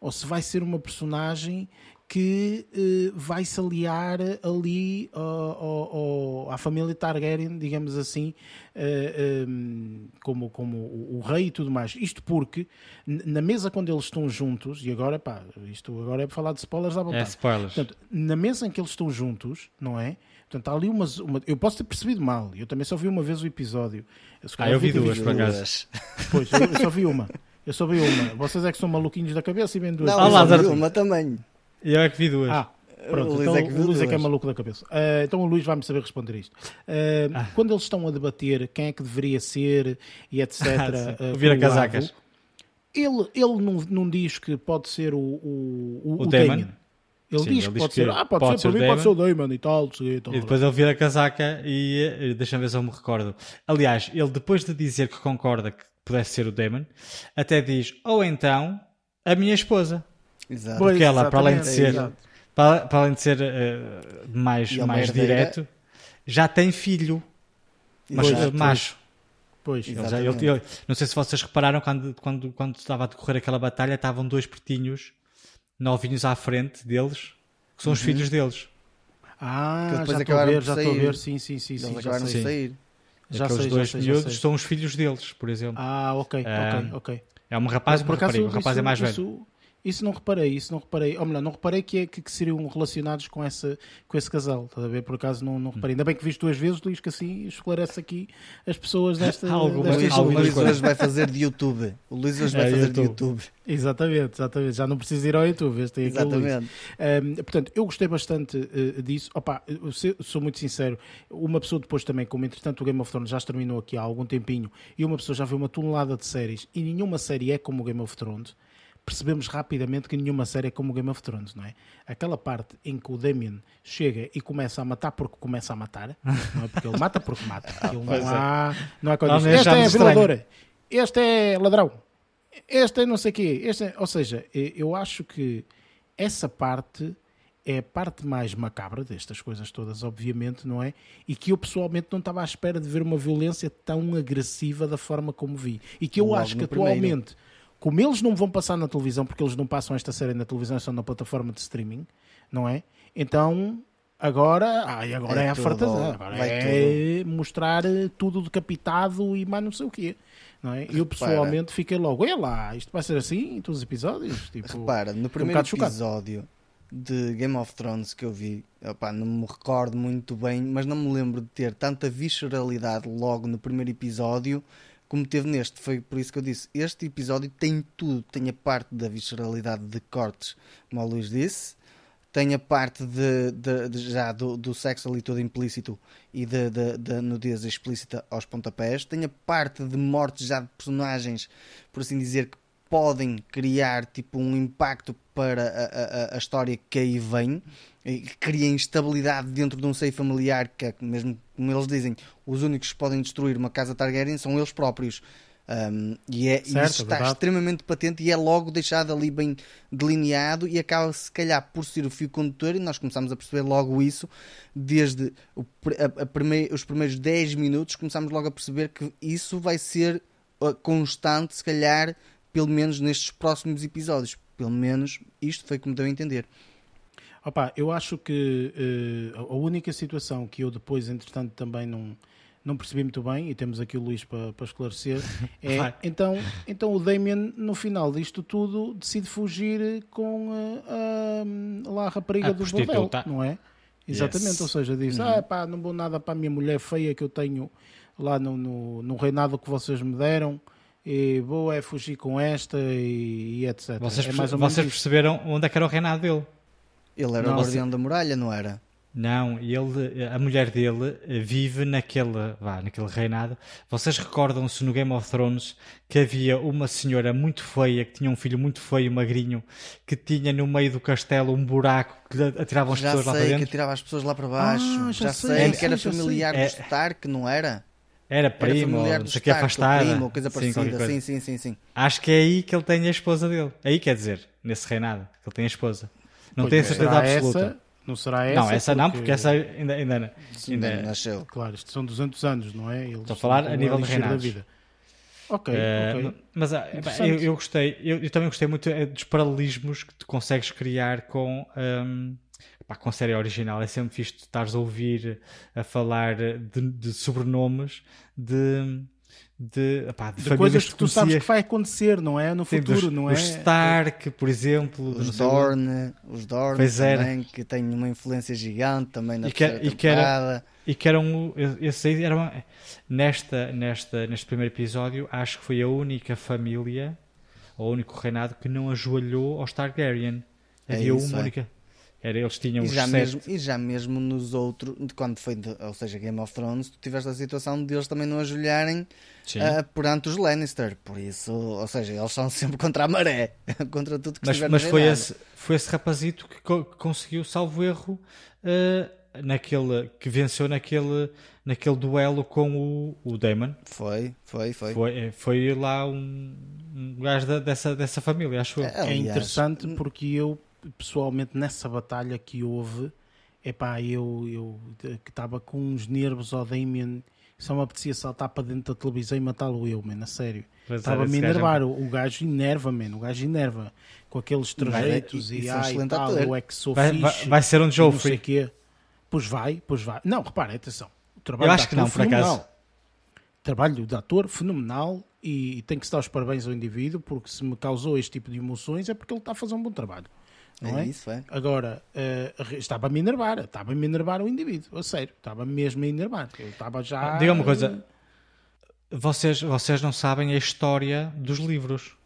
ou se vai ser uma personagem que eh, vai se aliar ali ao- ao- ao- à família Targaryen, digamos assim, eh, em, como, como o, o rei e tudo mais. Isto porque, na mesa quando eles estão juntos, e agora, pá, isto agora é para falar de spoilers à É vontade. spoilers. Portanto, na mesa em que eles estão juntos, não é? Portanto, há ali umas. Uma, eu posso ter percebido mal, eu também só vi uma vez o episódio. Eu, Ah, eu vi duas, por acaso. Pois, eu, eu só vi uma. Eu só vi uma. Vocês é que são maluquinhos da cabeça e vêm duas. Não, Ah, eu só vi uma também. E eu é que vi duas. Ah, pronto. O Luís então é que o Luís é que é maluco da cabeça. Ah, então o Luís vai-me saber responder isto. Ah, Quando eles estão a debater quem é que deveria ser e etc. Ah, sim. ah, Ouvir a coroado, casacas. Ele, ele não, não diz que pode ser o, o, o, O o Daemon? Daemon. Ele Sim, diz ele que diz pode que ser. Ah, pode, pode ser, ser para o mim pode ser o Daemon e tal. quê, tal. E depois ele vira a casaca e deixa-me ver se eu me recordo. Aliás, ele depois de dizer que concorda que pudesse ser o Damon, até diz, ou então, a minha esposa. Exato. Pois, Porque ela, para além de ser, exato. para, para além de ser eh, mais, é mais direto, já tem filho, mas Exato. eh, macho. Pois. Ele já- ele- Exatamente. ele- não sei se vocês repararam quando, quando, quando estava a decorrer aquela batalha, estavam dois pretinhos novinhos à frente deles, que são os filhos deles. Ah, Que depois já estou a acabaram ver, já estou a ver. Sim, sim, sim. Eles sim já acabaram de sei. sair. Já Aqueles sei, já dois sei, já miúdos sei. são os filhos deles, por exemplo. Ah, ok, Ah, ok, ok. É um rapaz e Por uma rapariga. O rapaz isso- é mais velho. Isso, não reparei, isso não reparei. Ou melhor, não reparei que, é, que, que seriam relacionados com, essa, com esse casal. Estás a ver? Por acaso não, não reparei. Ainda bem que viste duas vezes, Luís, que assim esclarece aqui as pessoas desta. Algumas- Luís, o Luís hoje vai fazer de YouTube. O Luís hoje vai É, fazer de YouTube. YouTube. Exatamente, exatamente. Já não preciso ir ao YouTube. Este Luís. Exatamente. Um, portanto, eu gostei bastante eh, disso. Opa, eu se- sou muito sincero. Uma pessoa depois também, como entretanto o Game of Thrones já terminou aqui há algum tempinho e uma pessoa já viu uma tonelada de séries e nenhuma série é como o Game of Thrones, percebemos rapidamente que nenhuma série é como o Game of Thrones, não é? Aquela parte em que o Damien chega e começa a matar porque começa a matar, não é? Porque ele mata porque mata. Ele pois não é. há, não há condições. nem Este é achamos estranho. violador, este é ladrão, este é não sei o quê. Este é... Ou seja, eh, eu acho que essa parte é a parte mais macabra destas coisas todas, obviamente, não é? E que eu pessoalmente não estava à espera de ver uma violência tão agressiva da forma como vi. E que eu Logo acho que no primeiro. Como eles não vão passar na televisão, porque eles não passam esta série na televisão, são na plataforma de streaming, não é? Então. Agora, ai, agora é, É a tudo, fartazana, agora vai é mostrar eh, tudo decapitado e mais não sei o quê. Não é? Eu pessoalmente fiquei logo, olha lá, isto vai ser assim em todos os episódios? Tipo, Repara, no um primeiro chocado. episódio de Game of Thrones que eu vi, opá, não me recordo muito bem, mas não me lembro de ter tanta visceralidade logo no primeiro episódio como teve neste. Foi por isso que eu disse: este episódio tem tudo. Tem a parte da visceralidade de cortes, como o Luís disse, tem a parte de, de- de- já do, do sexo ali todo implícito e da da nudez explícita aos pontapés, tem a parte de mortes já de personagens, por assim dizer, que podem criar tipo um impacto para a, a- a história que aí vem e cria instabilidade dentro de um seio familiar que é mesmo como eles dizem os únicos que podem destruir uma casa Targaryen são eles próprios. Um, e é, e Certo, isso é está verdade. extremamente patente e é logo deixado ali bem delineado e acaba se calhar por ser o fio condutor e nós começamos a perceber logo isso desde o a- a primei- os primeiros 10 minutos começamos logo a perceber que isso vai ser uh, constante se calhar pelo menos nestes próximos episódios. Pelo menos isto foi como deu a entender Opa, eu acho que eh, a única situação que eu depois, entretanto, também não, não percebi muito bem, e temos aqui o Luís para, para esclarecer, é Vai. então, então o Damien, no final disto tudo, decide fugir com eh, a, lá a rapariga A do bordel, não é? Exatamente, Yes. ou seja, diz, ah pá, não vou nada para a minha mulher feia que eu tenho lá no, no, no reinado que vocês me deram, e vou é fugir com esta e, e etc. Vocês, é mais ou menos vocês perceberam onde é que era o reinado dele? Ele era Não, o guardião da muralha não era Não, ele, a mulher dele vive naquele, vá, naquele reinado. Vocês recordam-se no Game of Thrones que havia uma senhora muito feia, que tinha um filho muito feio, magrinho, que tinha no meio do castelo um buraco que atirava as já pessoas lá para sei que dentro? atirava as pessoas lá para baixo. Ah, já, já sei, sei, que era sei. familiar É- do Stark, não era? Era Era primo, familiar não do sei o que, afastada. primo, ou coisa Sim, parecida. coisa. Sim, sim, sim, sim. Acho que é aí que ele tem a esposa dele. Aí quer dizer, nesse reinado, que ele tem a esposa. Não Pois tenho é. certeza Será absoluta. essa? Não será essa? não, essa não, porque essa ainda, ainda, Sim, ainda nasceu. Claro, isto são 200 anos, não é? Eles Estou a falar a nível de elixir da reinados. vida. Ok, Eh, ok. Mas ah, eu, eu gostei, eu, eu também gostei muito eh, dos paralelismos que tu consegues criar com, ahm, epá, com a série original. É sempre fixe tu estares a ouvir a falar de, de sobrenomes de, de, epá, de, De coisas que tu sabes conhecias. que vai acontecer, não é? No Sim, futuro, dos, não é? Os Stark, por exemplo. Os Dorne, os Dorne Pois era. também, que têm uma influência gigante também na E que- terceira e que era-. E que eram, esse aí era uma- nesta, nesta, neste primeiro episódio, acho que foi a única família, ou o único reinado que não ajoelhou aos Targaryen. É Havia isso, uma é. Era, eles tinham E os já, sete. mesmo, e já mesmo nos outros, de quando foi, de- ou seja, Game of Thrones, tu tiveste a situação de eles também não ajoelharem ah, perante os Lannister. Por isso, ou seja, eles são sempre contra a maré, contra tudo que mas estiver mas foi, esse, foi esse rapazito que, co- que conseguiu, salvo erro, eh, naquele, que venceu naquele, naquele duelo com o, o Daemon. Foi, foi, foi. Foi, eh, foi lá um, um gajo da- dessa, dessa família, acho eu. É, É aliás, interessante porque eu, pessoalmente, nessa batalha que houve, epá, eu, eu que estava com uns nervos ao Damien, só me apetecia saltar para dentro da televisão e matá-lo eu, man, a sério. Pois Estava a me gajo é- enervar, o, o gajo enerva, man, o gajo enerva, com aqueles trejeitos e- e, e ai, excelente tal, eu é que sou Vai, fixe, vai, vai ser um e não sei Joffrey. quê. Pois vai, pois vai. Não, repara, atenção. O trabalho Eu acho de que ator não, por acaso. fenomenal. Trabalho de ator fenomenal e, e tem que se dar os parabéns ao indivíduo porque se me causou este tipo de emoções é porque ele está a fazer um bom trabalho. Não é? É isso, é. Agora, eh, estava a me enervar, estava a me enervar o indivíduo, a sério, estava mesmo a enervar. Eu estava já. Ah, Diga uma coisa. Vocês, vocês não sabem a história dos livros.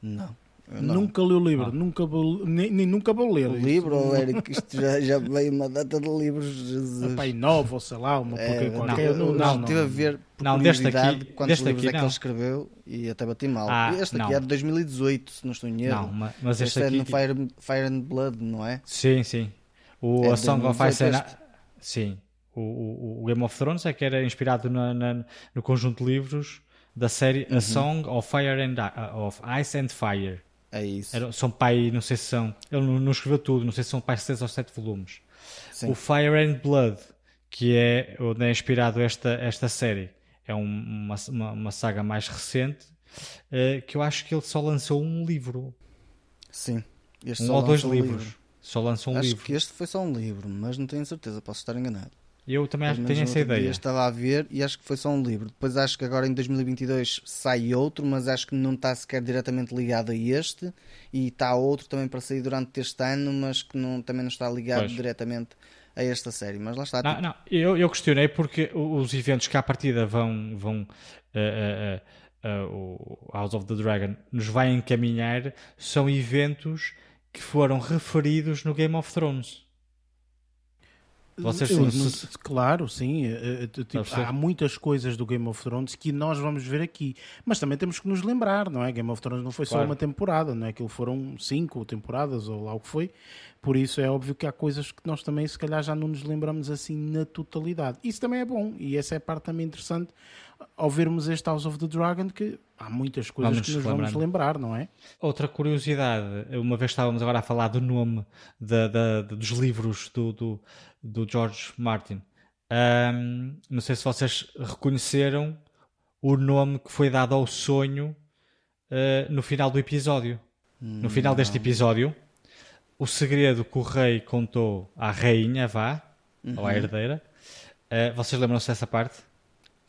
Não. Não. Nunca li o livro, Ah. nunca vou, nem, nem nunca vou ler. O Isto- livro, ou que isto já, já veio uma data de livros. Jesus. Epá, e nove ou sei lá, uma É, porque não, qualquer. não, não, não, a ver Não, deste aqui- quantos deste livros aqui é que não. ele escreveu e até bati mal. Ah, este aqui não. é de 2018, se não estou em erro. Não, ma- mas este este é aqui. no Fire, Fire and Blood, não é? Sim, sim. O É A Song of 2018 Ice and. Sim. O, o, o Game of Thrones é que era inspirado na, na- no conjunto de livros da série Uhum. A Song of Fire and of Ice and Fire. É isso. Era- são pai, não sei se são. Ele não, não escreveu tudo, não sei se são pai 6 ou 7 volumes. Sim. O Fire and Blood, que é onde é inspirado esta, esta série, é um- uma, uma, uma saga mais recente, eh, que eu acho que ele só lançou um livro. Sim. Este Um ou dois um livros. livro. Só lançou um Acho livro. que este foi só um livro, mas não tenho certeza, posso estar enganado. Eu também acho que tenho essa ideia. Estava a ver e acho que foi só um livro. Depois acho que agora em 2022 sai outro, mas acho que não está sequer diretamente ligado a este. E está outro também para sair durante este ano, mas que não, também não está ligado Pois. diretamente a esta série. Mas lá está. Não, tipo, não, eu, eu questionei porque os eventos que à partida vão, vão eh, eh, eh, o House of the Dragon nos vai encaminhar são eventos que foram referidos no Game of Thrones. Vocês Eu se- claro, sim. eh, eh, tipo, há muitas coisas do Game of Thrones que nós vamos ver aqui, mas também temos que nos lembrar, não é? Game of Thrones não foi só Claro. uma temporada, não é? Aquilo foram cinco temporadas ou lá o que foi. Por isso é óbvio que há coisas que nós também, se calhar, já não nos lembramos assim na totalidade. Isso também é bom e essa é a parte também interessante ao vermos este House of the Dragon, que há muitas coisas Vamos que nos lembrando. vamos lembrar, não é? Outra curiosidade, uma vez estávamos agora a falar do nome da- da- dos livros do, do, do George Martin. Ahm, não sei se vocês reconheceram o nome que foi dado ao sonho ah, no final do episódio. No final deste episódio, o segredo que o rei contou à rainha, vá, ou à herdeira. ah, vocês lembram-se dessa parte?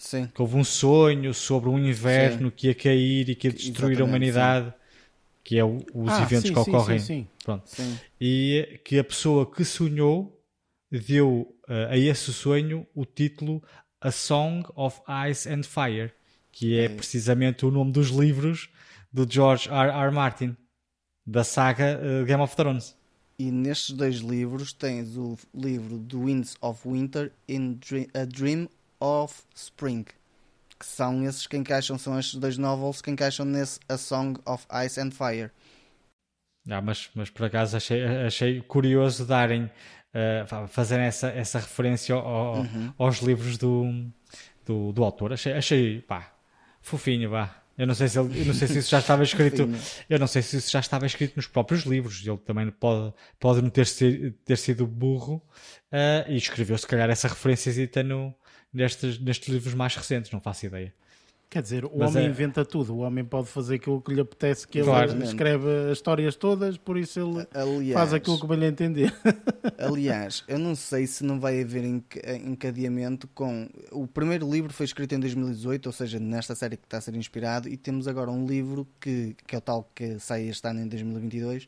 Sim. que houve um sonho sobre um inverno que ia cair e que ia destruir a Exatamente, humanidade, que é o- os Ah, eventos sim, que sim, ocorrem. sim, sim. Pronto. Sim. E que a pessoa que sonhou deu eh, a esse sonho o título A Song of Ice and Fire, que é precisamente o nome dos livros do George R. R. Martin, da saga eh, Game of Thrones. E nestes dois livros tens o livro The Winds of Winter e A Dream of Spring. Que são esses que encaixam, são estes dois novels que encaixam nesse A Song of Ice and Fire. Ah, mas, mas por acaso achei, achei curioso darem, uh, fazerem essa, essa referência ao, uhum. aos livros do, do, do autor. Achei, achei pá, fofinho, vá. Eu não sei se ele, eu não sei se isso já estava escrito. eu não sei se isso já estava escrito nos próprios livros. Ele também pode, pode não ter, ter sido burro uh, e escreveu se calhar essa referência no, nestes, nestes livros mais recentes, não faço ideia. Quer dizer, o Mas homem é... inventa tudo, o homem pode fazer aquilo que lhe apetece, que ele escreve as histórias todas, por isso ele aliás, faz aquilo que bem lhe entender. aliás, eu não sei se não vai haver encadeamento com. O primeiro livro foi escrito em 2018, ou seja, nesta série que está a ser inspirado, e temos agora um livro que, que é o tal que sai este ano em 2022,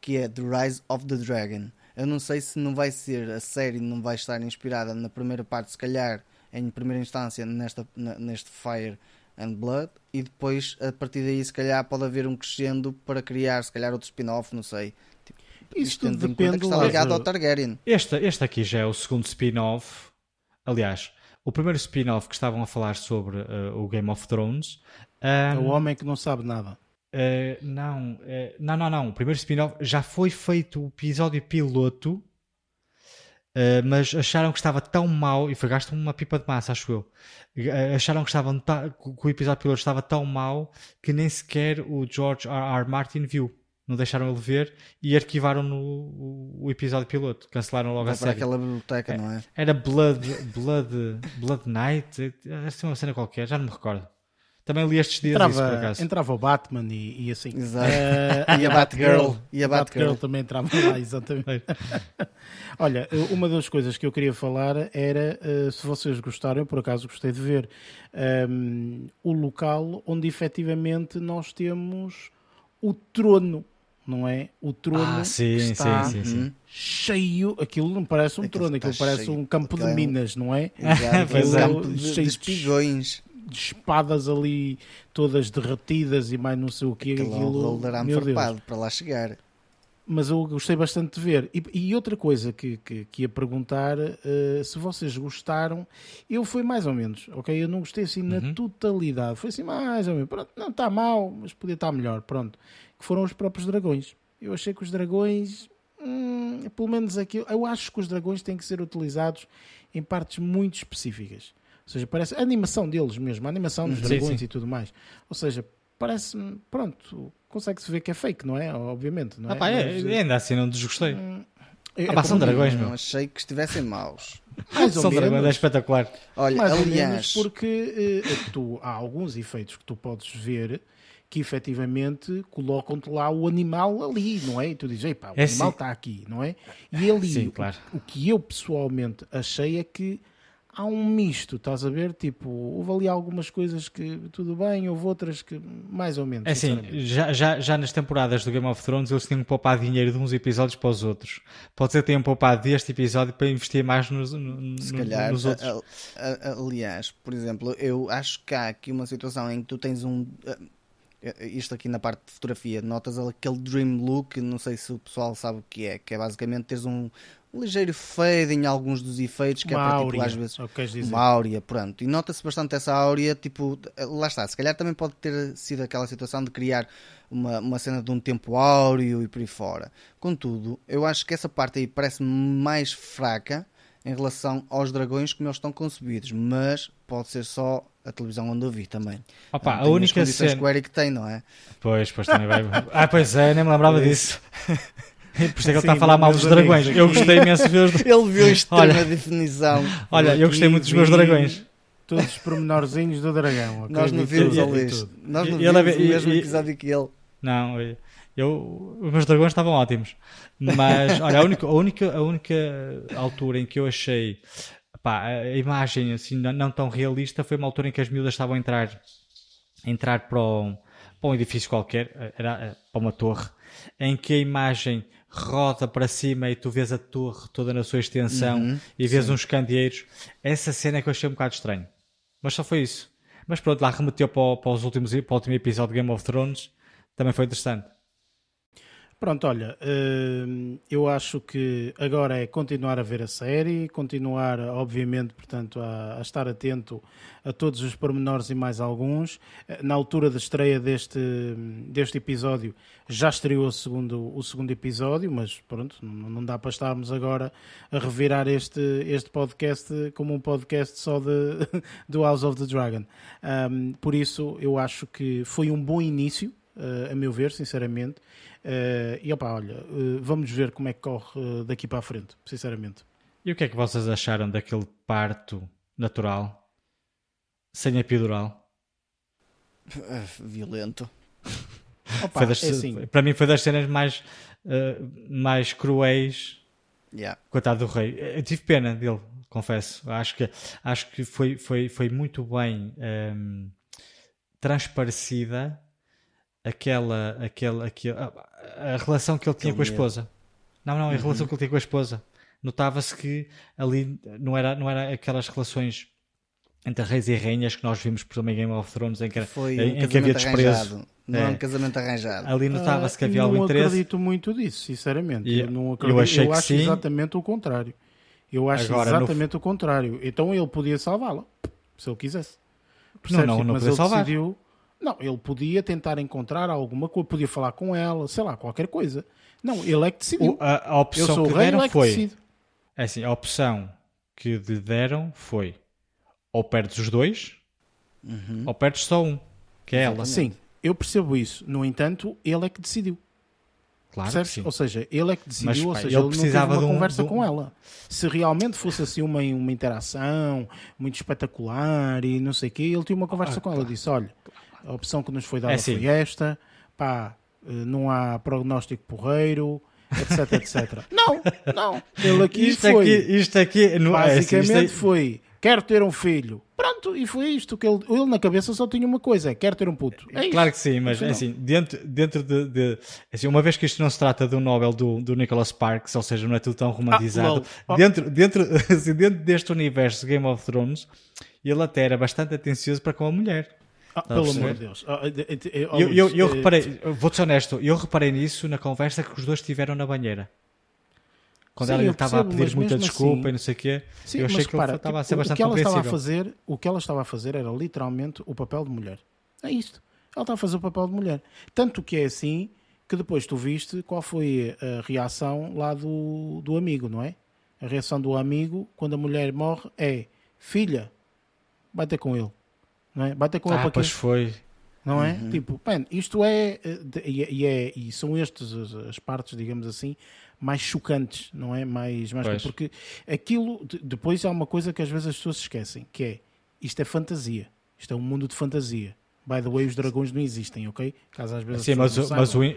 que é The Rise of the Dragon. Eu não sei se não vai ser, a série não vai estar inspirada na primeira parte, se calhar em primeira instância nesta, neste Fire and Blood e depois a partir daí se calhar pode haver um crescendo para criar se calhar outro spin-off, não sei. Tipo, Isso tudo depende que está ligado ao Targaryen. Este, este aqui já é o segundo spin-off. Aliás, o primeiro spin-off que estavam a falar sobre uh, o Game of Thrones. Um, é o homem que não sabe nada. Uh, não, uh, não, não, não. O primeiro spin-off já foi feito o episódio piloto Uh, mas acharam que estava tão mau e foi gasto uma pipa de massa, acho eu. Uh, acharam que, estavam que o episódio piloto estava tão mau que nem sequer o George R. R. Martin viu. Não deixaram ele ver e arquivaram no, o, o episódio piloto. Cancelaram logo Vai a série. aquela biblioteca, é, não é? Era Blood, Blood, Blood Night, era assim uma cena qualquer, já não me recordo. Também li estes dias entrava, isso, por acaso. Entrava o Batman e, e assim. Exato. Uh, e a Batgirl. E a Batgirl também entrava lá, exatamente. Olha, uma das coisas que eu queria falar era, uh, se vocês gostarem, por acaso gostei de ver, um, ehm, o local onde efetivamente nós temos o trono não é? O trono ah, sim, está sim, sim, cheio. Aquilo não parece um aquilo trono, aquilo parece cheio. um campo de minas, não é? Exato, um campo de, cheio de espigões de espadas ali todas derretidas e mais não sei o que. Aquilo, aquilo meu Deus. para lá chegar. Mas eu gostei bastante de ver. E, e outra coisa que, que, que ia perguntar, uh, se vocês gostaram, eu fui mais ou menos, ok? Eu não gostei assim uhum. na totalidade. Foi assim mais ou menos. Pronto, não está mal, mas podia estar melhor. Pronto. Que foram os próprios dragões. Eu achei que os dragões, hum, pelo menos aqui, eu acho que os dragões têm que ser utilizados em partes muito específicas. Ou seja, parece a animação deles mesmo, a animação dos dragões sim. e tudo mais. Ou seja, parece-me, pronto, consegue-se ver que é fake, não é? Obviamente, não é? Ah, pá, é, Mas, ainda assim não desgostei. Hum, é, ah, pá, são dragões, meu. Não achei que estivessem maus. Mais são dragões, é espetacular. Olha, Mais aliás, porque uh, tu, há alguns efeitos que tu podes ver que efetivamente colocam-te lá o animal ali, não é? E tu dizes, pá, o é animal está aqui, não é? E ali, sim, claro. o, o que eu pessoalmente achei é que há um misto, estás a ver? Tipo, houve ali algumas coisas que tudo bem, houve outras que mais ou menos. É assim, já, já, já nas temporadas do Game of Thrones eles tinham que poupar dinheiro de uns episódios para os outros. Pode ser que tenham poupado deste episódio para investir mais nos, no, Se calhar, nos outros. A, a, aliás, por exemplo, eu acho que há aqui uma situação em que tu tens um. Isto aqui na parte de fotografia, notas aquele dream look, não sei se o pessoal sabe o que é, que é basicamente teres um, um ligeiro fade em alguns dos efeitos, que uma é para tipo, às vezes dizer. uma áurea, pronto. E nota-se bastante essa áurea, tipo, lá está, se calhar também pode ter sido aquela situação de criar uma, uma cena de um tempo áureo e por aí fora. Contudo, eu acho que essa parte aí parece mais fraca em relação aos dragões como eles estão concebidos, mas pode ser só a televisão onde eu vi também. Opa, a única cena que o Eric tem, não é? Pois, pois também vai. ah, pois é, nem me lembrava disso. Por isso é que ele está a falar mal dos dragões. Eu gostei imenso de ver os... Ele viu isto olha, definição. Olha, eu gostei muito dos meus dragões. Todos os pormenorzinhos do dragão. Okay? Nós não vimos ao lixo. Nós não vimos o mesmo episódio que ele. Não, eu, os meus dragões estavam ótimos. Mas, olha, a única, a única, a única altura em que eu achei pá, a imagem assim não tão realista foi uma altura em que as miúdas estavam a entrar, a entrar para, um, para um edifício qualquer, era para uma torre, em que a imagem roda para cima e tu vês a torre toda na sua extensão uhum, e vês sim. uns candeeiros. Essa cena é que eu achei um bocado estranho. Mas só foi isso. Mas pronto, lá remeteu para, para, os últimos, para o último episódio de Game of Thrones. Também foi interessante. Pronto, olha, hum, eu acho que agora é continuar a ver a série, continuar, obviamente, portanto, a, a, estar atento a todos os pormenores e mais alguns. Na altura da estreia deste, deste episódio, já estreou o segundo, o segundo episódio, mas pronto, não dá para estarmos agora a revirar este, este podcast como um podcast só de, do House of the Dragon. Um, por isso, eu acho que foi um bom início, uh, a meu ver, sinceramente. Uh, e opa, olha, uh, vamos ver como é que corre daqui para a frente, sinceramente. E o que é que vocês acharam daquele parto natural, sem epidural? Violento. Opa, das, é assim. Para mim foi das cenas mais, mais cruéis. Yeah. Coitado do rei. Eu tive pena dele, confesso. Acho que, acho que foi, foi, foi muito bem um, ehm, transparecida aquela, aquela, aquela a, a relação que ele tinha com a esposa. Não, não, a uhum. relação que ele tinha com a esposa. Notava-se que ali não era, não era aquelas relações entre reis e rainhas que nós vimos por também Game of Thrones em que, Foi um em que havia desprezo. Não é um é. casamento arranjado. Ali notava-se que havia ah, algum interesse. Não acredito muito disso, sinceramente. E, eu, não acredito, eu, achei eu acho sim. exatamente o contrário. Eu acho Agora, exatamente no... o contrário. Então ele podia salvá-la, se ele quisesse. Percebes? Não, não, não Mas podia ele salvar. decidiu não, ele podia tentar encontrar alguma coisa, podia falar com ela, sei lá, qualquer coisa. Não, ele é que decidiu. O, a, a, opção que rei, deram é que foi. É assim, a opção que lhe deram foi ou perdes os dois uhum. ou perdes só um, que é ela. Sim, eu percebo isso. No entanto, ele é que decidiu. Claro? Ou seja, ele é que decidiu, Mas, ou seja, ele, ele precisava uma de um, conversa um... com ela. Se realmente fosse assim uma, uma interação muito espetacular e não sei o quê, ele tinha uma conversa ah, com claro. ela. Disse: Olha, a opção que nos foi dada é foi esta, pá, eh, não há prognóstico porreiro, etc, etc. não, não. Ele aqui isto foi. Aqui, isto aqui, não, basicamente é, foi, quero ter um filho. Pronto, e foi isto que ele, ele na cabeça só tinha uma coisa, é quer ter um puto. É claro que sim, mas assim, dentro, dentro de, de assim, uma vez que isto não se trata do Nobel do, do Nicholas Sparks, ou seja, não é tudo tão romantizado, ah, dentro, dentro, assim, dentro deste universo Game of Thrones, ele até era bastante atencioso para com a mulher. Ah, pelo amor de Deus. Ah, eu, eu, eu reparei, vou-te ser honesto, eu reparei nisso na conversa que os dois tiveram na banheira. Quando sim, ela estava a pedir muita desculpa assim, e não sei o quê, sim, eu achei que para, estava a ser bastante o que ela estava a fazer O que ela estava a fazer era literalmente o papel de mulher. É isto. Ela estava a fazer o papel de mulher. Tanto que é assim que depois tu viste qual foi a reação lá do, do amigo, não é? A reação do amigo quando a mulher morre é: Filha, vai ter com ele não é? Bate com ah, pois foi. Não é? Uhum. Tipo, bem, isto é e, e, é. e são estas as, as, partes, digamos assim, mais chocantes, não é? Mais, mais porque aquilo depois há uma coisa que às vezes as pessoas se esquecem, que é isto é fantasia. Isto é um mundo de fantasia. By the way, os dragões não existem, ok? Caso às vezes sim, mas, o, mas, o, é?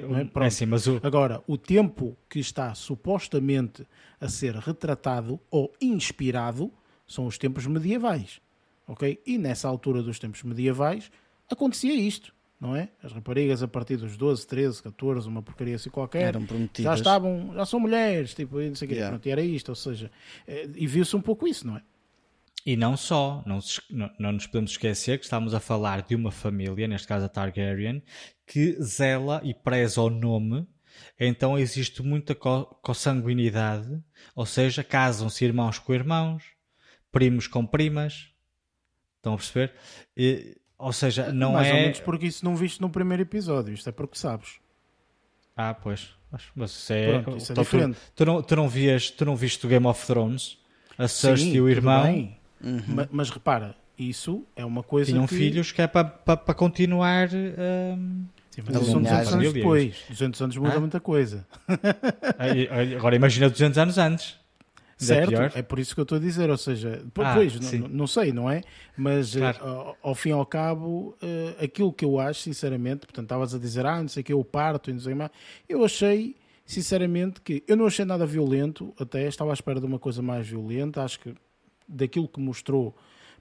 é sim, mas o... Agora, o tempo que está supostamente a ser retratado ou inspirado são os tempos medievais ok? E nessa altura dos tempos medievais acontecia isto, não é? As raparigas a partir dos 12, 13, 14, uma porcaria assim qualquer, Eram prometidas. já estavam, já são mulheres, tipo, não sei o yeah. Pronto, e era isto, ou seja, eh, e viu-se um pouco isso, não é? E não só, não, não, não, nos podemos esquecer que estamos a falar de uma família, neste caso a Targaryen, que zela e preza o nome, então existe muita consanguinidade, ou seja, casam-se irmãos com irmãos, primos com primas, Estão a perceber? E, ou seja, não Mais é. Mais ou menos porque isso não viste no primeiro episódio, isto é porque sabes. Ah, pois. Mas isso é, Pronto, isso é diferente. Tu, tu, não, tu, não vias, tu não viste o Game of Thrones? A Cersei e o irmão. Uhum. Mas, mas, repara, isso é uma coisa. Tinham que... filhos que é para pa, pa continuar. Um... Sim, mas são 200 anos depois. 200 anos muda ah? muita coisa. Agora imagina 200 anos antes. Certo, é por isso que eu estou a dizer, ou seja, ah, pois, não, não, sei, não é? Mas claro. uh, ao, ao, fim e ao cabo, uh, aquilo que eu acho, sinceramente, portanto, estavas a dizer, ah, não sei o que, eu parto e não sei mais, eu achei, sinceramente, que eu não achei nada violento, até estava à espera de uma coisa mais violenta, acho que daquilo que mostrou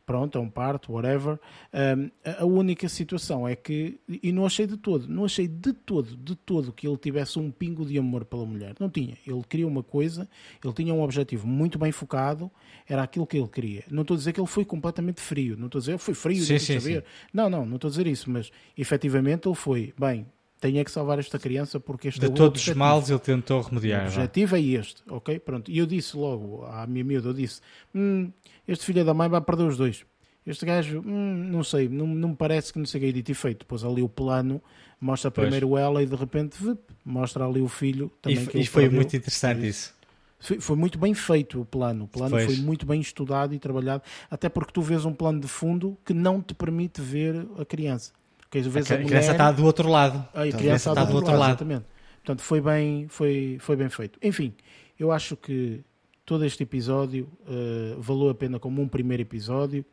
pronto, é um parto, whatever. Um, a única situação é que, e não achei de todo, não achei de todo, de todo que ele tivesse um pingo de amor pela mulher. Não tinha. Ele queria uma coisa, ele tinha um objetivo muito bem focado, era aquilo que ele queria. Não estou a dizer que ele foi completamente frio, não estou a dizer que foi frio, sim, sim, saber. Sim. Não, não, não estou a dizer isso, mas efetivamente ele foi, bem, tenho é que salvar esta criança porque este De é o todos os objetivo. males ele tentou O remediar. vá. objetivo é este, ok? Pronto. E eu disse logo à minha miúda, eu disse, hum, este filho da mãe vai perder os dois. Este gajo, hum, não sei, não, não me parece que não seja dito e feito. Depois ali o plano mostra Pois. primeiro ela e de repente mostra ali o filho E, também que e ele foi perdeu. muito interessante isso. Foi, foi muito bem feito o plano. O plano Pois. foi muito bem estudado e trabalhado, até porque tu vês um plano de fundo que não te permite ver a criança. Porque cri- a a mulher... criança está do outro lado. a A criança está do outro lado. lado. Exatamente. Portanto, foi bem, foi, foi bem feito. Enfim, eu acho que todo este episódio eh, valeu a pena como um primeiro episódio.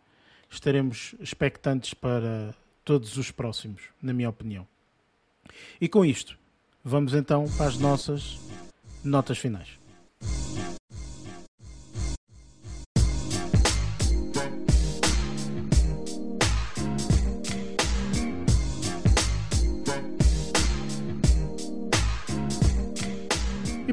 Estaremos expectantes para todos os próximos, na minha opinião. E com isto, vamos então para as nossas notas finais.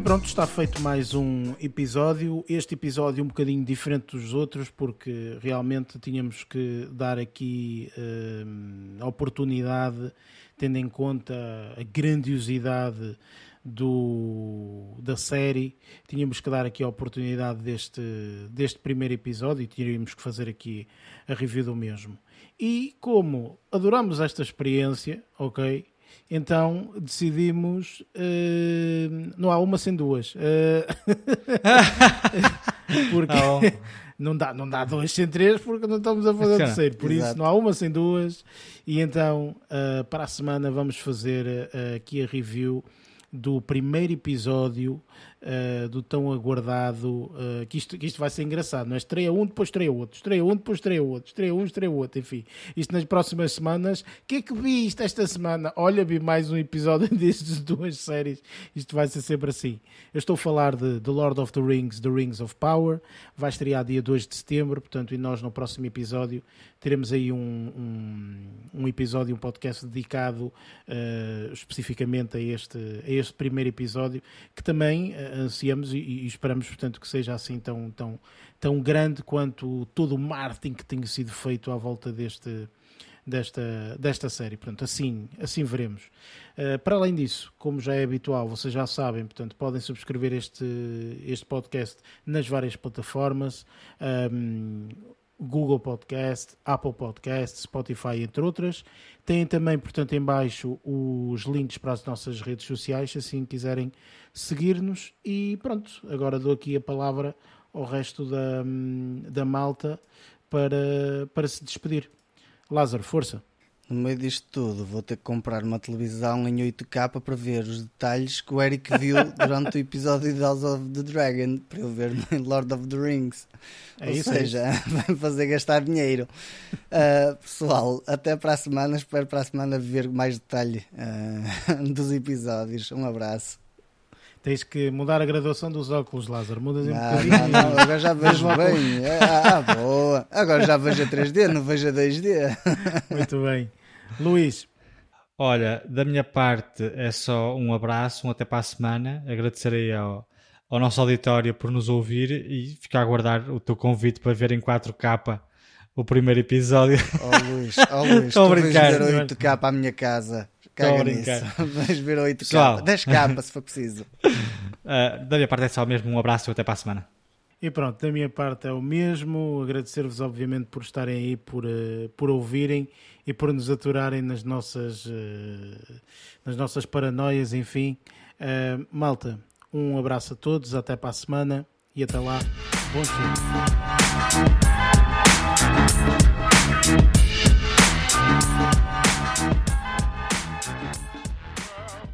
Pronto, está feito mais um episódio. Este episódio um bocadinho diferente dos outros, porque realmente tínhamos que dar aqui a oportunidade, tendo em conta a grandiosidade do, da série, tínhamos que dar aqui a oportunidade deste, deste primeiro episódio e tínhamos que fazer aqui a review do mesmo. E como adoramos esta experiência, ok? Então decidimos. eh, não há uma sem duas. eh, porque Ah, não, dá, não dá dois sem três porque não estamos a fazer terceiro. Por isso Exato. não há uma sem duas. E então eh, para a semana vamos fazer aqui a review do primeiro episódio eh, do tão aguardado. eh, que, isto, que isto vai ser engraçado, não é? Estreia um, depois estreia outro, estreia um, depois estreia outro, estreia um, estreia outro, enfim. Isto nas próximas semanas. O que é que viste esta semana? Olha, vi mais um episódio destas duas séries. Isto vai ser sempre assim. Eu estou a falar de The Lord of the Rings, The Rings of Power. Vai estrear dia 2 de setembro, portanto, e nós no próximo episódio teremos aí um, um, um episódio, um podcast dedicado eh, especificamente a este, a este primeiro episódio, que também ansiamos e, e esperamos, portanto, que seja assim tão, tão, tão grande quanto todo o marketing que tenha sido feito à volta deste, desta, desta série. Portanto, assim, assim veremos. Uh, para além disso, como já é habitual, vocês já sabem, portanto, podem subscrever este, este podcast nas várias plataformas. um, Google Podcast, Apple Podcast, Spotify, entre outras. Têm também, portanto, em baixo os links para as nossas redes sociais, assim quiserem seguir-nos. E pronto, agora dou aqui a palavra ao resto da, da malta para, para se despedir. Lázaro, força. No meio disto tudo, vou ter que comprar uma televisão em 8K para ver os detalhes que o Eric viu durante o episódio de House of the Dragon, para eu ver no Lord of the Rings. É Ou isso, é seja, vai fazer gastar dinheiro. Uh, pessoal, até para a semana. Espero para a semana ver mais detalhe uh, dos episódios. Um abraço. Tens que mudar a graduação dos óculos, Lázaro. Mudas um Não, bocadinho. não, não, agora já vejo bem. Ah, boa. Agora já vejo a 3D, não vejo a 2D. Muito bem. Luís, Olha, da minha parte é só um abraço, um até para a semana. Agradecerei ao, ao nosso auditório por nos ouvir e ficar a aguardar o teu convite para ver em 4K o primeiro episódio. Oh Luís, oh Luís, Estou tu vais ver não é? 8K para a minha casa. Caga nisso. Vais ver 8K. Pessoal. 10K se for preciso. Uh, da minha parte é só mesmo um abraço e até para a semana. E pronto, da minha parte é o mesmo. Agradecer-vos, obviamente, por estarem aí, por, eh, por ouvirem e por nos aturarem nas nossas, eh, nas nossas paranoias, enfim. Eh, malta, um abraço a todos, até para a semana e até lá. Bons filmes.